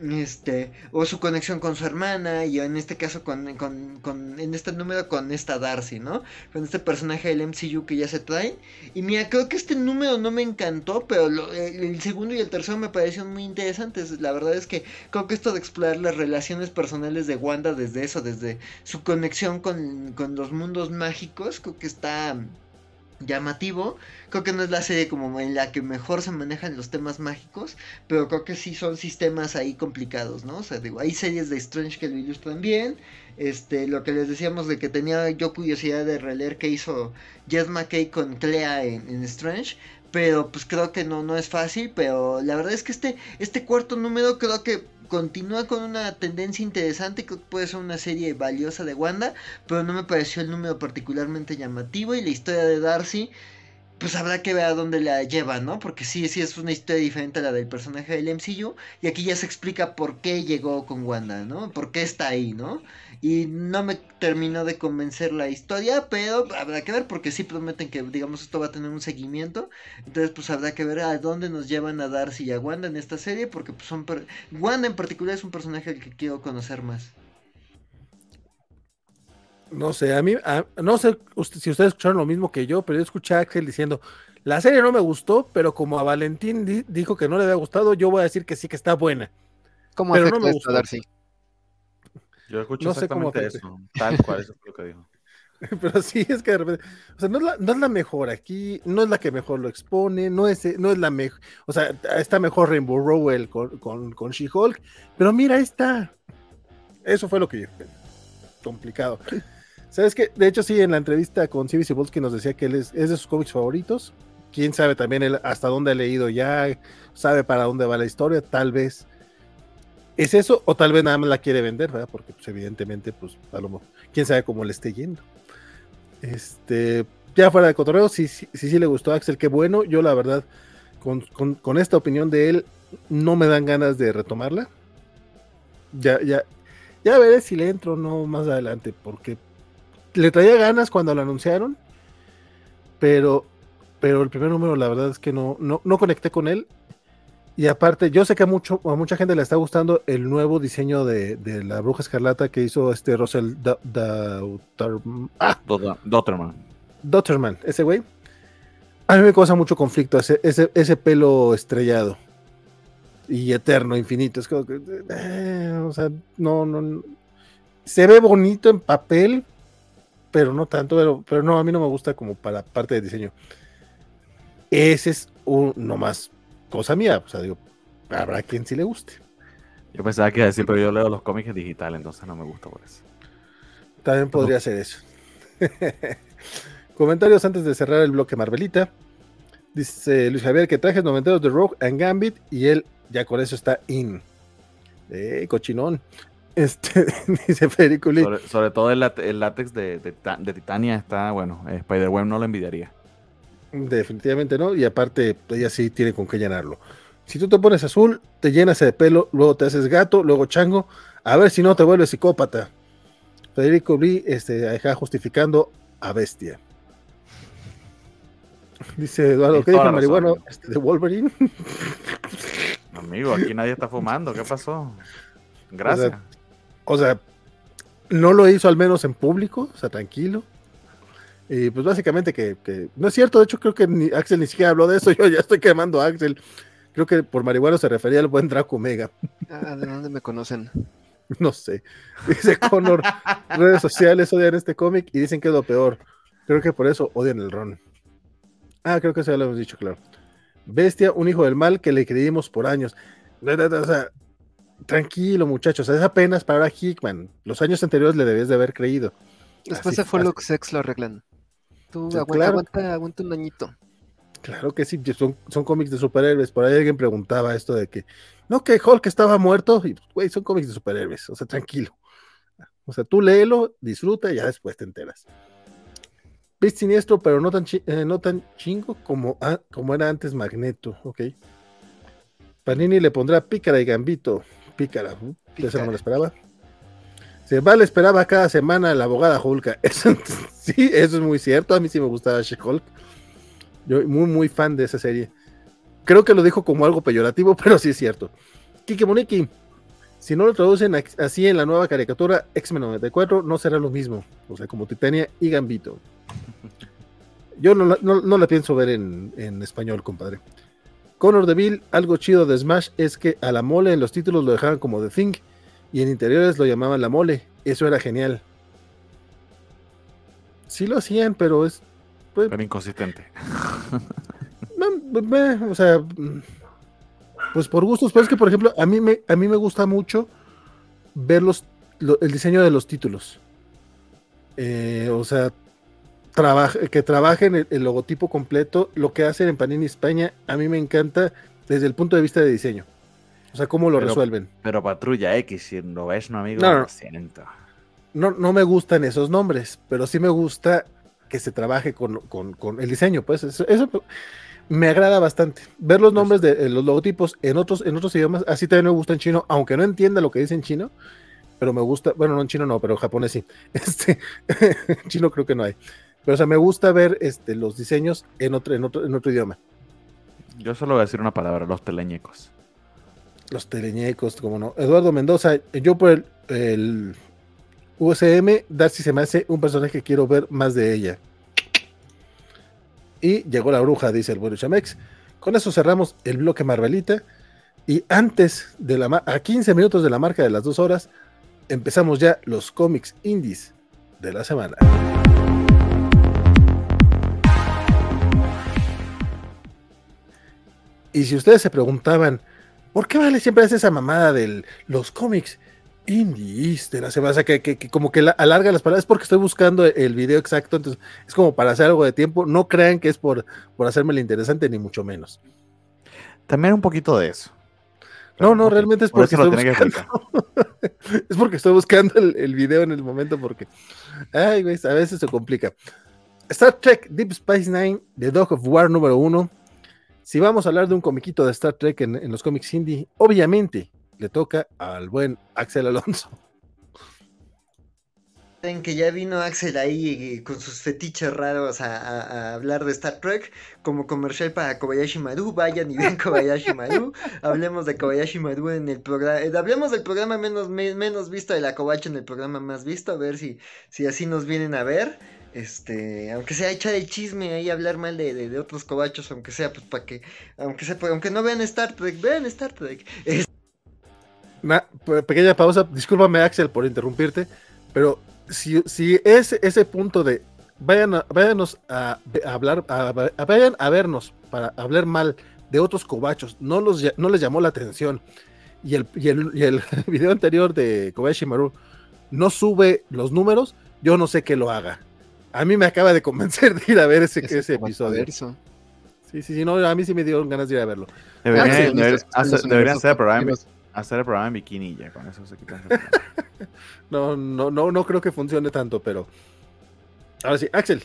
este o su conexión con su hermana y en este caso con, en este número con esta Darcy no con este personaje del MCU que ya se trae. Y mira creo que este número no me encantó pero lo, el, el, segundo y el tercero me parecieron muy interesantes. La verdad es que creo que esto de explorar las relaciones personales de Wanda desde eso desde su conexión con, con los mundos mágicos creo que está llamativo. Creo que no es la serie como en la que mejor se manejan los temas mágicos, pero creo que sí son sistemas ahí complicados, ¿no? O sea, digo, hay series de Strange que lo ilustran bien. Este, lo que les decíamos de que tenía yo curiosidad de releer que hizo Jess McKay con Clea en, en Strange, pero pues creo que no, no es fácil, pero la verdad es que este, este cuarto número creo que continúa con una tendencia interesante, creo que puede ser una serie valiosa de Wanda, pero no me pareció el número particularmente llamativo y la historia de Darcy pues habrá que ver a dónde la lleva, ¿no? Porque sí, sí es una historia diferente a la del personaje del MCU. Y aquí ya se explica por qué llegó con Wanda, ¿no? Por qué está ahí, ¿no? Y no me terminó de convencer la historia, pero habrá que ver porque sí prometen que, digamos, esto va a tener un seguimiento. Entonces, pues habrá que ver a dónde nos llevan a Darcy y a Wanda en esta serie, porque pues son... Wanda en particular es un personaje al que quiero conocer más. No sé, a mí, a, no sé usted, si ustedes escucharon lo mismo que yo, pero yo escuché a Axel diciendo, la serie no me gustó, pero como a Valentín di, dijo que no le había gustado, yo voy a decir que sí que está buena. ¿Cómo pero no me gustó. Darcy? Yo escucho No sé cómo exactamente eso, tal cual, eso fue lo que dijo. Pero sí, es que de repente, o sea, no es, la, no es la mejor aquí, no es la que mejor lo expone, no es, no es la mejor, o sea, está mejor Rainbow Rowell con, con, con She-Hulk, pero mira, ahí está. Eso fue lo que complicado. ¿Sabes qué? De hecho, sí, en la entrevista con Civi Cibulski nos decía que él es, es, de sus cómics favoritos. Quién sabe también él hasta dónde ha leído ya, sabe para dónde va la historia, tal vez. ¿Es eso? O tal vez nada más la quiere vender, ¿verdad? Porque pues, evidentemente, pues, a lo mejor, quién sabe cómo le esté yendo. Este, ya fuera de cotorreo, sí, sí, sí, le gustó a Axel, qué bueno. Yo, la verdad, con, con, con, esta opinión de él, no me dan ganas de retomarla. Ya, ya, ya veré si le entro o no más adelante, porque le traía ganas cuando lo anunciaron, pero, pero el primer número, la verdad es que no, no, no conecté con él. Y aparte, yo sé que a, mucho, a mucha gente le está gustando el nuevo diseño de, de la Bruja Escarlata que hizo este Russell Dotterman. Ah, Dotterman. Dotterman, ese güey. A mí me causa mucho conflicto ese, ese, ese pelo estrellado y eterno, infinito. Es como que, eh, o sea, no, no. Se ve bonito en papel, pero no tanto, pero, pero no, a mí no me gusta como para parte de diseño. Ese es un, nomás cosa mía, o sea, digo, habrá quien sí le guste. Yo pensaba que iba a decir, pero yo leo los cómics digitales, entonces no me gusta por eso. También podría ser eso. Comentarios antes de cerrar el bloque Marvelita. Dice Luis Javier que trajes noventeros de Rogue and Gambit y él ya con eso está in. Eh, cochinón. Este, dice Federico. Sobre, sobre, todo el, el látex de, de, de, Titania está, bueno, eh, Spider-Man no lo envidiaría. Definitivamente no, y aparte ella sí tiene con qué llenarlo. Si tú te pones azul, te llenas de pelo, luego te haces gato, luego chango, a ver si no te vuelves psicópata. Federico Lee este, acá justificando a bestia. Dice Eduardo, ¿qué dijo marihuana este, de Wolverine? Amigo, aquí nadie está fumando, ¿qué pasó? Gracias. O sea, o sea, no lo hizo al menos en público, o sea, tranquilo. Y pues básicamente que, que- no es cierto, de hecho creo que ni, Axel ni siquiera habló de eso, yo ya estoy quemando a Axel. Creo que por marihuana se refería al buen Draco Omega. Ah, ¿de dónde me conocen? No sé. Dice Connor, redes sociales odian este cómic y dicen que es lo peor. Creo que por eso odian el ron. Ah, creo que eso ya lo hemos dicho, claro. Bestia, un hijo del mal que le creímos por años. O sea, tranquilo, muchachos. Es apenas para Hickman. Los años anteriores le debías de haber creído. Después Así- de Follow Sex lo arreglan. Tú Sí, aguanta, claro. aguanta, aguanta un añito. Claro que sí, son, son cómics de superhéroes. Por ahí alguien preguntaba esto de que, no, que Hulk estaba muerto. Y, güey, son cómics de superhéroes. O sea, tranquilo. O sea, tú léelo, disfruta y ya después te enteras. Beast siniestro, pero no tan, chi- eh, no tan chingo como, ah, como era antes Magneto. Ok. Panini le pondrá pícara y gambito. Pícara. uh, Eso no me lo esperaba. Se vale, esperaba cada semana la abogada Hulk. Sí, eso es muy cierto. A mí sí me gustaba She-Hulk. Yo muy, muy fan de esa serie. Creo que lo dijo como algo peyorativo, pero sí es cierto. Kike Moniki, si no lo traducen así en la nueva caricatura X-Men 94, no será lo mismo. O sea, como Titania y Gambito. Yo no, no, no la pienso ver en, en español, compadre. Connor Deville, algo chido de Smash es que a la mole en los títulos lo dejaban como The Thing y en interiores lo llamaban la mole. Eso era genial. Sí lo hacían, pero es pues, Pero inconsistente. me- o sea, pues por gustos, pero es que por ejemplo, a mí me, a mí me gusta mucho ver los, lo- el diseño de los títulos. Eh, o sea, trabaja- que trabajen el, el logotipo completo, lo que hacen en Panini España, a mí me encanta desde el punto de vista de diseño. O sea, cómo lo Pero- resuelven. Pero Patrulla X, si lo ves, no amigo, No, no. lo siento. No, no me gustan esos nombres, pero sí me gusta que se trabaje con, con- con el diseño, pues eso, eso me agrada bastante. Ver los nombres de eh, los logotipos en otros, en otros idiomas, así también me gusta en chino, aunque no entienda lo que dice en chino, pero me gusta, bueno, no en chino no, pero en japonés sí. Este, en chino creo que no hay. Pero o sea, me gusta ver este, los diseños en otro, en otro, en otro idioma. Yo solo voy a decir una palabra, los teleñecos. Los teleñecos, como no. Eduardo Mendoza, yo por el, el USM, Darcy se me hace un personaje que quiero ver más de ella. Y llegó la bruja, dice el bueno Chamex. Con eso cerramos el bloque Marvelita. Y antes de la a 15 minutos de la marca de las dos horas, empezamos ya los cómics indies de la semana. Y si ustedes se preguntaban, ¿por qué Vale siempre hace esa mamada de los cómics indies de la semana? O sea, que, que- que como que la- alarga las palabras. Es porque estoy buscando el video exacto, entonces es como para hacer algo de tiempo. No crean que es por, por hacerme lo interesante, ni mucho menos. También un poquito de eso. No, no, realmente es por porque estoy buscando. es porque estoy buscando el, el video en el momento porque, ay, güey, a veces se complica. Star Trek Deep Space Nine, The Dog of War número uno. Si vamos a hablar de un comiquito de Star Trek en, los cómics indie, obviamente le toca al buen Axel Alonso. Que ya vino Axel ahí eh, con sus fetiches raros a, hablar de Star Trek como comercial para Kobayashi Maru. Vayan y ven Kobayashi Maru. Hablemos de Kobayashi Maru en el programa. hablemos del programa menos, me- menos visto de la Kobachi en el programa más visto. A ver si, si así nos vienen a ver. Este, aunque sea echar el chisme ahí, hablar mal de, de- otros cobachos, aunque sea, pues para que, aunque sea, aunque no vean Star Trek, vean Star Trek. Una pe- pequeña pausa, discúlpame Axel por interrumpirte, pero si, si es ese punto de vayan a, váyanos a, a hablar, a- a- vayan a vernos para hablar mal de otros cobachos, no, los, no les llamó la atención y el, y el, y el video anterior de Kobayashi Maru no sube los números, yo no sé que lo haga. A mí me acaba de convencer de ir a ver ese, Ese episodio. Sí, sí, sí, no, a mí sí me dio ganas de ir a verlo. Deberían, Ah, sí, deberían- deberían hacer el programa en bikini ya, con eso se quitan. No, no, no, no creo que funcione tanto, pero. Ahora sí, Axel,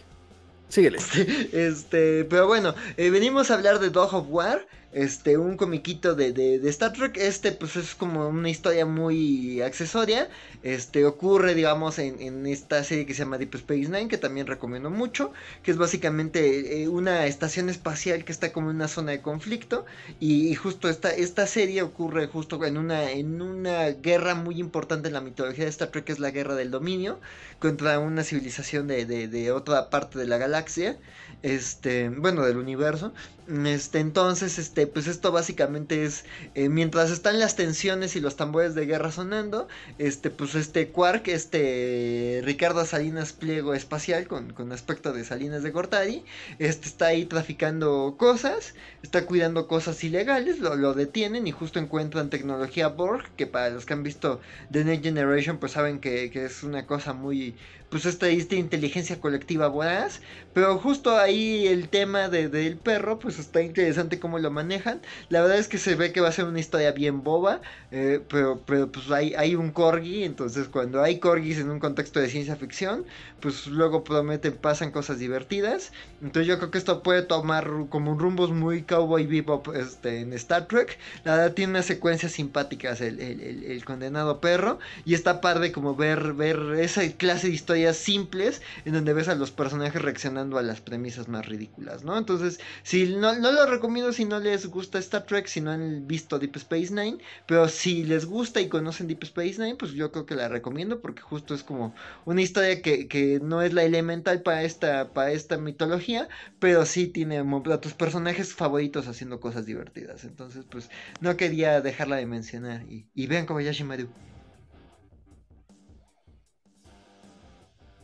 síguele. Este, pero bueno, eh, venimos a hablar de Dog of War. Este, un comiquito de, de, Star Trek. Este, pues es como una historia muy accesoria. Este, ocurre, digamos, en, en, esta serie que se llama Deep Space Nine, que también recomiendo mucho. Que es básicamente eh, una estación espacial que está como en una zona de conflicto. Y, justo esta, esta serie ocurre justo en una, en una guerra muy importante en la mitología de Star Trek, que es la guerra del dominio. Contra una civilización de, de, de otra parte de la galaxia. Este, bueno, del universo. Este, entonces, este, pues esto básicamente es, eh, mientras están las tensiones y los tambores de guerra sonando, este, pues este Quark, este Ricardo Salinas Pliego Espacial, con, con aspecto de Salinas de Gortari, este, está ahí traficando cosas, está cuidando cosas ilegales, lo, detienen y justo encuentran tecnología Borg, que para los que han visto The Next Generation, pues saben que, es una cosa muy, pues esta, inteligencia colectiva voraz, pero justo ahí el tema de, del perro, pues está interesante cómo lo manejan. La verdad es que se ve que va a ser una historia bien boba, eh, pero, pero pues hay, hay un corgi, entonces cuando hay corgis en un contexto de ciencia ficción, pues luego prometen, pasan cosas divertidas. Entonces yo creo que esto puede tomar como un rumbos muy cowboy bebop este, en Star Trek. La verdad tiene unas secuencias simpáticas el, el, condenado perro, y está padre como ver, ver esa clase de historia simples en donde ves a los personajes reaccionando a las premisas más ridículas, ¿no? Entonces, si no, no lo recomiendo si no les gusta Star Trek, si no han visto Deep Space Nine, pero si les gusta y conocen Deep Space Nine, pues yo creo que la recomiendo porque justo es como una historia que, que no es la elemental para esta, para esta mitología, pero sí tiene a tus personajes favoritos haciendo cosas divertidas. Entonces, pues no quería dejarla de mencionar. Y, y vean Kobayashi Maru.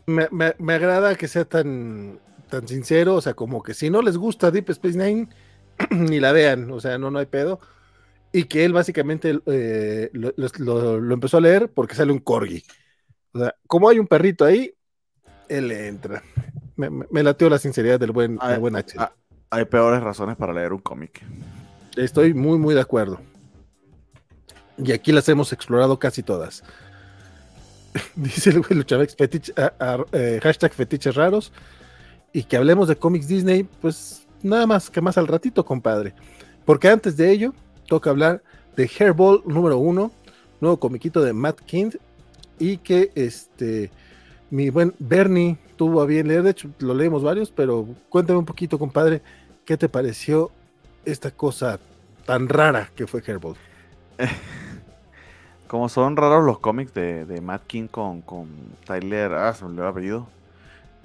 me, me, agrada que sea tan, tan sincero, o sea, como que si no les gusta Deep Space Nine, ni la vean, o sea, no, no hay pedo. Y que él básicamente eh, lo, lo, empezó a leer porque sale un corgi. O sea, como hay un perrito ahí, él entra. Me, me, lateó la sinceridad del buen, hay, buen H. Hay peores razones para leer un cómic. Estoy muy, muy de acuerdo. Y aquí las hemos explorado casi todas. dice el güey Luchavex, eh, hashtag fetiches raros, y que hablemos de cómics Disney, pues nada más que más al ratito, compadre. Porque antes de ello, toca hablar de Hairball número uno, nuevo comiquito de Matt King, y que este, mi buen Bernie tuvo a bien leer, de hecho lo leemos varios, pero cuéntame un poquito, compadre, ¿qué te pareció esta cosa tan rara que fue Hairball? Como son raros los cómics de, de Matt King con, con Tyler, ah, se me olvidó el apellido,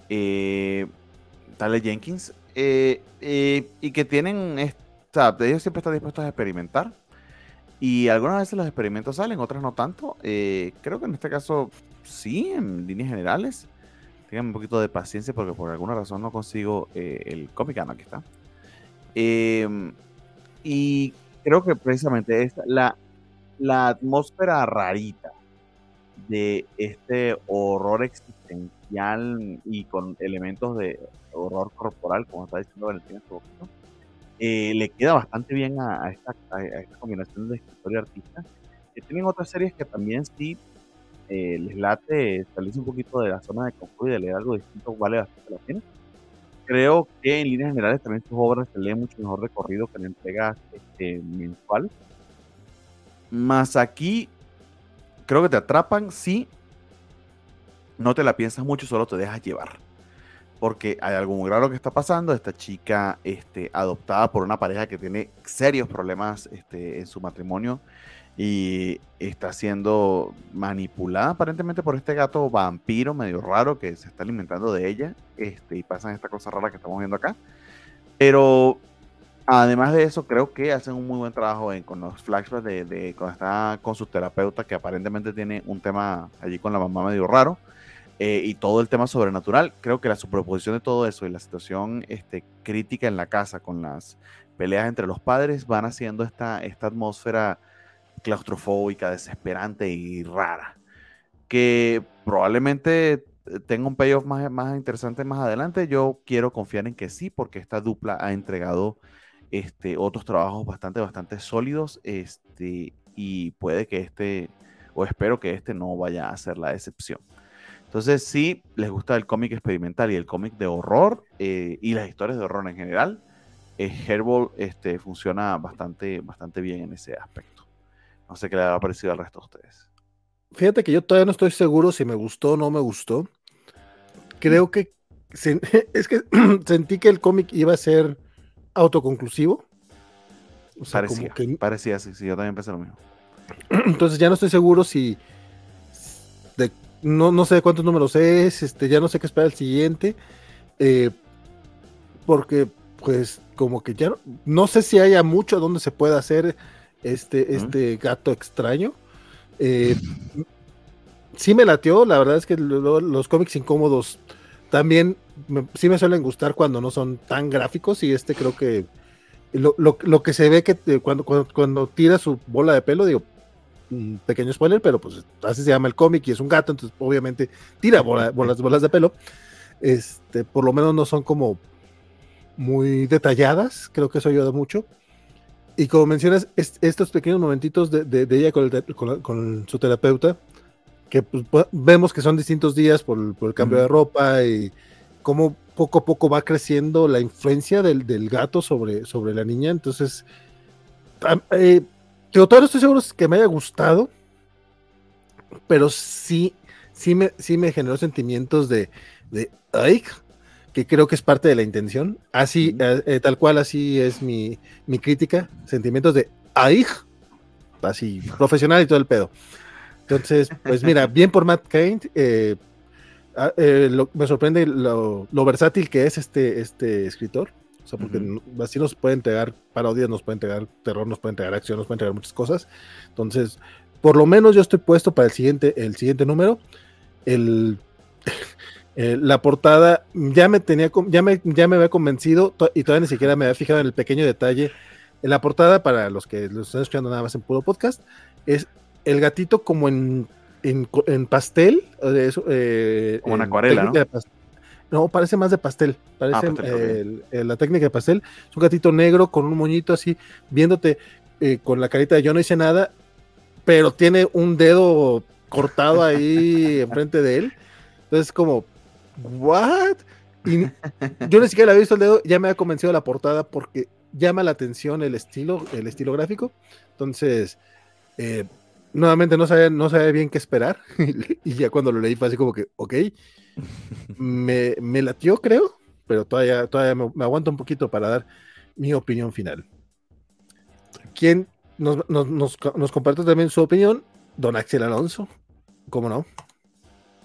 eh, Tyler Jenkins, eh, eh, y que tienen, ellos siempre están dispuestos a experimentar, y algunas veces los experimentos salen, otras no tanto. creo que en este caso sí, en líneas generales. Tengan un poquito de paciencia porque por alguna razón no consigo el cómic, ah, no, aquí está. y creo que precisamente es la la atmósfera rarita de este horror existencial y con elementos de horror corporal, como está diciendo Valentina eh, le queda bastante bien a, esta, combinación de escritor y artista. Eh, tienen otras series que también sí eh, les late salirse un poquito de la zona de confort y de leer algo distinto, vale bastante la pena. Creo que en líneas generales también sus obras se leen mucho mejor recorrido que la entrega este, mensual más aquí, creo que te atrapan si no te la piensas mucho, solo te dejas llevar. Porque hay algo muy raro que está pasando. Esta chica este, adoptada por una pareja que tiene serios problemas este, en su matrimonio y está siendo manipulada aparentemente por este gato vampiro medio raro que se está alimentando de ella este, y pasan esta cosa rara que estamos viendo acá. Pero Además de eso, creo que hacen un muy buen trabajo en, con los flashbacks de, de, cuando está con su terapeuta, que aparentemente tiene un tema allí con la mamá medio raro, eh, y todo el tema sobrenatural. Creo que la superposición de todo eso y la situación este, crítica en la casa con las peleas entre los padres van haciendo esta, esta atmósfera claustrofóbica, desesperante y rara, que probablemente tenga un payoff más, más interesante más adelante. Yo quiero confiar en que sí, porque esta dupla ha entregado este, otros trabajos bastante, bastante sólidos, este, y puede que este, o espero que este no vaya a ser la excepción. Entonces, si les gusta el cómic experimental y el cómic de horror eh, y las historias de horror en general, eh, Herbal este, funciona bastante, bastante bien en ese aspecto. No sé qué le ha parecido al resto de ustedes. Fíjate que yo todavía no estoy seguro si me gustó o no me gustó. Creo que es que sentí que el cómic iba a ser autoconclusivo. O sea, parecía, como que... parecía, sí, sí, yo también pensé lo mismo. Entonces ya no estoy seguro si no, no sé cuántos números es, este, ya no sé qué esperar el siguiente. Eh, porque pues como que ya no, sé si haya mucho donde se pueda hacer este, este gato extraño. Eh, sí me latió, la verdad es que los cómics incómodos también sí me suelen gustar cuando no son tan gráficos y este creo que lo, que se ve que cuando, cuando, tira su bola de pelo, digo, un pequeño spoiler, pero pues así se llama el cómic y es un gato, entonces obviamente tira bolas, bolas de pelo. Este, por lo menos no son como muy detalladas, creo que eso ayuda mucho. Y como mencionas, estos pequeños momentitos de, ella con, su terapeuta, que pues, vemos que son distintos días por, el cambio de ropa y cómo poco a poco va creciendo la influencia del, gato sobre, sobre la niña. Entonces, eh, yo todavía no estoy seguro que me haya gustado, pero sí, sí me, sí me generó sentimientos de, de ay, que creo que es parte de la intención. Así, eh, eh, tal cual, así es mi, mi crítica. Sentimientos de ay, así, profesional y todo el pedo. Entonces, pues mira, bien por Matt Cain. Eh, ah, me sorprende lo, versátil que es este, este escritor. Sea, porque así nos puede entregar parodias, nos puede entregar terror, nos puede entregar acción, nos puede entregar muchas cosas. Entonces, por lo menos yo estoy puesto para el siguiente, el siguiente número. El, Eh, la portada ya me tenía, ya me, ya me había convencido y todavía ni siquiera me había fijado en el pequeño detalle. En la portada, para los que lo están escuchando nada más en puro podcast, es el gatito como en, en, pastel. Eh, como en acuarela, ¿no? No, parece más de pastel. Parece ah, la técnica de pastel. Es un gatito negro con un moñito así, viéndote eh, con la carita de yo no hice nada, pero tiene un dedo cortado ahí enfrente de él. Entonces, como, ¿what? Y yo ni siquiera había visto el dedo, ya me ha convencido la portada porque llama la atención el estilo, el estilo gráfico. Entonces, eh, nuevamente no sabía, no sabía bien qué esperar. y ya cuando lo leí fue así como que, ok, me, me latió, creo, pero todavía, todavía me, aguanto un poquito para dar mi opinión final. ¿Quién nos, nos, nos, nos comparte también su opinión? Don Axel Alonso, ¿cómo no?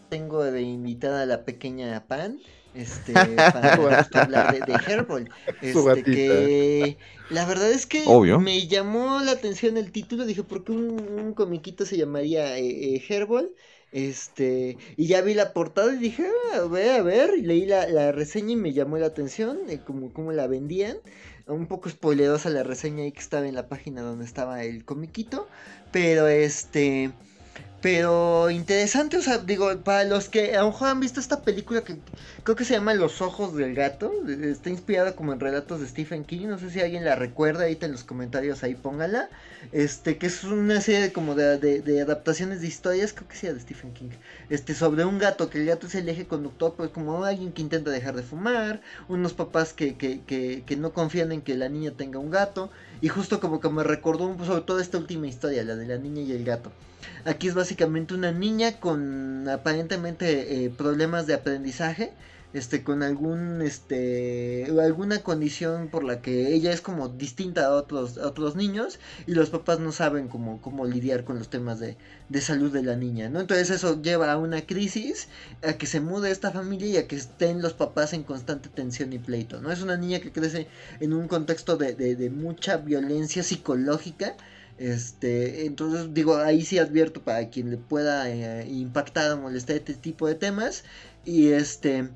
tengo de invitada a la pequeña Pan, este, para hablar de, de Herbal. Este, que la verdad es que me llamó la atención el título, dije, ¿por qué un, comiquito se llamaría eh, eh, Herbal? Este, y ya vi la portada y dije, ah, a ver, a ver, y leí la, reseña y me llamó la atención, eh, como, como la vendían. Un poco spoilerosa la reseña ahí que estaba en la página donde estaba el comiquito, pero este, pero interesante, o sea, digo, para los que a lo mejor han visto esta película que creo que se llama Los Ojos del Gato, está inspirada como en relatos de Stephen King, no sé si alguien la recuerda, ahí en los comentarios ahí póngala, este, que es una serie como de, adaptaciones de historias, creo que sea de Stephen King, este, sobre un gato, que el gato es el eje conductor, pues como alguien que intenta dejar de fumar, unos papás que, que, que, que no confían en que la niña tenga un gato, y justo como que me recordó sobre todo esta última historia, la de la niña y el gato. Aquí es básicamente una niña con aparentemente eh, problemas de aprendizaje, este, con algún, este, alguna condición por la que ella es como distinta a otros, otros niños y los papás no saben cómo, cómo lidiar con los temas de, de salud de la niña, ¿no? Entonces eso lleva a una crisis, a que se mude esta familia y a que estén los papás en constante tensión y pleito, ¿no? Es una niña que crece en un contexto de, de mucha violencia psicológica, este, entonces digo, ahí sí advierto para quien le pueda eh, impactar o molestar este tipo de temas. Y este,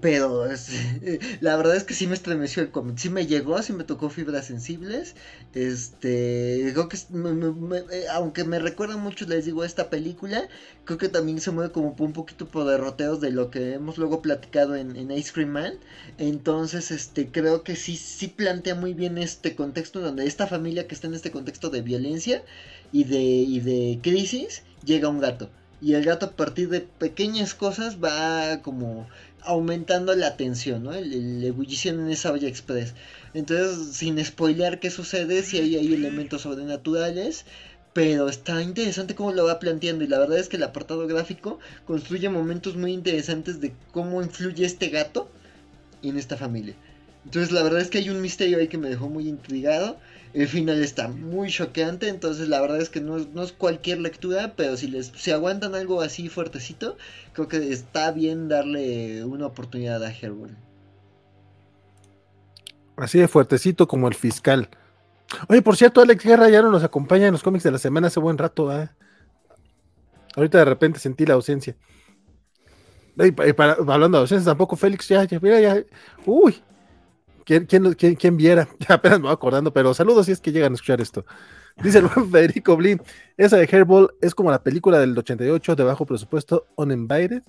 pero la verdad es que sí me estremeció el cómic, sí me llegó, sí me tocó fibras sensibles. Este, creo que eh, aunque me recuerda mucho, les digo, esta película, creo que también se mueve como un poquito por derroteos de lo que hemos luego platicado en, Ice Cream Man. Entonces, este, creo que sí, sí plantea muy bien este contexto donde esta familia que está en este contexto de violencia y de, y de crisis llega un gato Y el gato a partir de pequeñas cosas va como aumentando la tensión, ¿no? La ebullición en esa olla express. Entonces, sin spoilear qué sucede, si hay, hay elementos sobrenaturales, pero está interesante cómo lo va planteando y la verdad es que el apartado gráfico construye momentos muy interesantes de cómo influye este gato en esta familia. Entonces la verdad es que hay un misterio ahí que me dejó muy intrigado. El final está muy choqueante, entonces la verdad es que no es, cualquier lectura, pero si les si aguantan algo así fuertecito, creo que está bien darle una oportunidad a Herbal. Así de fuertecito como el fiscal. Oye, por cierto, Alex Guerra ya no nos acompaña en los cómics de la semana hace buen rato. Ahorita de repente sentí la ausencia. Hablando de ausencia, tampoco Félix, ya, ya, mira, ya. Uy, ¿quién, quién, viera? Ya apenas me voy acordando, pero saludos si es que llegan a escuchar esto. Dice el buen Federico Blin, esa de Hairball es como la película del 88 de bajo presupuesto, Uninvited.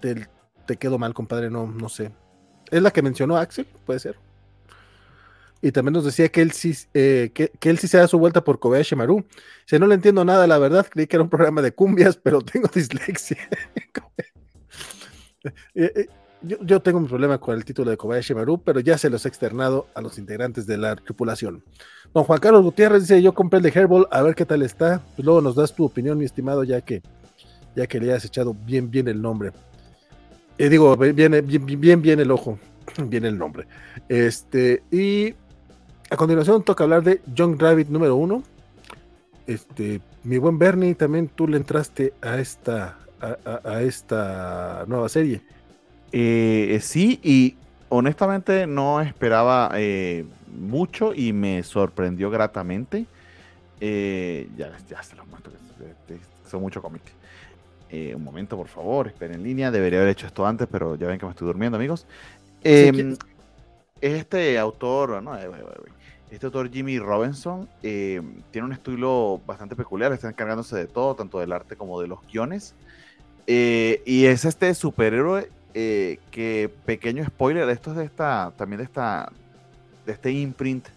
te quedo mal, compadre, no, no sé. ¿Es la que mencionó Axel? Puede ser. Y también nos decía que él sí, eh, que, él sí se da su vuelta por Kobayashi Maru. Si no le entiendo nada, la verdad, creí que era un programa de cumbias, pero tengo dislexia. Eh, eh, yo, tengo un problema con el título de Kobayashi Maru, pero ya se los he externado a los integrantes de la tripulación. Don Juan Carlos Gutiérrez dice: Yo compré el de Herbal, a ver qué tal está. Pues luego nos das tu opinión, mi estimado, ya que, ya que le has echado bien, bien el nombre. digo, bien, bien, bien, bien el ojo, bien el nombre. Este, y a continuación toca hablar de John Rabbit número uno. Este, mi buen Bernie, también tú le entraste a esta, a, esta nueva serie. Eh, sí, y honestamente no esperaba eh, mucho y me sorprendió gratamente. Eh, ya, ya se los muestro, son mucho cómic. un momento, por favor, esperen en línea. Debería haber hecho esto antes, pero ya ven que me estoy durmiendo, amigos. Em, este autor, no, este autor Jimmy Robinson eh, tiene un estilo bastante peculiar, está encargándose de todo, tanto del arte como de los guiones. Eh, y es este superhéroe eh, que, pequeño spoiler, esto es de esta, también de esta, de este imprint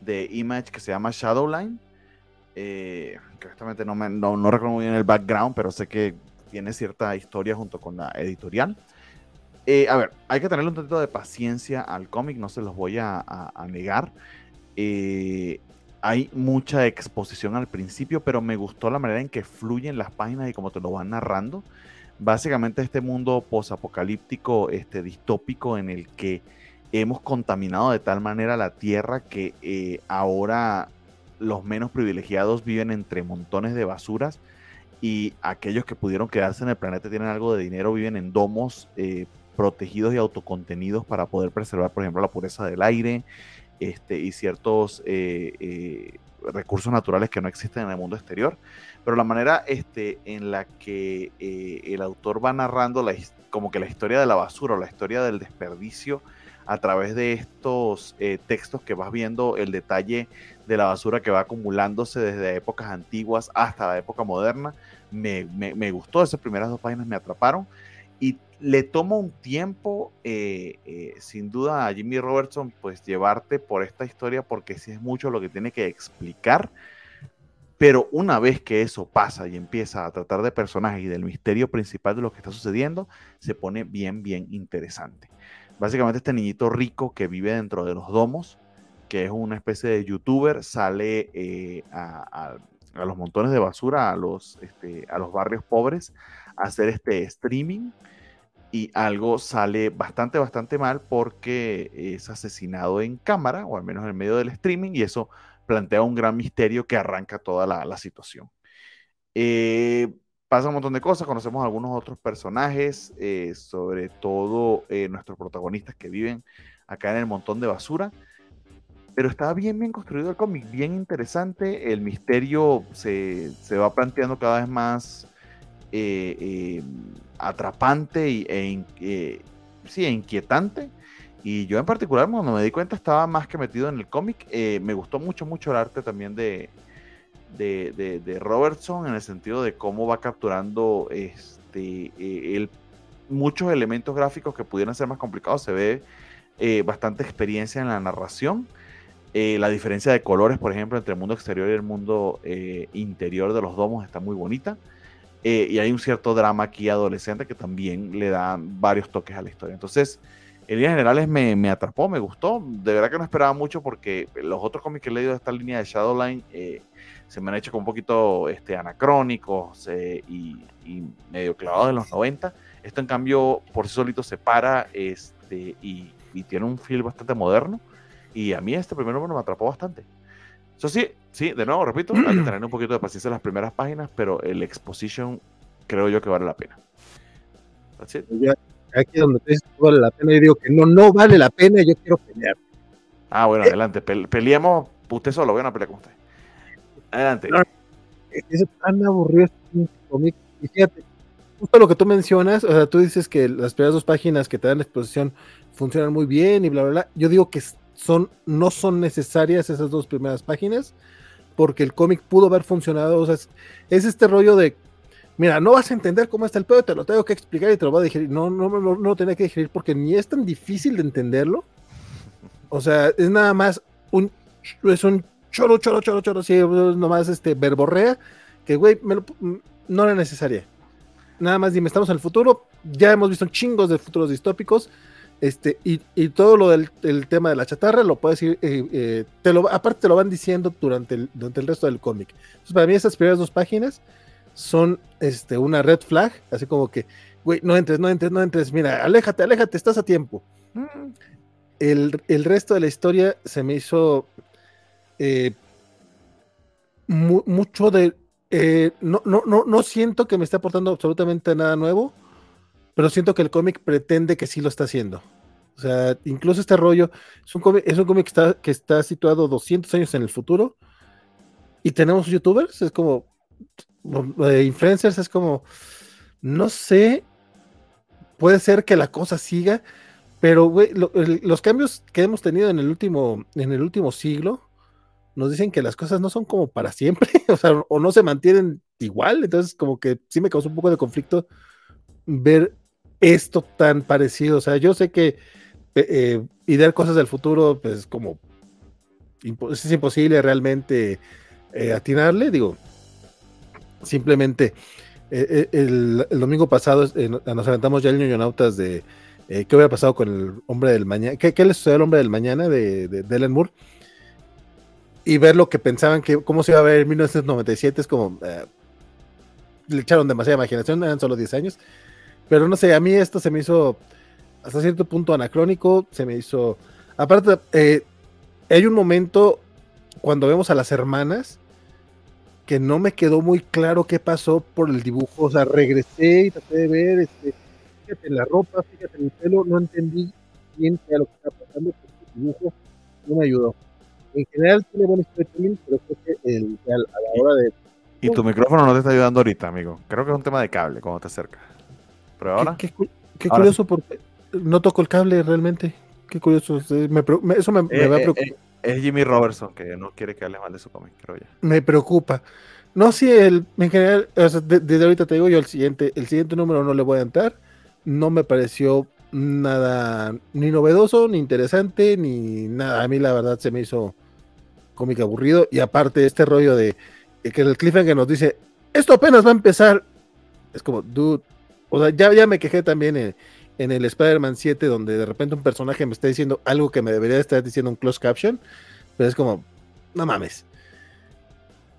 de Image que se llama Shadowline. que honestamente no, me, no, no recuerdo muy bien el background, pero sé que tiene cierta historia junto con la editorial. a ver, hay que tenerle un poquito de paciencia al cómic, no se los voy a, negar. Eh, hay mucha exposición al principio, pero me gustó la manera en que fluyen las páginas y cómo te lo van narrando. Básicamente este mundo posapocalíptico, este distópico en el que hemos contaminado de tal manera la Tierra que eh, ahora los menos privilegiados viven entre montones de basuras y aquellos que pudieron quedarse en el planeta tienen algo de dinero viven en domos eh, protegidos y autocontenidos para poder preservar, por ejemplo, la pureza del aire, este, y ciertos eh, eh, recursos naturales que no existen en el mundo exterior. Pero la manera este, en la que eh, el autor va narrando la, como que la historia de la basura o la historia del desperdicio a través de estos textos que vas viendo el detalle de la basura que va acumulándose desde épocas antiguas hasta la época moderna, me, me, me gustó, esas primeras dos páginas me atraparon y le toma un tiempo, eh, eh, sin duda, a Jimmy Robertson, pues llevarte por esta historia, porque sí es mucho lo que tiene que explicar. Pero una vez que eso pasa y empieza a tratar de personajes y del misterio principal de lo que está sucediendo, se pone bien, bien interesante. Básicamente este niñito rico que vive dentro de los domos, que es una especie de youtuber, sale eh, a, los montones de basura, a los, este, a los barrios pobres, a hacer este streaming y algo sale bastante, bastante mal porque es asesinado en cámara, o al menos en medio del streaming, y eso plantea un gran misterio que arranca toda la, situación. Eh, pasa un montón de cosas, conocemos algunos otros personajes, eh, sobre todo eh, nuestros protagonistas que viven acá en el montón de basura, pero está bien, bien construido el cómic, bien interesante, el misterio se, se va planteando cada vez más atrapante y, e, eh, sí, e inquietante. Y yo en particular, cuando me di cuenta, estaba más que metido en el cómic. Eh, me gustó mucho, mucho el arte también de, de, Robertson, en el sentido de cómo va capturando este, eh, muchos elementos gráficos que pudieran ser más complicados. Se ve bastante experiencia en la narración. Eh, la diferencia de colores, por ejemplo, entre el mundo exterior y el mundo eh, interior de los domos está muy bonita. Eh, y hay un cierto drama aquí adolescente que también le da varios toques a la historia. Entonces, en líneas generales me, me, atrapó, me gustó. De verdad que no esperaba mucho porque los otros cómics que he leído de esta línea de Shadowline se me han hecho como un poquito este, anacrónicos y, y, medio clavados en los 90. Esto en cambio por sí solito se para este, y, y tiene un feel bastante moderno. Y a mí este primer número me atrapó bastante. Eso sí, sí, de nuevo, repito, hay que tener un poquito de paciencia en las primeras páginas, pero el exposition creo yo que vale la pena. aquí donde te dices vale la pena, yo digo que no, no vale la pena, yo quiero pelear. Ah, bueno, adelante, peleemos, usted solo, voy a pelear con usted. Adelante. es tan aburrido este cómic. Y fíjate, justo lo que tú mencionas, o sea, tú dices que las primeras dos páginas que te dan la exposición funcionan muy bien y bla, bla, bla. Yo digo que son, no son necesarias esas dos primeras páginas, porque el cómic pudo haber funcionado. O es, este rollo de, mira, no vas a entender cómo está el pedo, te lo tengo que explicar y te lo voy a digerir. No, no, no, no tenía que digerir porque ni es tan difícil de entenderlo. O sea, es nada más un, es un choro, choro, choro, choro, sí, nomás este verborrea, que güey, no era necesaria. Nada más dime, estamos en el futuro, ya hemos visto chingos de futuros distópicos, este, y, todo lo del, tema de la chatarra lo puedes ir, eh, eh, te lo, aparte te lo van diciendo durante el, durante el resto del cómic. Entonces, para mí, esas primeras dos páginas son este, una red flag, así como que, güey, no entres, no entres, no entres, mira, aléjate, aléjate, estás a tiempo. Mm. El, resto de la historia se me hizo eh, mucho de. no, no, no, no siento que me esté aportando absolutamente nada nuevo pero siento que el cómic pretende que sí lo está haciendo. O sea, incluso este rollo es un cómic, que, está, situado 200 años en el futuro y tenemos youtubers, es como eh, influencers, es como, no sé, puede ser que la cosa siga, pero los cambios que hemos tenido en el último, en el último siglo nos dicen que las cosas no son como para siempre, o sea, o no se mantienen igual, entonces como que sí me causó un poco de conflicto ver esto tan parecido. O sea, yo sé que eh, eh idear cosas del futuro, pues como es imposible realmente eh, atinarle, digo, simplemente eh, el, domingo pasado nos aventamos ya el ñoñonautas de qué hubiera pasado con el hombre del mañana, qué, qué le sucedió al hombre del mañana de, de, Ellen Moore y ver lo que pensaban que cómo se iba a ver en 1997 es como le echaron demasiada imaginación, eran solo 10 años. Pero no sé, a mí esto se me hizo hasta cierto punto anacrónico, se me hizo... Aparte, eh, hay un momento cuando vemos a las hermanas que no me quedó muy claro qué pasó por el dibujo, o sea, regresé y traté de ver, este, fíjate en la ropa, fíjate en el pelo, no entendí bien qué era lo que estaba pasando, porque el dibujo no me ayudó. En general tiene buen storytelling, pero creo que el, a, la hora de... Y tu micrófono no te está ayudando ahorita, amigo. Creo que es un tema de cable cuando te acercas. Qué, curioso porque no toco el cable realmente. Qué curioso. eso me, eh, va a eh, preocupar. Eh, es Jimmy Robertson que no quiere que hable mal de su cómic, creo ya. Me preocupa. No, sí, el, en general, desde ahorita te digo yo el siguiente, el siguiente número no le voy a entrar. No me pareció nada ni novedoso, ni interesante, ni nada. A mí la verdad se me hizo cómic aburrido. Y aparte, este rollo de que el cliffhanger nos dice, esto apenas va a empezar. Es como, dude, o sea, ya, ya me quejé también en, el Spider-Man 7, donde de repente un personaje me está diciendo algo que me debería estar diciendo un close caption, pero es como, no mames.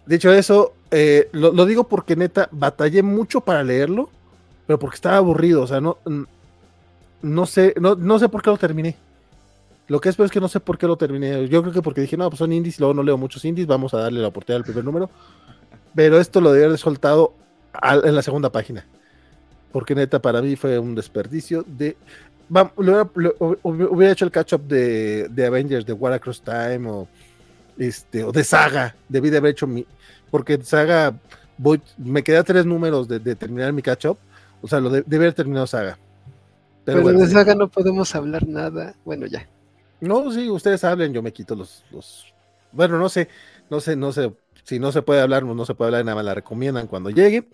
Dicho eso, eh, lo, digo porque neta, batallé mucho para leerlo, pero porque estaba aburrido, o sea, no, no sé, no, no sé por qué lo terminé. Lo que es, pero es que no sé por qué lo terminé. Yo creo que porque dije, no, pues son indies, luego no leo muchos indies, vamos a darle la oportunidad al primer número. Pero esto lo debía haber soltado en la segunda página porque neta para mí fue un desperdicio de... hubiera, hecho el catch-up de, Avengers, de War Across Time o, este, o de Saga, debí de haber hecho mi... Porque Saga, voy, me quedé a tres números de, terminar mi catch-up, o sea, lo de, haber terminado Saga. Pero, de Saga no podemos hablar nada, bueno, ya. No, sí, ustedes hablen, yo me quito los, los... Bueno, no sé, no sé, no sé, si no se puede hablar, no se puede hablar, nada más la recomiendan cuando llegue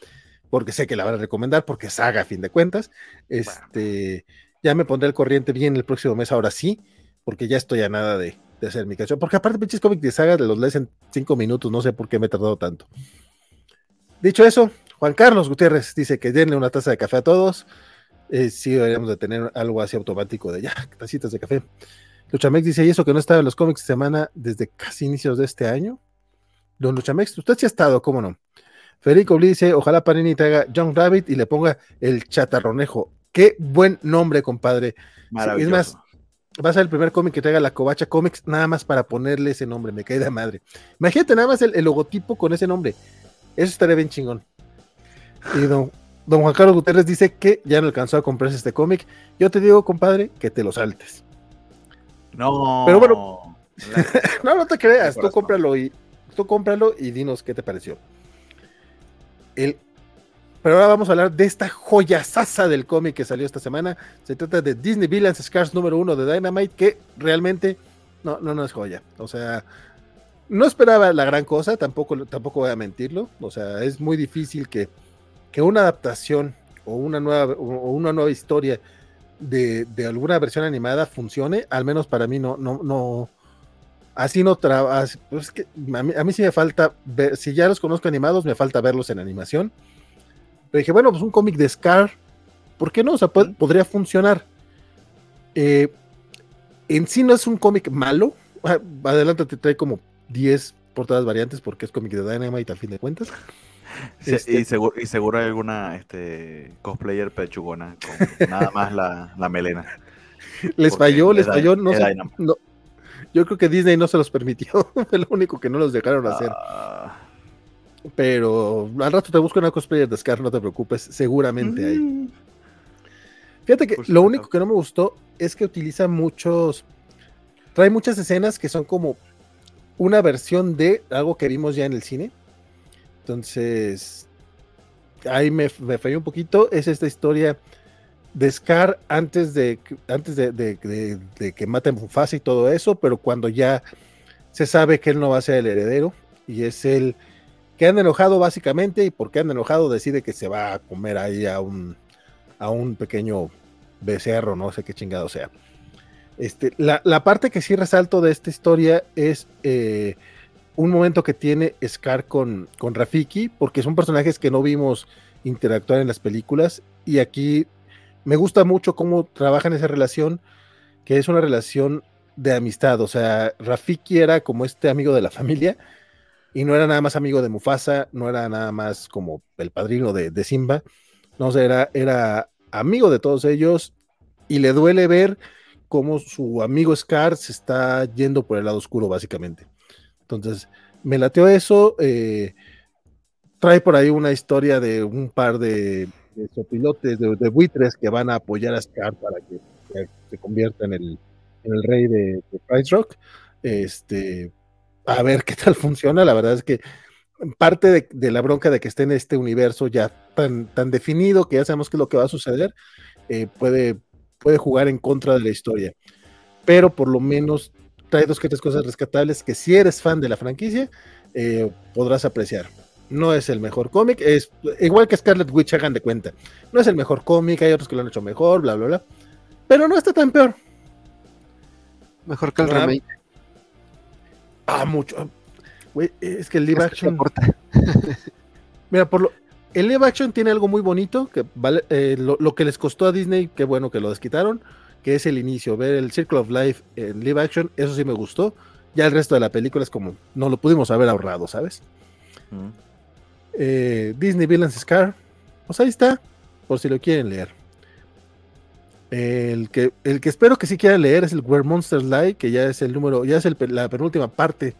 porque sé que la van a recomendar, porque saga a fin de cuentas. Este, ya me pondré el corriente bien el próximo mes, ahora sí, porque ya estoy a nada de, de hacer mi cacho. Porque aparte, pinches cómics de saga los lees en cinco minutos, no sé por qué me he tardado tanto. Dicho eso, Juan Carlos Gutiérrez dice que denle una taza de café a todos. Eh, sí, deberíamos de tener algo así automático de ya, tacitas de café. Luchamex dice, y eso que no estaba en los cómics de semana desde casi inicios de este año. Don Luchamex, usted sí ha estado, ¿cómo no? Federico Lee dice, ojalá Panini traiga John Rabbit y le ponga el chatarronejo. Qué buen nombre, compadre. Es más, va a ser el primer cómic que traiga la Covacha Comics, nada más para ponerle ese nombre, me cae de madre. Imagínate nada más el, logotipo con ese nombre. Eso estaría bien chingón. Y don, don Juan Carlos Guterres dice que ya no alcanzó a comprarse este cómic. Yo te digo, compadre, que te lo saltes. No. Pero bueno, no, no te creas, tú cómpralo y tú cómpralo y dinos qué te pareció. El pero ahora vamos a hablar de esta joya sasa del cómic que salió esta semana. Se trata de Disney Villains Scars número uno de Dynamite, que realmente no, no, no es joya. O sea, no esperaba la gran cosa, tampoco, tampoco voy a mentirlo. O sea, es muy difícil que, que una adaptación o una nueva, o una nueva historia de, de, alguna versión animada funcione. Al menos para mí no, no, no. Así no trabaja. Pues a, mí, a mí sí me falta ver, si ya los conozco animados, me falta verlos en animación pero dije, bueno, pues un cómic de Scar, ¿por qué no? O sea, podría funcionar. Eh, en sí no es un cómic malo. Ah, adelante te trae como 10 portadas variantes porque es cómic de Dynamite al fin de cuentas. Este y, seguro, y seguro hay alguna este, cosplayer pechugona con nada más la, melena. Les falló, les falló. No, yo creo que Disney no se los permitió. Fue lo único que no los dejaron hacer. Ah. Pero al rato te busco una cosplayer de Scar, no te preocupes, seguramente hay. Mm. Fíjate que lo único que no me gustó es que utiliza muchos. Trae muchas escenas que son como una versión de algo que vimos ya en el cine. Entonces, ahí me, me falló un poquito. Es esta historia de Scar antes de, antes de, que maten Mufasa y todo eso, pero cuando ya se sabe que él no va a ser el heredero y es el que han enojado básicamente y porque han enojado decide que se va a comer ahí a un, a un pequeño becerro, no sé qué chingado sea. Este, la, parte que sí resalto de esta historia es eh, un momento que tiene Scar con, con Rafiki, porque son personajes que no vimos interactuar en las películas y aquí me gusta mucho cómo trabajan esa relación, que es una relación de amistad, o sea, Rafiki era como este amigo de la familia y no era nada más amigo de Mufasa, no era nada más como el padrino de, Simba, no era, era amigo de todos ellos y le duele ver cómo su amigo Scar se está yendo por el lado oscuro, básicamente. Entonces, me lateó eso. Eh, trae por ahí una historia de un par de, de sopilotes, de, buitres que van a apoyar a Scar para que, se convierta en el, en el rey de, de Price Rock. Este, a ver qué tal funciona. La verdad es que parte de, la bronca de que esté en este universo ya tan, tan definido, que ya sabemos qué es lo que va a suceder, eh, puede, puede jugar en contra de la historia. Pero por lo menos trae dos que tres cosas rescatables que si eres fan de la franquicia, eh, podrás apreciar. No es el mejor cómic, es igual que Scarlet Witch, hagan de cuenta. No es el mejor cómic, hay otros que lo han hecho mejor, bla, bla, bla. Pero no está tan peor. Mejor que el remake. Ah, mucho. es que el live action. Mira, por lo. El live action tiene algo muy bonito, que vale, eh, lo, que les costó a Disney, qué bueno que lo desquitaron, que es el inicio, ver el Circle of Life en live action, eso sí me gustó. Ya el resto de la película es como, no lo pudimos haber ahorrado, ¿sabes? Mm. Eh, Disney Villains Scar, pues ahí está, por si lo quieren leer. El que, el que espero que sí quiera leer es el Where Monsters Lie, que ya es el número, ya es la penúltima parte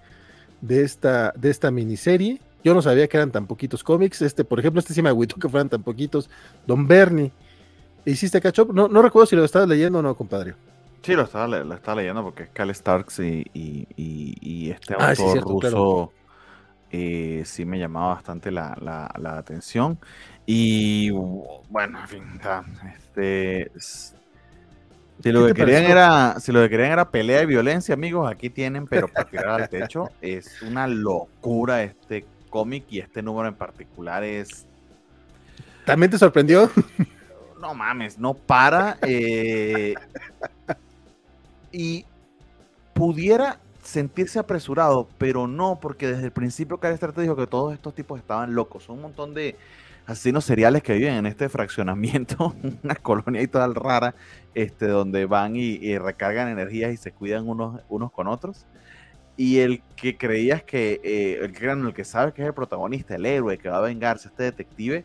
de esta, de esta miniserie. Yo no sabía que eran tan poquitos cómics. Este, por ejemplo, este sí me agüitó que fueran tan poquitos. Don Bernie, ¿hiciste catch No, no recuerdo si lo estabas leyendo o no, compadre. Sí, lo estaba, lo estaba leyendo porque es Cal Starks y, y, este ah, autor ruso eh, sí me llamaba bastante la, la, atención. Y bueno, en fin, este, si lo, que querían era, si lo que querían era pelea y violencia, amigos, aquí tienen, pero para tirar al techo. Es una locura este cómic y este número en particular es. ¿También te sorprendió? No mames, no para. Eh, y pudiera sentirse apresurado, pero no, porque desde el principio Kyle Stark te dijo que todos estos tipos estaban locos. Son un montón de asesinos seriales que viven en este fraccionamiento, una colonia y toda rara, este, donde van y, recargan energías y se cuidan unos, unos con otros. Y el que creías que, eh, el que el que sabe que es el protagonista, el héroe que va a vengarse, este detective,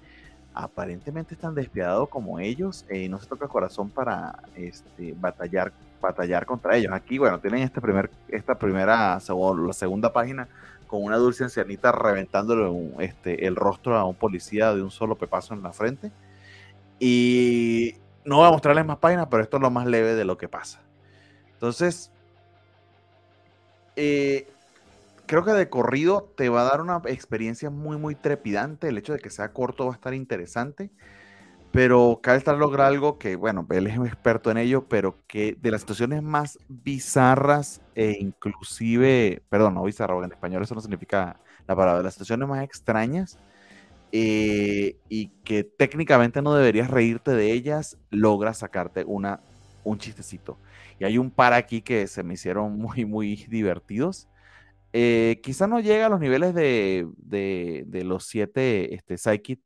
aparentemente es tan despiadado como ellos eh, y no se toca corazón para este, batallar, batallar contra ellos. Aquí, bueno, tienen este primer, esta primera, la segunda página con una dulce ancianita reventándole este, el rostro a un policía de un solo pepazo en la frente. Y no voy a mostrarles más páginas, pero esto es lo más leve de lo que pasa. Entonces, eh, creo que de corrido te va a dar una experiencia muy, muy trepidante. El hecho de que sea corto va a estar interesante. Pero Kyle logra algo que, bueno, él es un experto en ello, pero que de las situaciones más bizarras e inclusive, perdón, no bizarro, en español eso no significa la palabra, de las situaciones más extrañas eh, y que técnicamente no deberías reírte de ellas, logra sacarte una, un chistecito. Y hay un par aquí que se me hicieron muy, muy divertidos. Eh, quizá no llega a los niveles de, de, los siete este,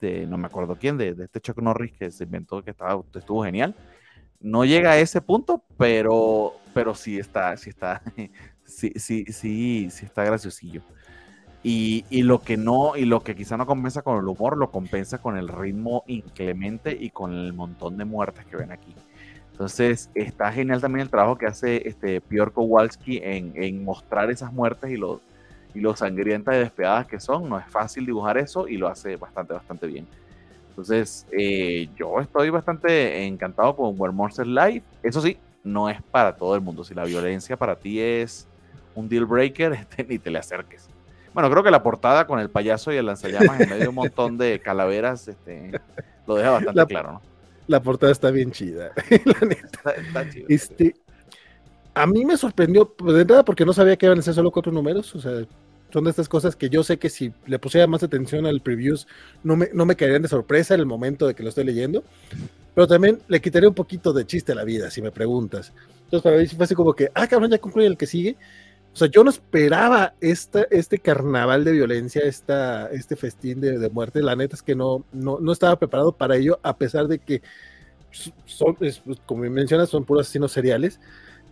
de no me acuerdo quién, de, este Chuck Norris que se inventó que estaba, estuvo genial. No llega a ese punto, pero, pero sí está, sí está, sí, sí, sí, sí está graciosillo. Y, y, lo que no, y lo que quizá no compensa con el humor, lo compensa con el ritmo inclemente y con el montón de muertes que ven aquí. Entonces, está genial también el trabajo que hace este Piotr Kowalski en, mostrar esas muertes y lo, y lo sangrientas y despiadadas que son. No es fácil dibujar eso y lo hace bastante, bastante bien. Entonces, eh, yo estoy bastante encantado con Where Monsters Live. Eso sí, no es para todo el mundo. Si la violencia para ti es un deal breaker, este, ni te le acerques. Bueno, creo que la portada con el payaso y el lanzallamas en medio de un montón de calaveras este, lo deja bastante claro, ¿no? La portada está bien chida, la neta. Este, a mí me sorprendió, pues, de entrada, porque no sabía que iban a ser solo cuatro números. O sea, son de estas cosas que yo sé que si le pusiera más atención al previews, no me, no me caerían de sorpresa en el momento de que lo estoy leyendo. Pero también le quitaría un poquito de chiste a la vida, si me preguntas. Entonces, para mí fue así como que, ah, cabrón, ya concluye el que sigue. O sea, yo no esperaba esta, este carnaval de violencia, esta, este festín de, muerte. La neta es que no, no, estaba preparado para ello, a pesar de que son, como mencionas, son puros asesinos seriales.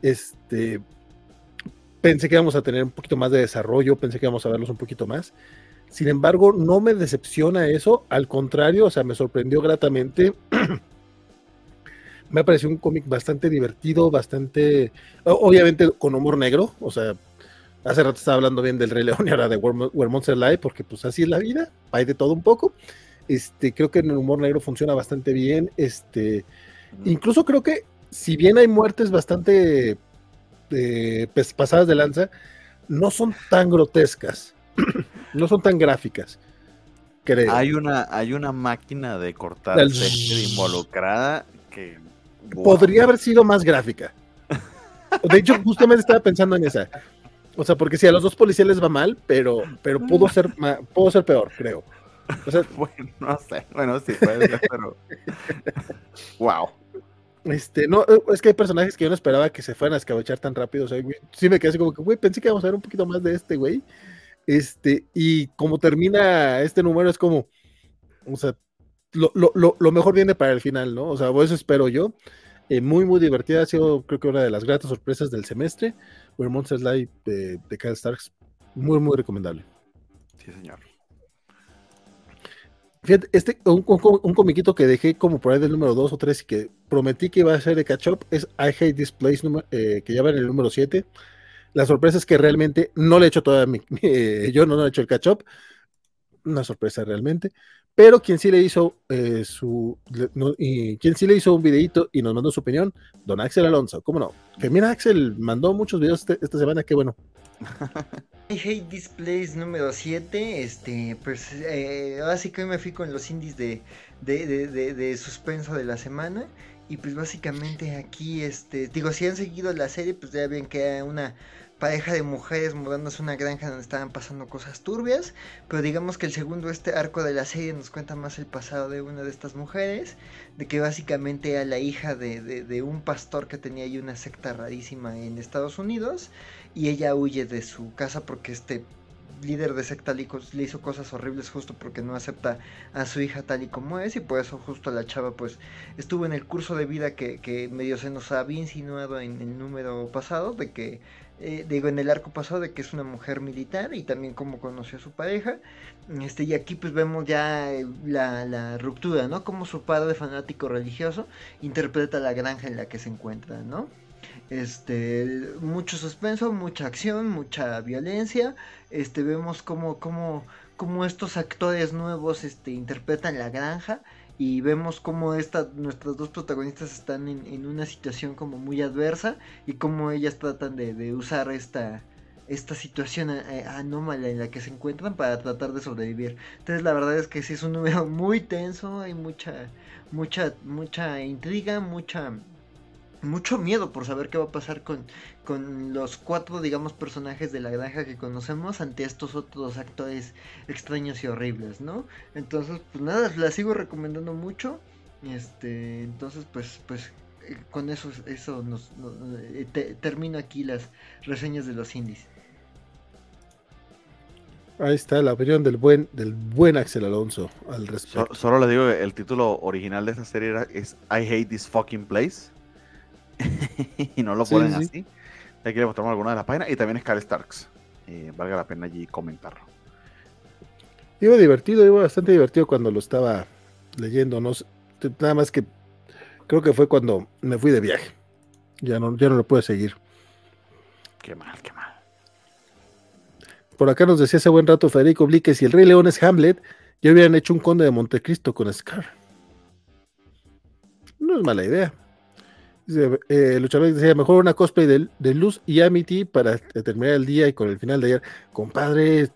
Este, pensé que íbamos a tener un poquito más de desarrollo, pensé que íbamos a verlos un poquito más. Sin embargo, no me decepciona eso, al contrario, o sea, me sorprendió gratamente. me pareció un cómic bastante divertido, bastante, obviamente con humor negro, o sea, hace rato estaba hablando bien del Rey León y ahora de Where, Monster Live, porque pues así es la vida, hay de todo un poco. Este, creo que en el humor negro funciona bastante bien. Este, incluso creo que si bien hay muertes bastante eh, pasadas de lanza, no son tan grotescas, no son tan gráficas. Creo. Hay una, hay una máquina de cortar el... involucrada que podría haber sido más gráfica. De hecho, justamente estaba pensando en esa. O sea, porque si a los dos policías les va mal, pero, pero pudo ser pudo ser peor, creo. bueno, no sé. Bueno, sí, puede ser, pero. wow. Este, no, eh, es que hay personajes que yo no esperaba que se fueran a escabechar tan rápido. O sea, sí me quedé así como que, güey, pensé que íbamos a ver un poquito más de este, güey. Este, y como termina este número, es como, o sea, lo, lo, lo, mejor viene para el final, ¿no? O sea, eso espero yo. Eh, muy, muy divertida. Ha sido, creo que, una de las gratas sorpresas del semestre. Monsters Live de, de Kyle Starks. Muy, muy recomendable. Sí, señor. Fíjate, este, un, un, comiquito que dejé como por ahí del número 2 o 3 y que prometí que iba a ser de catch up es I Hate This Place, eh, que ya va en el número 7. La sorpresa es que realmente no le he hecho todavía mi, yo no, no he hecho el catch up. Una sorpresa realmente. Pero quien sí le hizo eh, su y quien sí le hizo un videito y nos mandó su opinión, don Axel Alonso, ¿cómo no? Que mira, Axel mandó muchos videos este, esta semana, qué bueno. I Hate Displays número 7, este, pues eh, ahora sí que hoy me fui con los indies de, de, de, de, suspenso de la semana. Y pues básicamente aquí, este, digo, si han seguido la serie, pues ya ven que hay una pareja de mujeres mudándose a una granja donde estaban pasando cosas turbias, pero digamos que el segundo este arco de la serie nos cuenta más el pasado de una de estas mujeres, de que básicamente era la hija de, de un pastor que tenía ahí una secta rarísima en Estados Unidos y ella huye de su casa porque este líder de secta le hizo cosas horribles justo porque no acepta a su hija tal y como es y por eso justo la chava pues estuvo en el curso de vida que, que medio se nos había insinuado en el número pasado de que eh, digo en el arco pasado de que es una mujer militar y también como conoció a su pareja este y aquí pues vemos ya eh, la, la ruptura no como su padre fanático religioso interpreta la granja en la que se encuentra no este mucho suspenso mucha acción mucha violencia este vemos como como como estos actores nuevos este interpretan la granja y vemos como esta, nuestras dos protagonistas están en, una situación como muy adversa y como ellas tratan de, usar esta, esta situación eh, anómala en la que se encuentran para tratar de sobrevivir. Entonces la verdad es que sí es un número muy tenso, hay mucha, mucha, mucha intriga, mucha mucho miedo por saber qué va a pasar con, con los cuatro, digamos, personajes de la granja que conocemos ante estos otros actores extraños y horribles, ¿no? Entonces, pues nada, la sigo recomendando mucho. Este, entonces, pues, pues, eh, con eso, eso nos, eh, termino aquí las reseñas de los indies. Ahí está la opinión del buen, del buen Axel Alonso al respecto. solo le digo que el título original de esta serie era, es I Hate This Fucking Place. y no lo ponen así. Hay que mostramos alguna de las páginas. Y también es Cal Starks. Eh, valga la pena allí comentarlo. Iba divertido, iba bastante divertido cuando lo estaba leyendo. No, nada más que creo que fue cuando me fui de viaje. Ya no, ya no lo pude seguir. Qué mal, qué mal. Por acá nos decía hace buen rato Federico Blique, si el Rey León es Hamlet, ya hubieran hecho un conde de Montecristo con Scar. No es mala idea. Eh, decía, mejor una cosplay de, Luz y Amity para terminar el día y con el final de ayer. Compadre,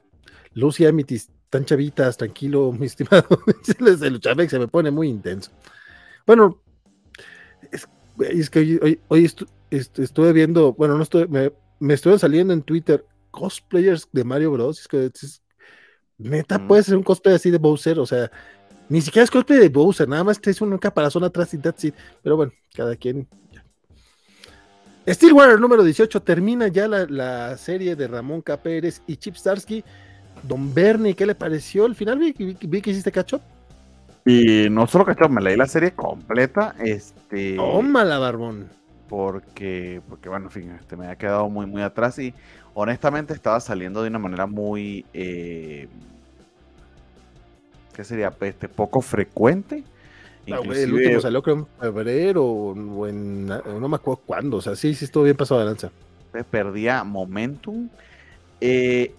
Luz y Amity tan chavitas, tranquilo, mi estimado. Luchavez se me pone muy intenso. Bueno, es, que hoy, estuve viendo, bueno, no estoy, me, me estuve saliendo en Twitter cosplayers de Mario Bros. Es que neta, puede ser un cosplay así de Bowser, o sea, ni siquiera es cosplay de Bowser, nada más es una caparazón atrás y that's it. Pero bueno, cada quien Stillwater número 18 termina ya la, serie de Ramón K. Pérez y Chip Starsky. Don Bernie, ¿qué le pareció al final? Vi, que hiciste cacho. Y no solo cacho, me leí la serie completa. Este. Tómala, Barbón. Porque, porque bueno, en fin, este, me había quedado muy, muy atrás y honestamente estaba saliendo de una manera muy. Eh, ¿Qué sería? Este, poco frecuente Ah, el último salió creo en febrero o en, no me acuerdo cuándo, o sea, sí, sí estuvo bien pasado de lanza. Perdía momentum, eh,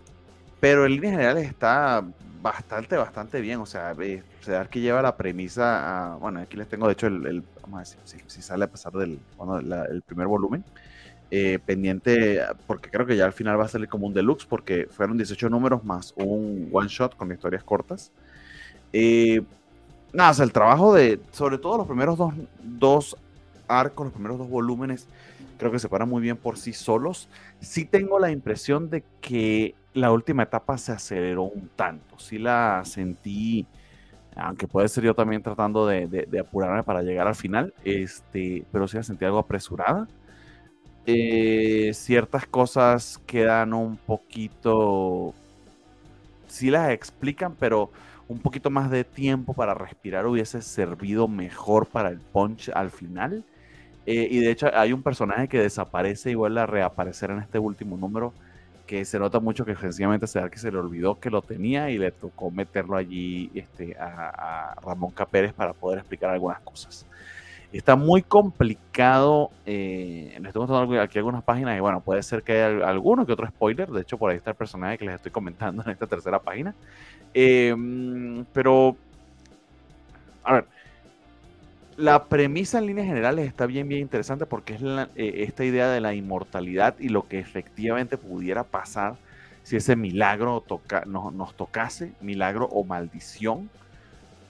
pero en líneas generales está bastante, bastante bien, o sea, eh, se que lleva la premisa, a, bueno, aquí les tengo de hecho el, vamos a decir, si, sale a pasar del el primer volumen, eh, pendiente, porque creo que ya al final va a salir como un deluxe, porque fueron 18 números más un one shot con historias cortas. Eh, nada, el trabajo de, sobre todo los primeros dos, dos arcos, los primeros dos volúmenes, creo que se paran muy bien por sí solos. Sí tengo la impresión de que la última etapa se aceleró un tanto. Sí la sentí, aunque puede ser yo también tratando de, apurarme para llegar al final, este, pero sí la sentí algo apresurada. Eh, ciertas cosas quedan un poquito, sí las explican, pero un poquito más de tiempo para respirar hubiese servido mejor para el punch al final. Eh, y de hecho hay un personaje que desaparece y vuelve a reaparecer en este último número que se nota mucho que sencillamente se que se le olvidó que lo tenía y le tocó meterlo allí este, a, Ramón Capérez para poder explicar algunas cosas. Está muy complicado. Eh, les estoy mostrando aquí algunas páginas y bueno, puede ser que haya alguno que otro spoiler. De hecho, por ahí está el personaje que les estoy comentando en esta tercera página. Em, pero, a ver, la premisa en líneas generales está bien, bien interesante porque es eh, esta idea de la inmortalidad y lo que efectivamente pudiera pasar si ese milagro toca, nos tocase, milagro o maldición.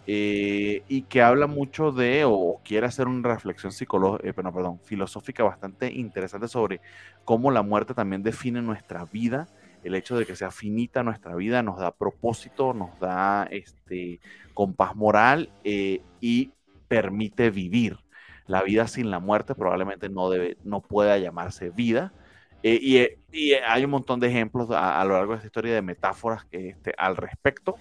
Eh, y que habla mucho de, o quiere hacer una reflexión psicológica, eh, filosófica bastante interesante sobre cómo la muerte también define nuestra vida, el hecho de que sea finita nuestra vida nos da propósito, nos da este compás moral eh, y permite vivir. La vida sin la muerte probablemente no, debe, no pueda llamarse vida. y, hay un montón de ejemplos a, a, lo largo de esta historia de metáforas que, este, al respecto.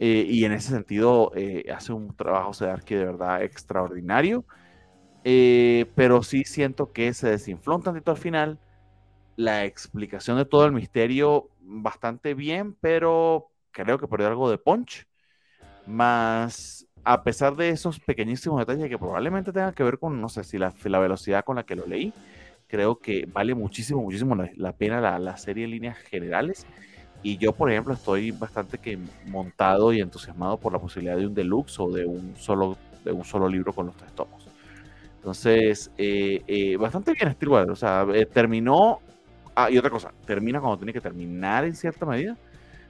Eh, y en ese sentido eh, hace un trabajo Sedarki de verdad extraordinario. Eh, pero sí siento que se desinfló un tantito al final. La explicación de todo el misterio bastante bien, pero creo que perdió algo de punch. Más, a pesar de esos pequeñísimos detalles que probablemente tengan que ver con, no sé si la, la velocidad con la que lo leí, creo que vale muchísimo, muchísimo la, pena la, la, serie en líneas generales. Y yo, por ejemplo, estoy bastante que montado y entusiasmado por la posibilidad de un deluxe o de un solo, de un solo libro con los tres tomos. Entonces, eh, eh, bastante bien Steel O sea, eh, terminó. Ah, y otra cosa, termina cuando tiene que terminar en cierta medida.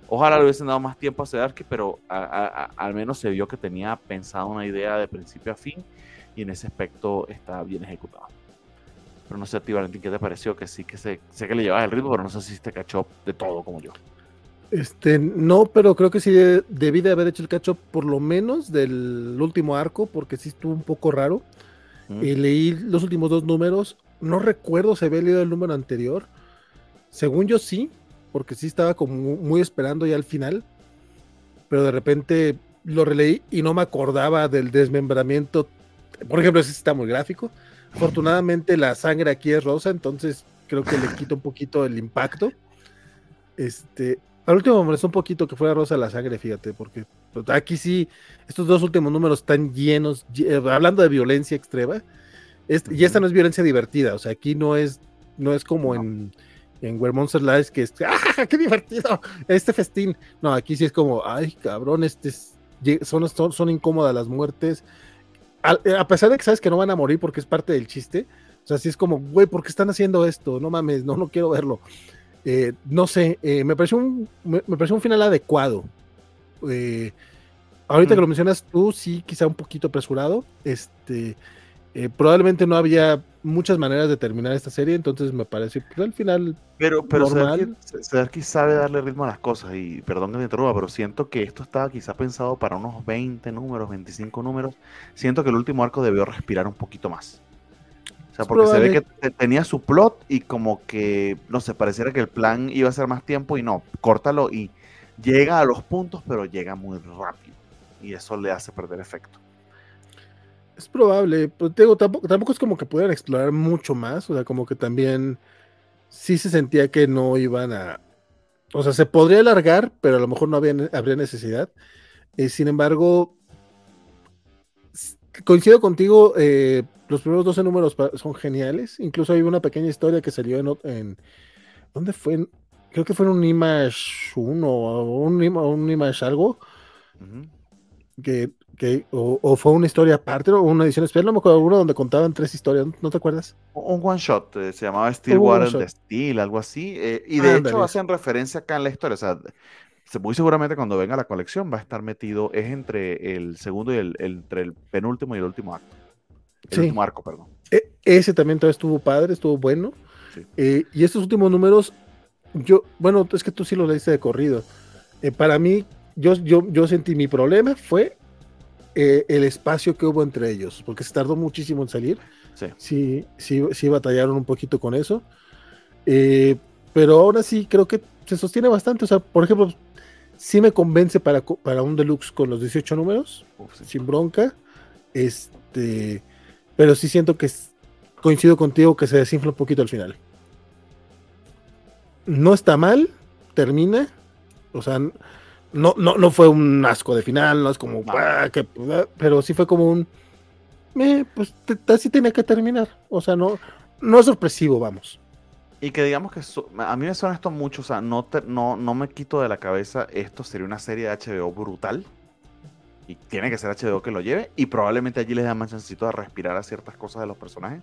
Ojalá le hubiesen dado más tiempo a Sedarki, pero al menos se vio que tenía pensado una idea de principio a fin y en ese aspecto está bien ejecutado. Pero no sé a ti, Valentín, ¿qué te pareció? Que sí, que sé, sé que le llevas el ritmo, pero no sé si te cachó de todo como yo. Este, no, pero creo que sí debí de haber hecho el cacho por lo menos del último arco, porque sí estuvo un poco raro. Y leí los últimos dos números. No recuerdo si había leído el número anterior. Según yo sí, porque sí estaba como muy esperando ya al final. Pero de repente lo releí y no me acordaba del desmembramiento. Por ejemplo, ese está muy gráfico. Afortunadamente la sangre aquí es rosa, entonces creo que le quita un poquito el impacto. Este, al último me molestó un poquito que fuera rosa la sangre, fíjate, porque pues, aquí sí, estos dos últimos números están llenos, eh, hablando de violencia extrema, y esta no es violencia divertida, o sea, aquí no es, no es como en, en Where Monster Lies, que es, ¡ah, qué divertido! Este festín. No, aquí sí es como, ay, cabrón, este son, son, son incómodas las muertes. A, a, pesar de que sabes que no van a morir porque es parte del chiste, o sea, sí es como, güey, ¿por qué están haciendo esto? No mames, no, no quiero verlo. Eh, no sé, eh, me, pareció un, me, pareció un final adecuado. Eh, ahorita que lo mencionas tú, sí, quizá un poquito apresurado. Este, probablemente no había muchas maneras de terminar esta serie, entonces me parece pues, al final. Pero, pero normal. Sabe darle ritmo a las cosas, y perdón que me interrumpa, pero siento que esto estaba quizá pensado para unos 20 números, 25 números. Siento que el último arco debió respirar un poquito más sea, porque se ve que tenía su plot y como que, no sé, pareciera que el plan iba a ser más tiempo y no, córtalo y llega a los puntos, pero llega muy rápido. Y eso le hace perder efecto. Es probable, pero digo, tampoco, tampoco es como que pudieran explorar mucho más, o sea, como que también sí se sentía que no iban a... O sea, se podría alargar, pero a lo mejor no había, habría necesidad. Eh, sin embargo, coincido contigo, eh, los primeros 12 números son geniales. Incluso hay una pequeña historia que salió en. en ¿Dónde fue? Creo que fue en un Image 1 o un, un Image algo. que, que o, fue una historia aparte o una edición especial. No me acuerdo, uno donde contaban tres historias. ¿No te acuerdas? Un one shot. Eh, se llamaba Stillwater de Steel, algo así. Eh, y de hecho hacen referencia acá en la historia. O sea, muy seguramente cuando venga la colección va a estar metido. Es entre el segundo y el, entre el penúltimo y el último acto. El Marco, perdón. E, ese también todavía estuvo padre, estuvo bueno. Eh, y estos últimos números, yo, bueno, es que tú sí los leíste de corrido. Eh, para mí, yo, yo, yo sentí mi problema fue eh, el espacio que hubo entre ellos, porque se tardó muchísimo en salir. Sí. Sí, sí, sí batallaron un poquito con eso. pero ahora sí creo que se sostiene bastante. O sea, por ejemplo, sí me convence para, para un deluxe con los 18 números, sin bronca. Este pero sí siento que coincido contigo que se desinfla un poquito al final. No está mal, termina. O sea, no, no, no fue un asco de final, no es como, ah, pero sí fue como un, pues así tenía que terminar. O sea, no, no es sorpresivo, vamos. Y que digamos que a mí me suena esto mucho, o sea, no, no, no me quito de la cabeza, esto sería una serie de HBO brutal y tiene que ser HBO que lo lleve y probablemente allí les da más chancito de respirar a ciertas cosas de los personajes.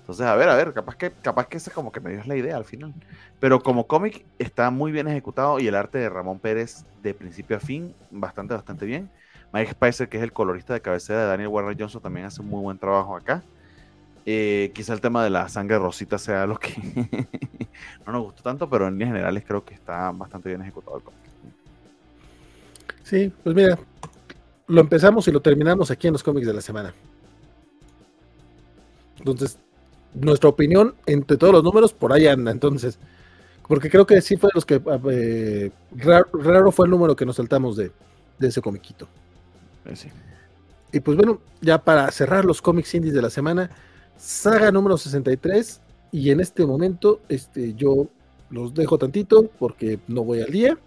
Entonces, a ver, a ver, capaz que, capaz que esa como que me dio la idea al final. Pero como cómic está muy bien ejecutado y el arte de Ramón Pérez de principio a fin, bastante, bastante bien. Mike Spicer, que es el colorista de cabecera de Daniel Warner Johnson, también hace un muy buen trabajo acá. Eh, quizá el tema de la sangre rosita sea lo que no nos gustó tanto, pero en líneas generales creo que está bastante bien ejecutado el cómic. Sí, pues mira, lo empezamos y lo terminamos aquí en los cómics de la semana. Entonces, nuestra opinión entre todos los números por ahí anda. Entonces, porque creo que sí fue los que eh, raro, fue el número que nos saltamos de, ese comiquito. Eh, sí. Y pues bueno, ya para cerrar los cómics indies de la semana, saga número 63. Y en este momento, este, yo los dejo tantito porque no voy al día.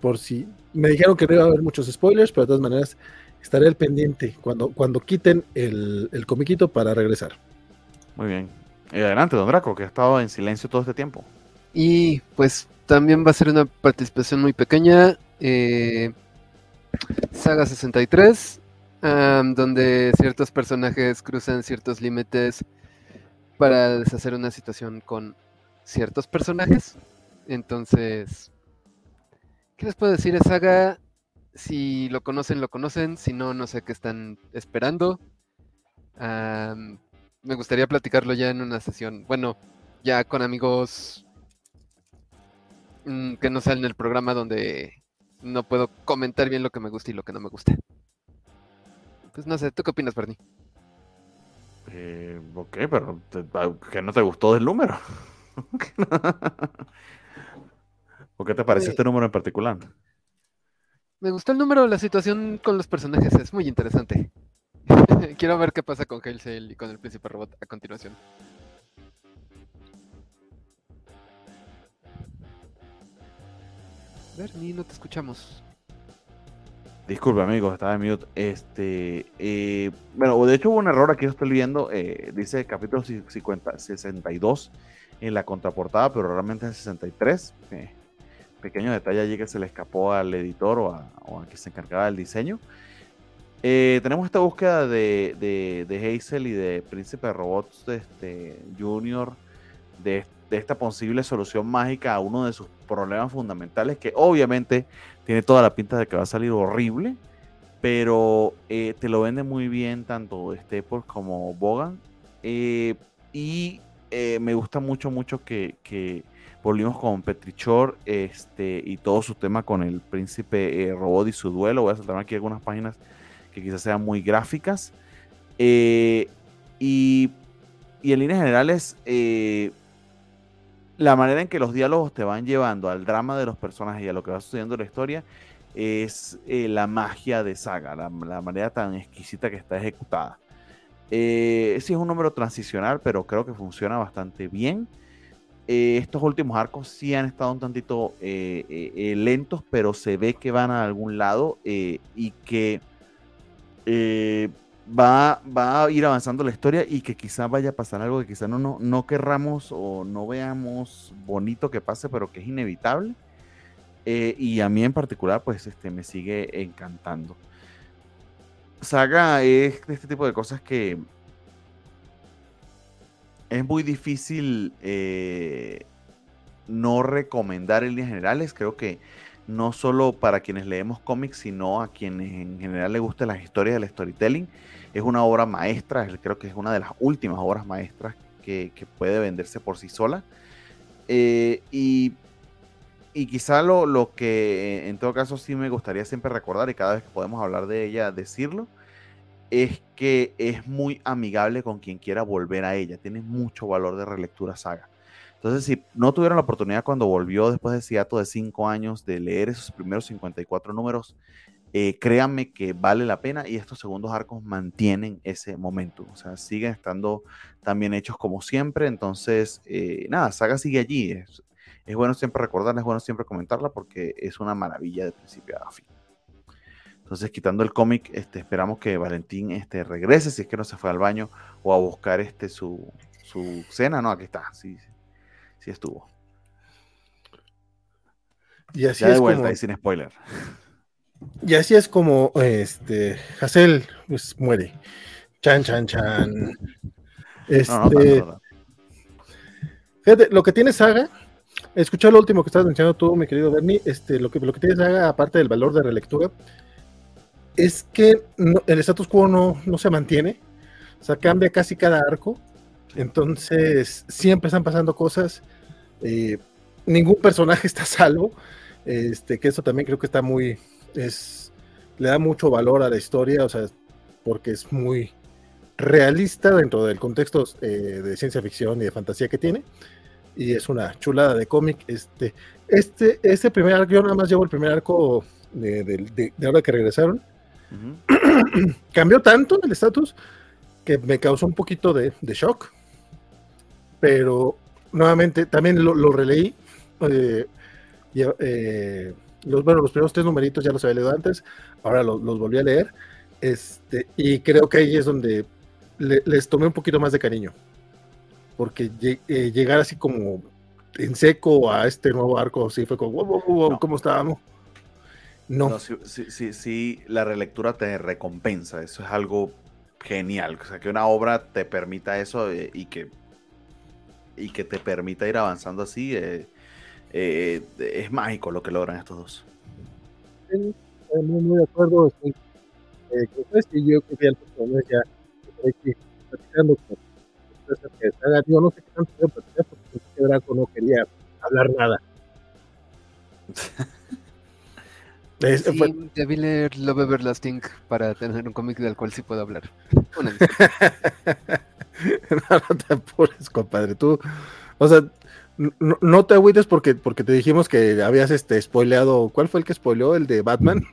Por si me dijeron que no iba a haber muchos spoilers, pero de todas maneras estaré al pendiente cuando, cuando quiten el, el comiquito para regresar. Muy bien. Y adelante, don Draco, que ha estado en silencio todo este tiempo. Y pues también va a ser una participación muy pequeña. Eh, Saga 63, donde ciertos personajes cruzan ciertos límites para deshacer una situación con ciertos personajes. Entonces, ¿qué les puedo decir? Es Saga, si lo conocen, lo conocen. Si no, no sé qué están esperando me gustaría platicarlo ya en una sesión. Bueno, ya con amigos mm, que no salen el programa donde no puedo comentar bien lo que me gusta y lo que no me gusta. Pues no sé, ¿tú qué opinas, Bernie? Eh, ok, pero ah, ¿qué no te gustó del número? ¿O qué te pareció este número en particular? Me gustó el número, la situación con los personajes es muy interesante. Quiero ver qué pasa con Hail y con el príncipe robot a continuación. Bernie, no te escuchamos. Disculpe, amigos, estaba en mute. Este, eh, bueno, de hecho hubo un error aquí, estoy viendo. Eh, dice capítulo 50, 62 en la contraportada, pero realmente es 63. Eh, pequeño detalle allí que se le escapó al editor o a, o a quien se encargaba del diseño. Eh, tenemos esta búsqueda de, de, Hazel y de Príncipe de Robots este, Junior, de, esta posible solución mágica a uno de sus problemas fundamentales, que obviamente tiene toda la pinta de que va a salir horrible, pero eh, te lo vende muy bien tanto Staples como Bogan. Eh, y me gusta mucho, mucho que, volvimos con Petrichor este, y todo su tema con el príncipe robot y su duelo. Voy a saltar aquí algunas páginas que quizás sean muy gráficas. Eh, y, en líneas generales, eh, la manera en que los diálogos te van llevando al drama de los personajes y a lo que va sucediendo en la historia es eh, la magia de Saga, la, manera tan exquisita que está ejecutada. sí es un número transicional, pero creo que funciona bastante bien. Estos últimos arcos sí han estado un tantito lentos, pero se ve que van a algún lado y que eh, va, va a ir avanzando la historia y que quizá vaya a pasar algo que quizá no, no, no querramos o no veamos bonito que pase, pero que es inevitable. Eh, y a mí en particular, pues este, me sigue encantando. Saga es de este tipo de cosas que es muy difícil eh, no recomendar en líneas generales. Creo que no solo para quienes leemos cómics, sino a quienes en general les gusten las historias del storytelling. Es una obra maestra, creo que es una de las últimas obras maestras que, puede venderse por sí sola. Eh, y, quizá lo, lo, que en todo caso sí me gustaría siempre recordar, y cada vez que podemos hablar de ella, decirlo, es que es muy amigable con quien quiera volver a ella. Tiene mucho valor de relectura saga. Entonces, si no tuvieron la oportunidad cuando volvió después de ese de cinco años de leer esos primeros 54 números, eh, créanme que vale la pena y estos segundos arcos mantienen ese momento. O sea, siguen estando también hechos como siempre. Entonces, eh, nada, Saga sigue allí. Es, es bueno siempre recordarla, es bueno siempre comentarla porque es una maravilla de principio a fin. Entonces, quitando el cómic, este, esperamos que Valentín este, regrese, si es que no se fue al baño o a buscar este, su, su cena. No, aquí está. Sí, sí estuvo. Y así es vuelta como... sin spoiler. Y así es como este Hassel pues, muere. Chan, chan, chan. Este. Fíjate, lo que tiene Saga, escuché lo último que estabas mencionando tú, mi querido Bernie, este, lo que, lo que tiene Saga, aparte del valor de relectura, es que el status quo no, no se mantiene, o sea, cambia casi cada arco, entonces siempre están pasando cosas, eh, ningún personaje está salvo, este, que eso también creo que está muy, es, le da mucho valor a la historia, o sea, porque es muy realista dentro del contexto eh, de ciencia ficción y de fantasía que tiene. Y es una chulada de cómic. Este, este, este primer arco, yo nada más llevo el primer arco de, de, de ahora que regresaron. Cambió tanto el estatus que me causó un poquito de, shock. Pero nuevamente también lo, releí. Eh, eh, los, bueno, los primeros tres numeritos ya los había leído antes, ahora los, volví a leer. Este, y creo que ahí es donde les tomé un poquito más de cariño. Porque eh, llegar así como en seco a este nuevo arco, sí fue como, wow, ¿cómo estábamos? No. sí, sí, la relectura te recompensa. Eso es algo genial. O sea, que una obra te permita eso eh, y que y que te permita ir avanzando así, eh, es mágico lo que logran estos dos. Sí, muy, muy de acuerdo. Sí. Eh, yo quería el ya platicando con que digo, no sé qué tanto voy platicar porque Draco no quería hablar nada. es, sí, fue... debí leer Love Everlasting para tener un cómic del cual sí puedo hablar. no, no te apures, compadre. Tú, o sea, no, no, te agüites porque, porque te dijimos que habías este spoileado. ¿Cuál fue el que spoileó? ¿El de Batman?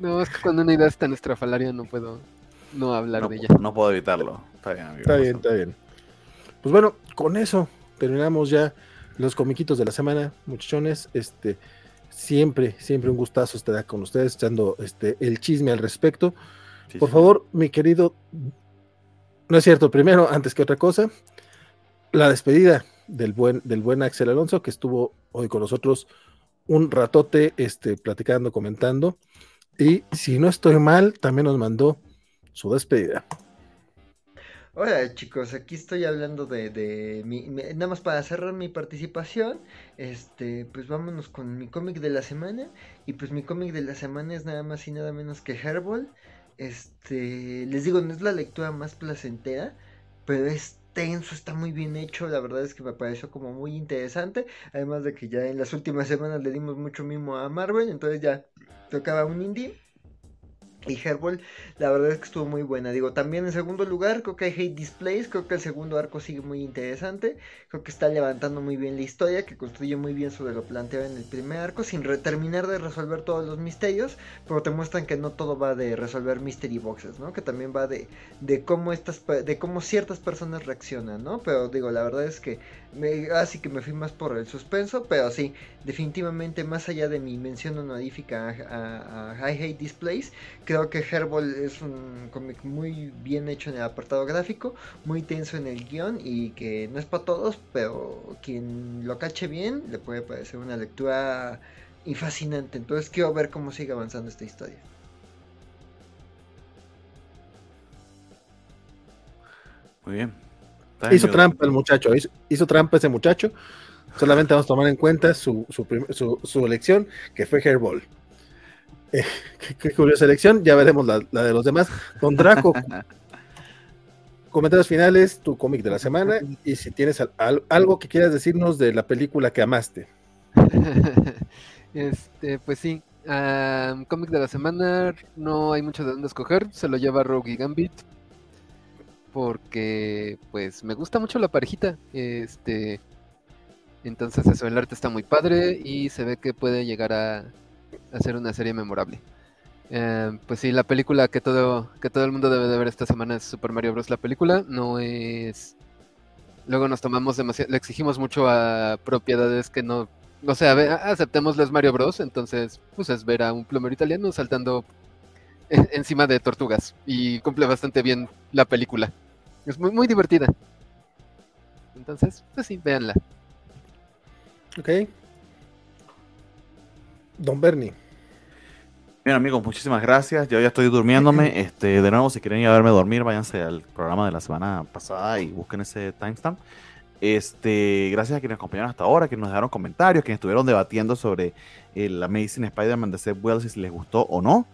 No, es que cuando una idea es tan estrafalaria no puedo no hablar de ella. No puedo evitarlo. Está bien, Está bien, está bien. Pues bueno, con eso terminamos ya los comiquitos de la semana, muchachones. Este, siempre, siempre un gustazo estar con ustedes, echando este, el chisme al respecto. Por favor, mi querido, no es cierto, primero, antes que otra cosa, la despedida del buen, del buen Axel Alonso, que estuvo hoy con nosotros un ratote, este, platicando, comentando. Y si no estoy mal, también nos mandó su despedida. Hola chicos, aquí estoy hablando de, mi, nada más para cerrar mi participación, este, pues vámonos con mi cómic de la semana y pues mi cómic de la semana es nada más y nada menos que Herbal, este, les digo no es la lectura más placentera, pero es tenso, está muy bien hecho, la verdad es que me pareció como muy interesante, además de que ya en las últimas semanas le dimos mucho mimo a Marvel, entonces ya tocaba un indie. Y Herbal, la verdad es que estuvo muy buena. Digo, también en segundo lugar, creo que hay Hate Displays. Creo que el segundo arco sigue muy interesante. Creo que está levantando muy bien la historia, que construye muy bien sobre lo planteado en el primer arco, sin terminar de resolver todos los misterios. Pero te muestran que no todo va de resolver mystery boxes, ¿no? Que también va de, de cómo estas de cómo ciertas personas reaccionan, ¿no? Pero digo, la verdad es que me, así que me fui más por el suspenso. Pero sí, definitivamente, más allá de mi mención honorífica a, a, Hate Displays Creo que Herbal es un cómic muy bien hecho en el apartado gráfico, muy tenso en el guion y que no es para todos, pero quien lo cache bien le puede parecer una lectura y fascinante. Entonces quiero ver cómo sigue avanzando esta historia. Muy bien. Hizo trampa el muchacho, hizo, trampa ese muchacho. Solamente vamos a tomar en cuenta su, su, su elección, que fue Herbal. Eh, qué, curiosa elección, ya veremos la, de los demás. Con Draco, comentarios finales, tu cómic de la semana y si tienes algo que quieras decirnos de la película que amaste. este, pues sí, cómic de la semana, no hay mucho de dónde escoger, se lo lleva Rogue y Gambit. Porque, pues, me gusta mucho la parejita. Este, entonces, eso, el arte está muy padre y se ve que puede llegar a, hacer una serie memorable. Eh, pues sí, la película que todo, que todo el mundo debe de ver esta semana es Super Mario Bros. La película no es... Luego nos tomamos demasiado, le exigimos mucho a propiedades que no... O sea, aceptemos los Mario Bros. Entonces, pues es ver a un plomero italiano saltando encima de tortugas. Y cumple bastante bien la película. Es muy, muy divertida. Entonces, pues sí, véanla. Ok. Don Bernie. Bien amigos, muchísimas gracias. Yo ya estoy durmiéndome. Este, de nuevo, si quieren ir a verme dormir, váyanse al programa de la semana pasada y busquen ese timestamp. Este, gracias a quienes nos acompañaron hasta ahora, que nos dejaron comentarios, quienes estuvieron debatiendo sobre el Amazing Spider-Man de Seth Wells, si les gustó o no.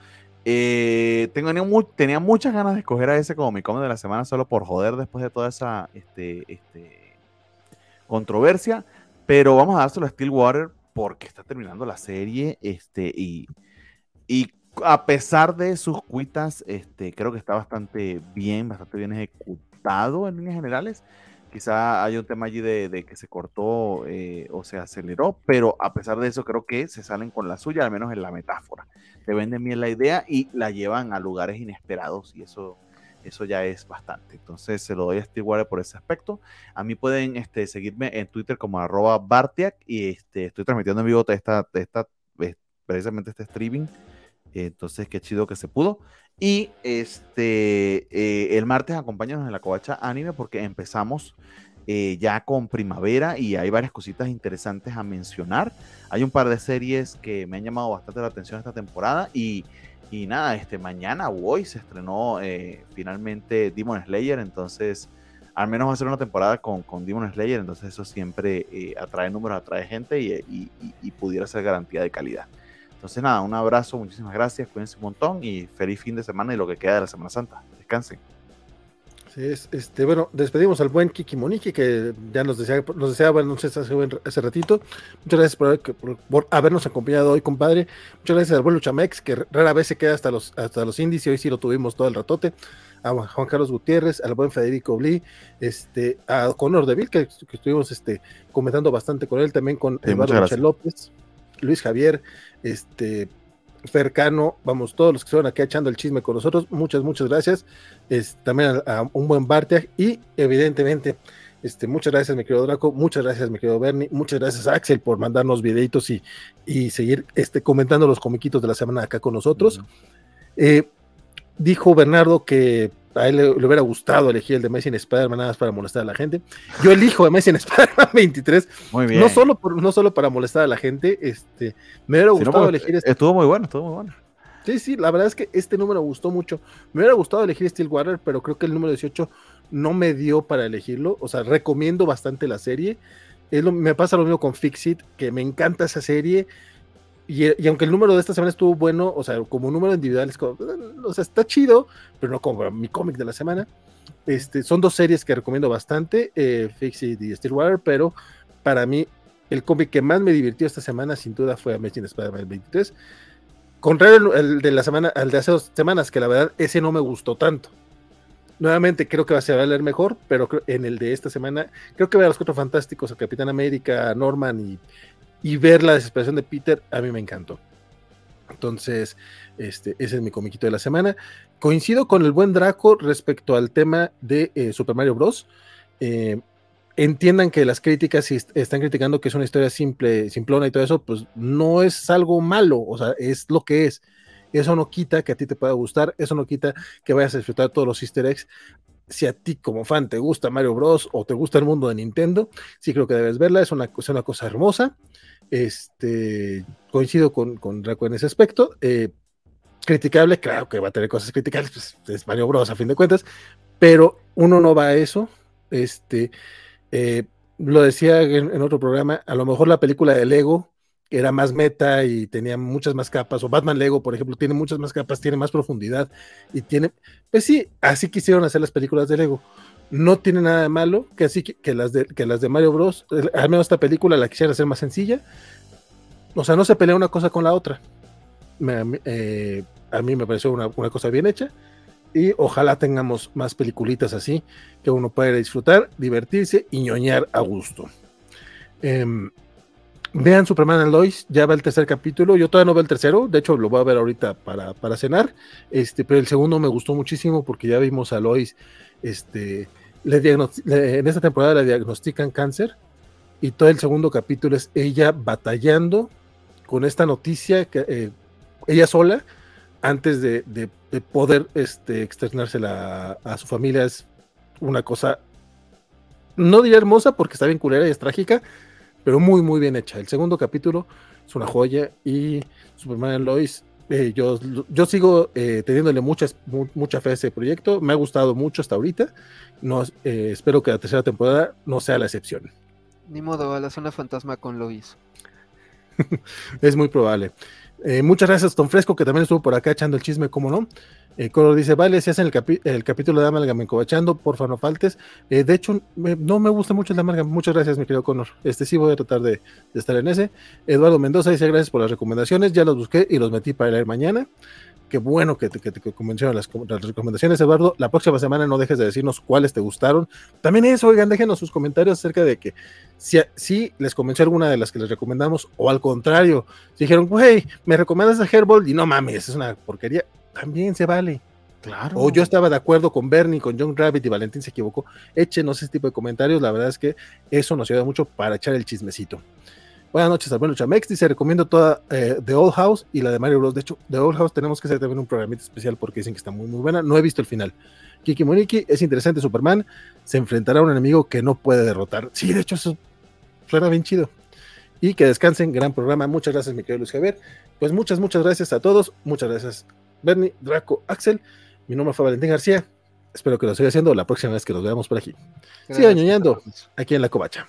Eh, tengo, tenía, mu- tenía muchas ganas de escoger a ese como mi cómic de la semana solo por joder después de toda esa este, este, controversia. Pero vamos a dárselo a Stillwater porque está terminando la serie. Este, y, a pesar de sus cuitas, creo que está bastante bien, bastante bien ejecutado en líneas generales. Quizá hay un tema allí de, que se cortó eh, o se aceleró, pero a pesar de eso creo que se salen con la suya, al menos en la metáfora. Te venden bien la idea y la llevan a lugares inesperados y eso, eso ya es bastante. Entonces se lo doy a Stillwater por ese aspecto. A mí pueden este, seguirme en Twitter como arroba Bartiak y este, estoy transmitiendo en vivo esta, esta, precisamente este streaming. Entonces, qué chido que se pudo. Y este, eh, el martes acompáñanos en la covacha anime porque empezamos eh, ya con primavera y hay varias cositas interesantes a mencionar. Hay un par de series que me han llamado bastante la atención esta temporada y, y nada, este, mañana hoy se estrenó eh, finalmente Demon Slayer, entonces al menos va a ser una temporada con, con Demon Slayer, entonces eso siempre eh, atrae números, atrae gente y, y pudiera ser garantía de calidad. Entonces, nada, un abrazo, muchísimas gracias, cuídense un montón y feliz fin de semana y lo que queda de la Semana Santa. Descansen. Sí, es, este, bueno, despedimos al buen Kiki Moniki, que ya nos deseaba, nos deseaba hace, hace ratito. Muchas gracias por, por, por, habernos acompañado hoy, compadre. Muchas gracias al buen Luchamex, que rara vez se queda hasta los, hasta los indies y hoy sí lo tuvimos todo el ratote. A Juan Carlos Gutiérrez, al buen Federico Bli, este, a Conor Deville, que, que estuvimos este, comentando bastante con él, también con Sí, Eduardo López, Luis Javier, este, Fercano, vamos, todos los que estuvieron aquí echando el chisme con nosotros, muchas, muchas gracias. Es, también a, a, un buen Bartiag y evidentemente, este, muchas gracias, mi querido Draco, muchas gracias, mi querido Bernie, muchas gracias a Axel por mandarnos videitos y, y seguir este, comentando los comiquitos de la semana acá con nosotros. Uh -huh. eh, dijo Bernardo que a él le, le, hubiera gustado elegir el de Messi en Spider-Man nada más para molestar a la gente. Yo elijo a Messi en Spider-Man 23. Muy bien. No solo, por, no solo para molestar a la gente, este, me hubiera gustado no, elegir este. Estuvo muy bueno, estuvo muy bueno. Sí, sí, la verdad es que este número me gustó mucho. Me hubiera gustado elegir Stillwater, pero creo que el número 18 no me dio para elegirlo. O sea, recomiendo bastante la serie. Es lo, me pasa lo mismo con Fixit, que me encanta esa serie. Y, aunque el número de esta semana estuvo bueno, o sea, como número individual, es como, o sea, está chido, pero no como mi cómic de la semana. Este, son dos series que recomiendo bastante, eh, Fixit y Stillwater, pero para mí el cómic que más me divirtió esta semana, sin duda, fue Amazing Spider-Man 23. Contrario el, de la semana, al de hace dos semanas, que la verdad ese no me gustó tanto. Nuevamente creo que va a ser leer mejor, pero en el de esta semana creo que ver a los cuatro fantásticos, a Capitán América, Norman y, y ver la desesperación de Peter, a mí me encantó. Entonces, este, ese es mi comiquito de la semana. Coincido con el buen Draco respecto al tema de eh, Super Mario Bros. Eh, entiendan que las críticas, si están criticando que es una historia simple, simplona y todo eso, pues no es algo malo, o sea, es lo que es. Eso no quita que a ti te pueda gustar, eso no quita que vayas a disfrutar todos los easter eggs. Si a ti como fan te gusta Mario Bros. o te gusta el mundo de Nintendo, sí creo que debes verla, es una, es una cosa hermosa. Este, coincido con, con Draco en ese aspecto. Eh, criticable, claro que va a tener cosas criticables, pues es Mario Bros. a fin de cuentas, pero uno no va a eso. Este, eh, lo decía en, en, otro programa, a lo mejor la película de Lego era más meta y tenía muchas más capas, o Batman Lego, por ejemplo, tiene muchas más capas, tiene más profundidad y tiene, pues sí, así quisieron hacer las películas de Lego. No tiene nada de malo que así que, las de que las de Mario Bros, al menos esta película la quisiera hacer más sencilla. O sea, no se pelea una cosa con la otra. Eh, a mí me pareció una, una cosa bien hecha y ojalá tengamos más peliculitas así que uno pueda disfrutar, divertirse y ñoñar a gusto. Eh, vean Superman and Lois, ya va el tercer capítulo, yo todavía no veo el tercero, de hecho lo voy a ver ahorita para, para cenar, este, pero el segundo me gustó muchísimo porque ya vimos a Lois, este, le en esta temporada le diagnostican cáncer y todo el segundo capítulo es ella batallando con esta noticia, que, eh, ella sola, antes de, de, de poder este, externársela a, a, su familia es una cosa, no diría hermosa porque está bien culera y es trágica, pero muy, muy bien hecha. El segundo capítulo es una joya y Superman Lois, eh, yo, yo sigo eh, teniéndole muchas, mu mucha fe a ese proyecto, me ha gustado mucho hasta ahorita, no, eh, espero que la tercera temporada no sea la excepción. Ni modo, a la zona fantasma con Lois. es muy probable. Eh, muchas gracias, Tom Fresco, que también estuvo por acá echando el chisme, cómo no. Eh, Color dice, vale, si hacen el, capi- el capítulo de Amalgam encobachando, porfa no faltes. Eh, de hecho, me- no me gusta mucho el Amalgam. Muchas gracias, mi querido Conor. Este sí voy a tratar de, de estar en ese. Eduardo Mendoza dice, gracias por las recomendaciones. Ya los busqué y los metí para leer mañana. Qué bueno que te, que te convencieron las, las recomendaciones, Eduardo. La próxima semana no dejes de decirnos cuáles te gustaron. También eso, oigan, déjenos sus comentarios acerca de que si, si les convenció alguna de las que les recomendamos o al contrario, si dijeron, güey, me recomiendas a Herbold y no mames, es una porquería, también se vale. Claro. O yo estaba de acuerdo con Bernie, con John Rabbit y Valentín se equivocó. Échenos ese tipo de comentarios. La verdad es que eso nos ayuda mucho para echar el chismecito. Buenas noches, Alberto Chamex. Dice: Recomiendo toda eh, The Old House y la de Mario Bros. De hecho, The Old House tenemos que hacer también un programita especial porque dicen que está muy, muy buena. No he visto el final. Kiki Moniki es interesante. Superman se enfrentará a un enemigo que no puede derrotar. Sí, de hecho, eso suena bien chido. Y que descansen. Gran programa. Muchas gracias, mi querido Luis Javier. Pues muchas, muchas gracias a todos. Muchas gracias, Bernie, Draco, Axel. Mi nombre fue Valentín García. Espero que lo siga haciendo la próxima vez que nos veamos por aquí. Sigan ñoñando aquí en la covacha.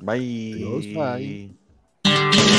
Bye. Adiós, bye. Thank you.